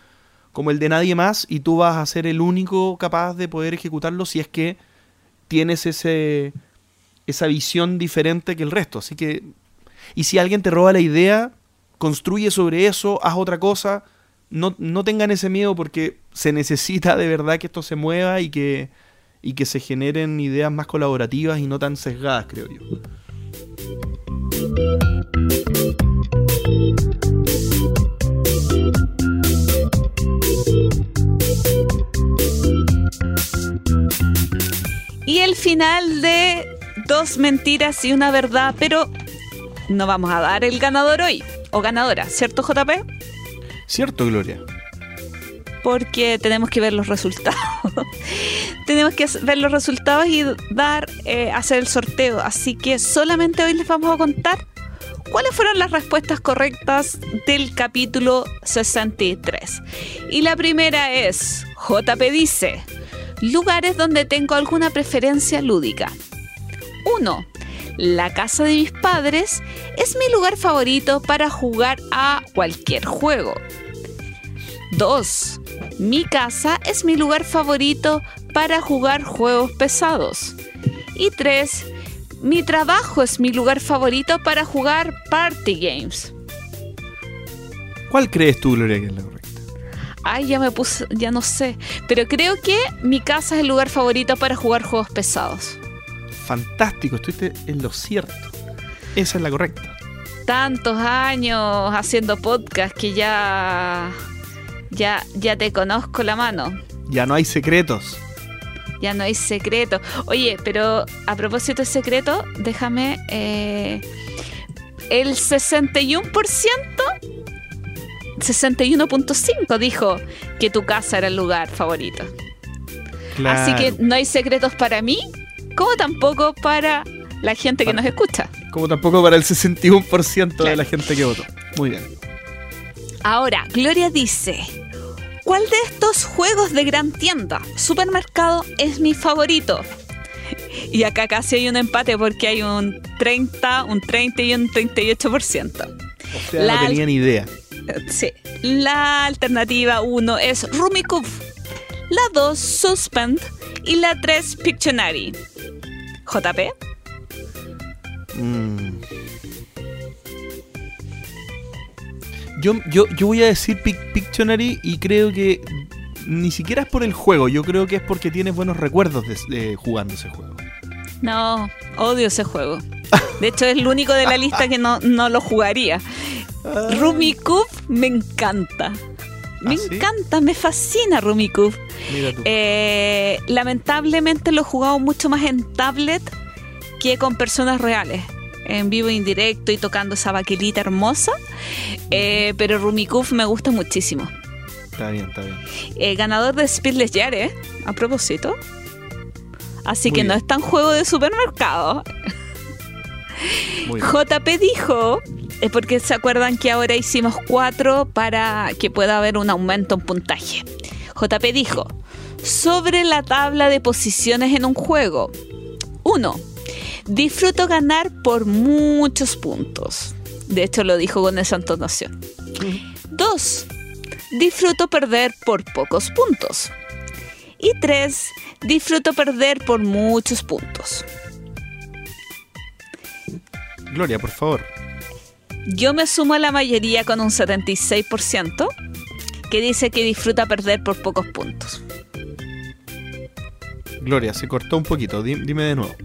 [SPEAKER 1] como el de nadie más y tú vas a ser el único capaz de poder ejecutarlo si es que tienes ese, esa visión diferente que el resto. Así que, y si alguien te roba la idea, construye sobre eso, haz otra cosa. No, no tengan ese miedo porque se necesita de verdad que esto se mueva y que, y que se generen ideas más colaborativas y no tan sesgadas, creo yo.
[SPEAKER 2] Y el final de dos mentiras y una verdad, pero no vamos a dar el ganador hoy o ganadora, ¿cierto JP?
[SPEAKER 1] Cierto, Gloria.
[SPEAKER 2] Porque tenemos que ver los resultados. tenemos que ver los resultados y dar, eh, hacer el sorteo. Así que solamente hoy les vamos a contar cuáles fueron las respuestas correctas del capítulo 63. Y la primera es, JP dice, lugares donde tengo alguna preferencia lúdica. 1 la casa de mis padres es mi lugar favorito para jugar a cualquier juego. 2. Mi casa es mi lugar favorito para jugar juegos pesados. Y 3. Mi trabajo es mi lugar favorito para jugar party games.
[SPEAKER 1] ¿Cuál crees tú, Gloria, que es la correcta?
[SPEAKER 2] Ay, ya me puse, ya no sé. Pero creo que mi casa es el lugar favorito para jugar juegos pesados
[SPEAKER 1] fantástico, estuviste en lo cierto. Esa es la correcta.
[SPEAKER 2] Tantos años haciendo podcast que ya, ya, ya te conozco la mano.
[SPEAKER 1] Ya no hay secretos.
[SPEAKER 2] Ya no hay secretos. Oye, pero a propósito de secreto, déjame... Eh, el 61%, 61.5 dijo que tu casa era el lugar favorito. Así que no hay secretos para mí como tampoco para la gente que nos escucha.
[SPEAKER 1] Como tampoco para el 61% de la gente que votó. Muy bien.
[SPEAKER 2] Ahora, Gloria dice, ¿cuál de estos juegos de gran tienda, supermercado, es mi favorito? Y acá casi hay un empate porque hay un 30, un 30 y un 38%.
[SPEAKER 1] O sea, no tenía ni idea.
[SPEAKER 2] Sí. La alternativa 1 es Rumikub, la 2 Suspend y la 3 Pictionary. JP. Mm.
[SPEAKER 1] Yo, yo, yo voy a decir Pictionary y creo que ni siquiera es por el juego, yo creo que es porque tienes buenos recuerdos de, jugando ese juego.
[SPEAKER 2] No, odio ese juego. De hecho, es el único de la lista que no, lo jugaría. Rumi me encanta. Me ¿Ah, encanta, me fascina Rumikub. Eh, lamentablemente lo he jugado mucho más en tablet que con personas reales. En vivo, indirecto y tocando esa baquelita hermosa. Eh, pero Rumikub me gusta muchísimo.
[SPEAKER 1] Está bien, está bien.
[SPEAKER 2] Eh, ganador de Speedless Yare, a propósito. Así
[SPEAKER 1] Muy
[SPEAKER 2] que no es tan juego de supermercado. JP dijo, es porque se acuerdan que ahora hicimos cuatro para que pueda haber un aumento en puntaje. JP dijo, sobre la tabla de posiciones en un juego. 1. Disfruto ganar por muchos puntos. De hecho, lo dijo con esa entonación. 2. Disfruto perder por pocos puntos. Y 3. Disfruto perder por muchos puntos.
[SPEAKER 1] Gloria, por favor.
[SPEAKER 2] Yo me sumo a la mayoría con un 76% que dice que disfruta perder por pocos puntos.
[SPEAKER 1] Gloria, se cortó un poquito. Di- Dime de nuevo.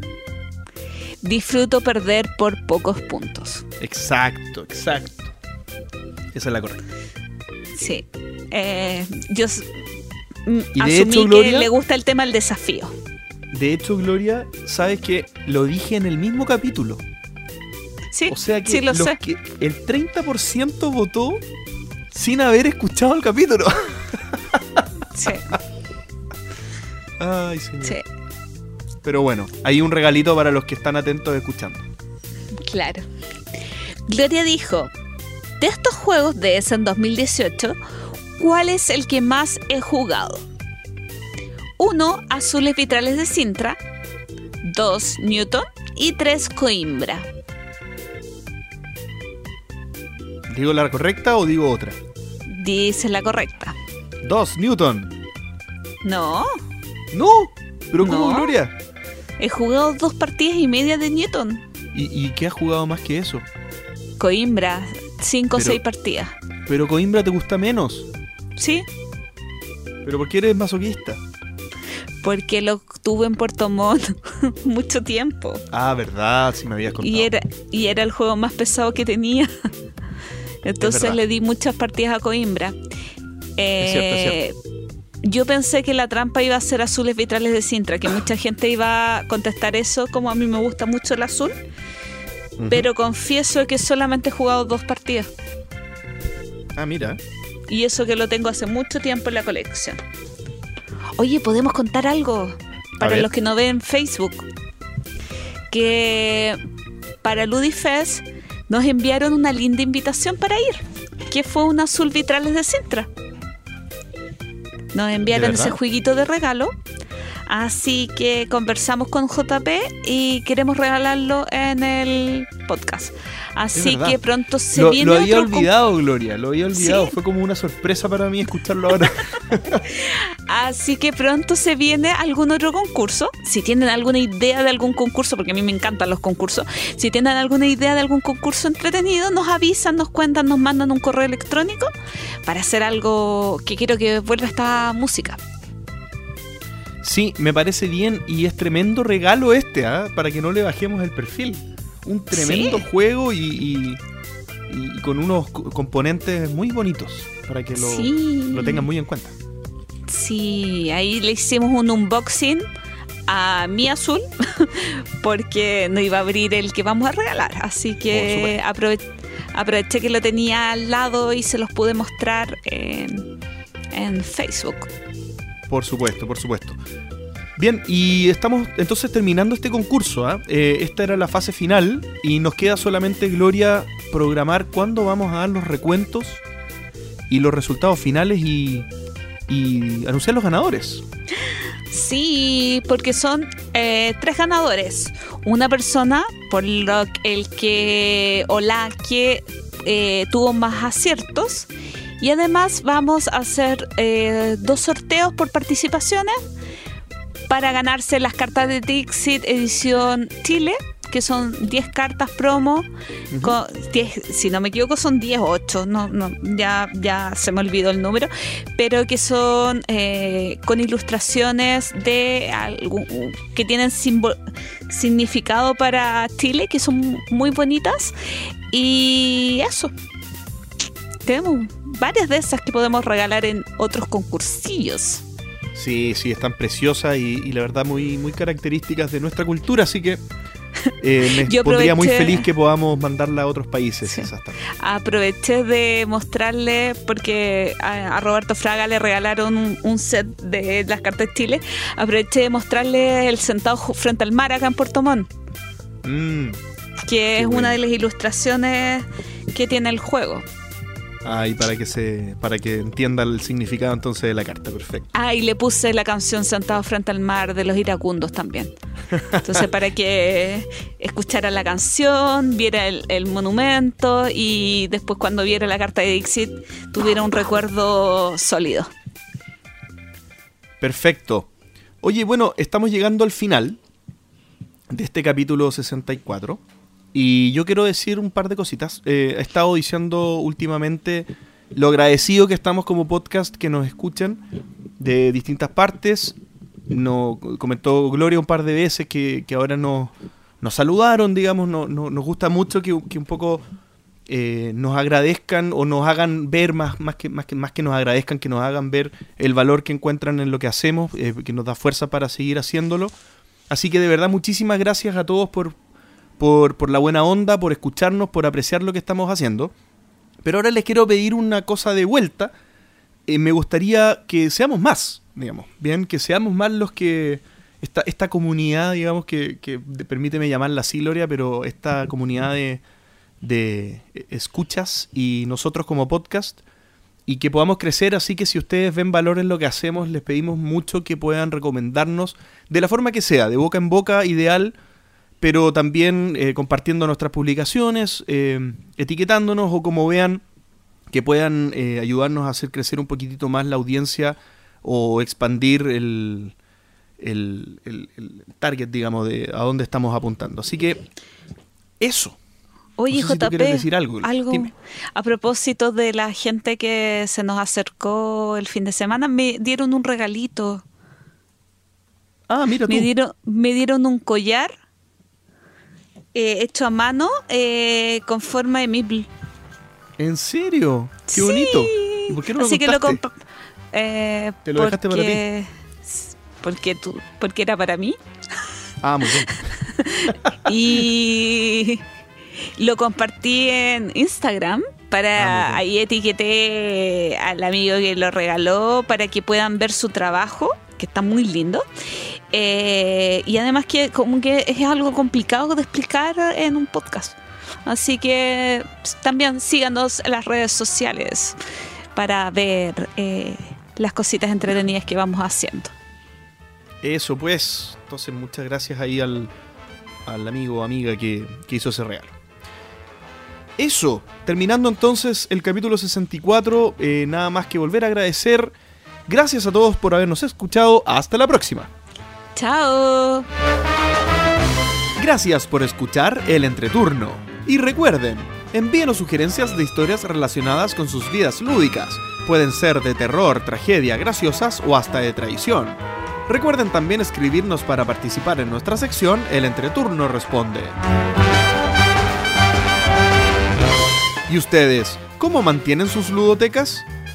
[SPEAKER 2] Disfruto perder por pocos puntos.
[SPEAKER 1] Exacto, exacto. Esa es la correcta.
[SPEAKER 2] Sí. Eh, yo mm,
[SPEAKER 1] Y
[SPEAKER 2] asumí
[SPEAKER 1] hecho,
[SPEAKER 2] que le gusta el tema del desafío.
[SPEAKER 1] De hecho, Gloria, sabes que lo dije en el mismo capítulo.
[SPEAKER 2] Sí,
[SPEAKER 1] O sea que,
[SPEAKER 2] sí lo
[SPEAKER 1] los
[SPEAKER 2] sé.
[SPEAKER 1] que el 30% votó sin haber escuchado el capítulo.
[SPEAKER 2] Sí,
[SPEAKER 1] Ay, señor.
[SPEAKER 2] sí,
[SPEAKER 1] Pero bueno, hay un regalito para los que están atentos escuchando.
[SPEAKER 2] claro. Gloria dijo, de estos juegos de ese en 2018, ¿cuál es el que más he jugado? 1. Azules vitrales de Sintra. 2. Newton. Y 3. Coimbra.
[SPEAKER 1] ¿Digo la correcta o digo otra?
[SPEAKER 2] Dice la correcta.
[SPEAKER 1] Dos, Newton.
[SPEAKER 2] No,
[SPEAKER 1] No, pero ¿cómo,
[SPEAKER 2] No.
[SPEAKER 1] Gloria?
[SPEAKER 2] he jugado dos partidas y media de Newton.
[SPEAKER 1] ¿Y, y qué has jugado más que eso?
[SPEAKER 2] Coimbra, 5 o 6 partidas.
[SPEAKER 1] Pero Coimbra te gusta menos.
[SPEAKER 2] ¿Sí?
[SPEAKER 1] ¿Pero por qué eres masoquista?
[SPEAKER 2] Porque lo tuve en Puerto Montt mucho tiempo.
[SPEAKER 1] Ah, verdad, si me habías contado.
[SPEAKER 2] Y era, y era el juego más pesado que tenía. Entonces le di muchas partidas a Coimbra.
[SPEAKER 1] Es cierto, es
[SPEAKER 2] Eh, Yo pensé que la trampa iba a ser azules vitrales de Sintra, que mucha gente iba a contestar eso, como a mí me gusta mucho el azul, pero confieso que solamente he jugado dos partidas.
[SPEAKER 1] Ah, mira.
[SPEAKER 2] Y eso que lo tengo hace mucho tiempo en la colección. Oye, podemos contar algo para los que no ven Facebook. Que para Ludifest nos enviaron una linda invitación para ir, que fue un azul vitrales de Sintra. Nos enviaron ese jueguito de regalo. Así que conversamos con JP y queremos regalarlo en el podcast. Así que pronto se
[SPEAKER 1] Lo,
[SPEAKER 2] viene
[SPEAKER 1] lo había
[SPEAKER 2] otro
[SPEAKER 1] olvidado, Gloria, lo había olvidado.
[SPEAKER 2] ¿Sí?
[SPEAKER 1] Fue como una sorpresa para mí escucharlo ahora.
[SPEAKER 2] Así que pronto se viene algún otro concurso. Si tienen alguna idea de algún concurso, porque a mí me encantan los concursos, si tienen alguna idea de algún concurso entretenido, nos avisan, nos cuentan, nos mandan un correo electrónico para hacer algo que quiero que vuelva esta música.
[SPEAKER 1] Sí, me parece bien y es tremendo regalo este, ¿ah? para que no le bajemos el perfil. Un tremendo
[SPEAKER 2] Sí.
[SPEAKER 1] juego y, y- y con unos co- componentes muy bonitos para que lo,
[SPEAKER 2] Sí.
[SPEAKER 1] lo tengan muy en cuenta.
[SPEAKER 2] Sí, ahí le hicimos un unboxing a mi azul porque no iba a abrir el que vamos a regalar. Así que aprove- aproveché que lo tenía al lado y se los pude mostrar en, en Facebook.
[SPEAKER 1] Por supuesto, por supuesto. Bien, y estamos entonces terminando este concurso. ¿ah? Eh, esta era la fase final y nos queda solamente, Gloria, programar cuándo vamos a dar los recuentos y los resultados finales y, y anunciar los ganadores.
[SPEAKER 2] Sí, porque son eh, tres ganadores. Una persona por lo el que o la que eh, tuvo más aciertos. Y además vamos a hacer eh, dos sorteos por participaciones para ganarse las cartas de Dixit edición Chile, que son 10 cartas promo. con 10, si no me equivoco, son 10 o 8, no, no, ya, ya se me olvidó el número, pero que son eh, con ilustraciones de algún, que tienen significado para Chile, que son muy bonitas. Y eso. Tenemos varias de esas que podemos regalar en otros concursillos.
[SPEAKER 1] Sí, sí, están preciosas y, y la verdad muy, muy características de nuestra cultura, así que eh, me pondría muy feliz que podamos mandarla a otros países.
[SPEAKER 2] Aproveché de mostrarle, porque a, Roberto Fraga le regalaron un, set de las cartas Chile, aproveché de mostrarle el sentado frente al mar acá en Puerto Montt. Mm, que es una de las ilustraciones que tiene el juego.
[SPEAKER 1] Ah, y para que se, para que entienda el significado entonces de la carta, perfecto.
[SPEAKER 2] Ah, y le puse la canción Sentado frente al mar de los iracundos también. Entonces, para que escuchara la canción, viera el, monumento y después cuando viera la carta de Dixit tuviera un recuerdo sólido.
[SPEAKER 1] Perfecto. Oye, bueno, estamos llegando al final de este capítulo 64. Y yo quiero decir un par de cositas. Eh, he estado diciendo últimamente lo agradecido que estamos como podcast que nos escuchan de distintas partes. No, comentó Gloria un par de veces que, ahora nos, nos saludaron, digamos, no, nos gusta mucho que, un poco eh, nos agradezcan o nos hagan ver, más, más, que, más, que, más que nos agradezcan, que nos hagan ver el valor que encuentran en lo que hacemos, eh, que nos da fuerza para seguir haciéndolo. Así que de verdad muchísimas gracias a todos por, por, la buena onda, por escucharnos, por apreciar lo que estamos haciendo. Pero ahora les quiero pedir una cosa de vuelta. Eh, me gustaría que seamos más, digamos, bien, que seamos más los que esta, esta comunidad, digamos, que, que permíteme llamarla así, Gloria, pero esta comunidad de, de escuchas y nosotros como podcast y que podamos crecer, así que si ustedes ven valor en lo que hacemos, les pedimos mucho que puedan recomendarnos de la forma que sea, de boca en boca, ideal, pero también eh, compartiendo nuestras publicaciones, eh, etiquetándonos o como vean que puedan eh, ayudarnos a hacer crecer un poquitito más la audiencia o expandir el, el, target, digamos, de a dónde estamos apuntando. Así que eso.
[SPEAKER 2] Oye, JP, decir algo. algo a propósito de la gente que se nos acercó el fin de semana, me dieron un regalito.
[SPEAKER 1] Ah, mira tú.
[SPEAKER 2] Me dieron, me dieron un collar eh, hecho a mano eh, con forma de Mibl.
[SPEAKER 1] ¿En serio? ¡Qué bonito!
[SPEAKER 2] ¿Y por qué no lo Así que lo eh, ¿Te lo dejaste para ti? Porque, tú, porque era para mí.
[SPEAKER 1] Ah, muy bien.
[SPEAKER 2] y lo compartí en Instagram para ah, ahí etiqueté al amigo que lo regaló para que puedan ver su trabajo que está muy lindo. Eh, y además que como que es algo complicado de explicar en un podcast. Así que también síganos en las redes sociales para ver eh, las cositas entretenidas que vamos haciendo.
[SPEAKER 1] Eso pues, entonces muchas gracias ahí al, al amigo o amiga que, que hizo ese regalo. Eso, terminando entonces el capítulo 64, eh, nada más que volver a agradecer Gracias a todos por habernos escuchado. Hasta la próxima.
[SPEAKER 2] Chao.
[SPEAKER 1] Gracias por escuchar el entreturno. Y recuerden, envíenos sugerencias de historias relacionadas con sus vidas lúdicas. Pueden ser de terror, tragedia, graciosas o hasta de traición. Recuerden también escribirnos para participar en nuestra sección El Entreturno Responde. ¿Y ustedes, cómo mantienen sus ludotecas?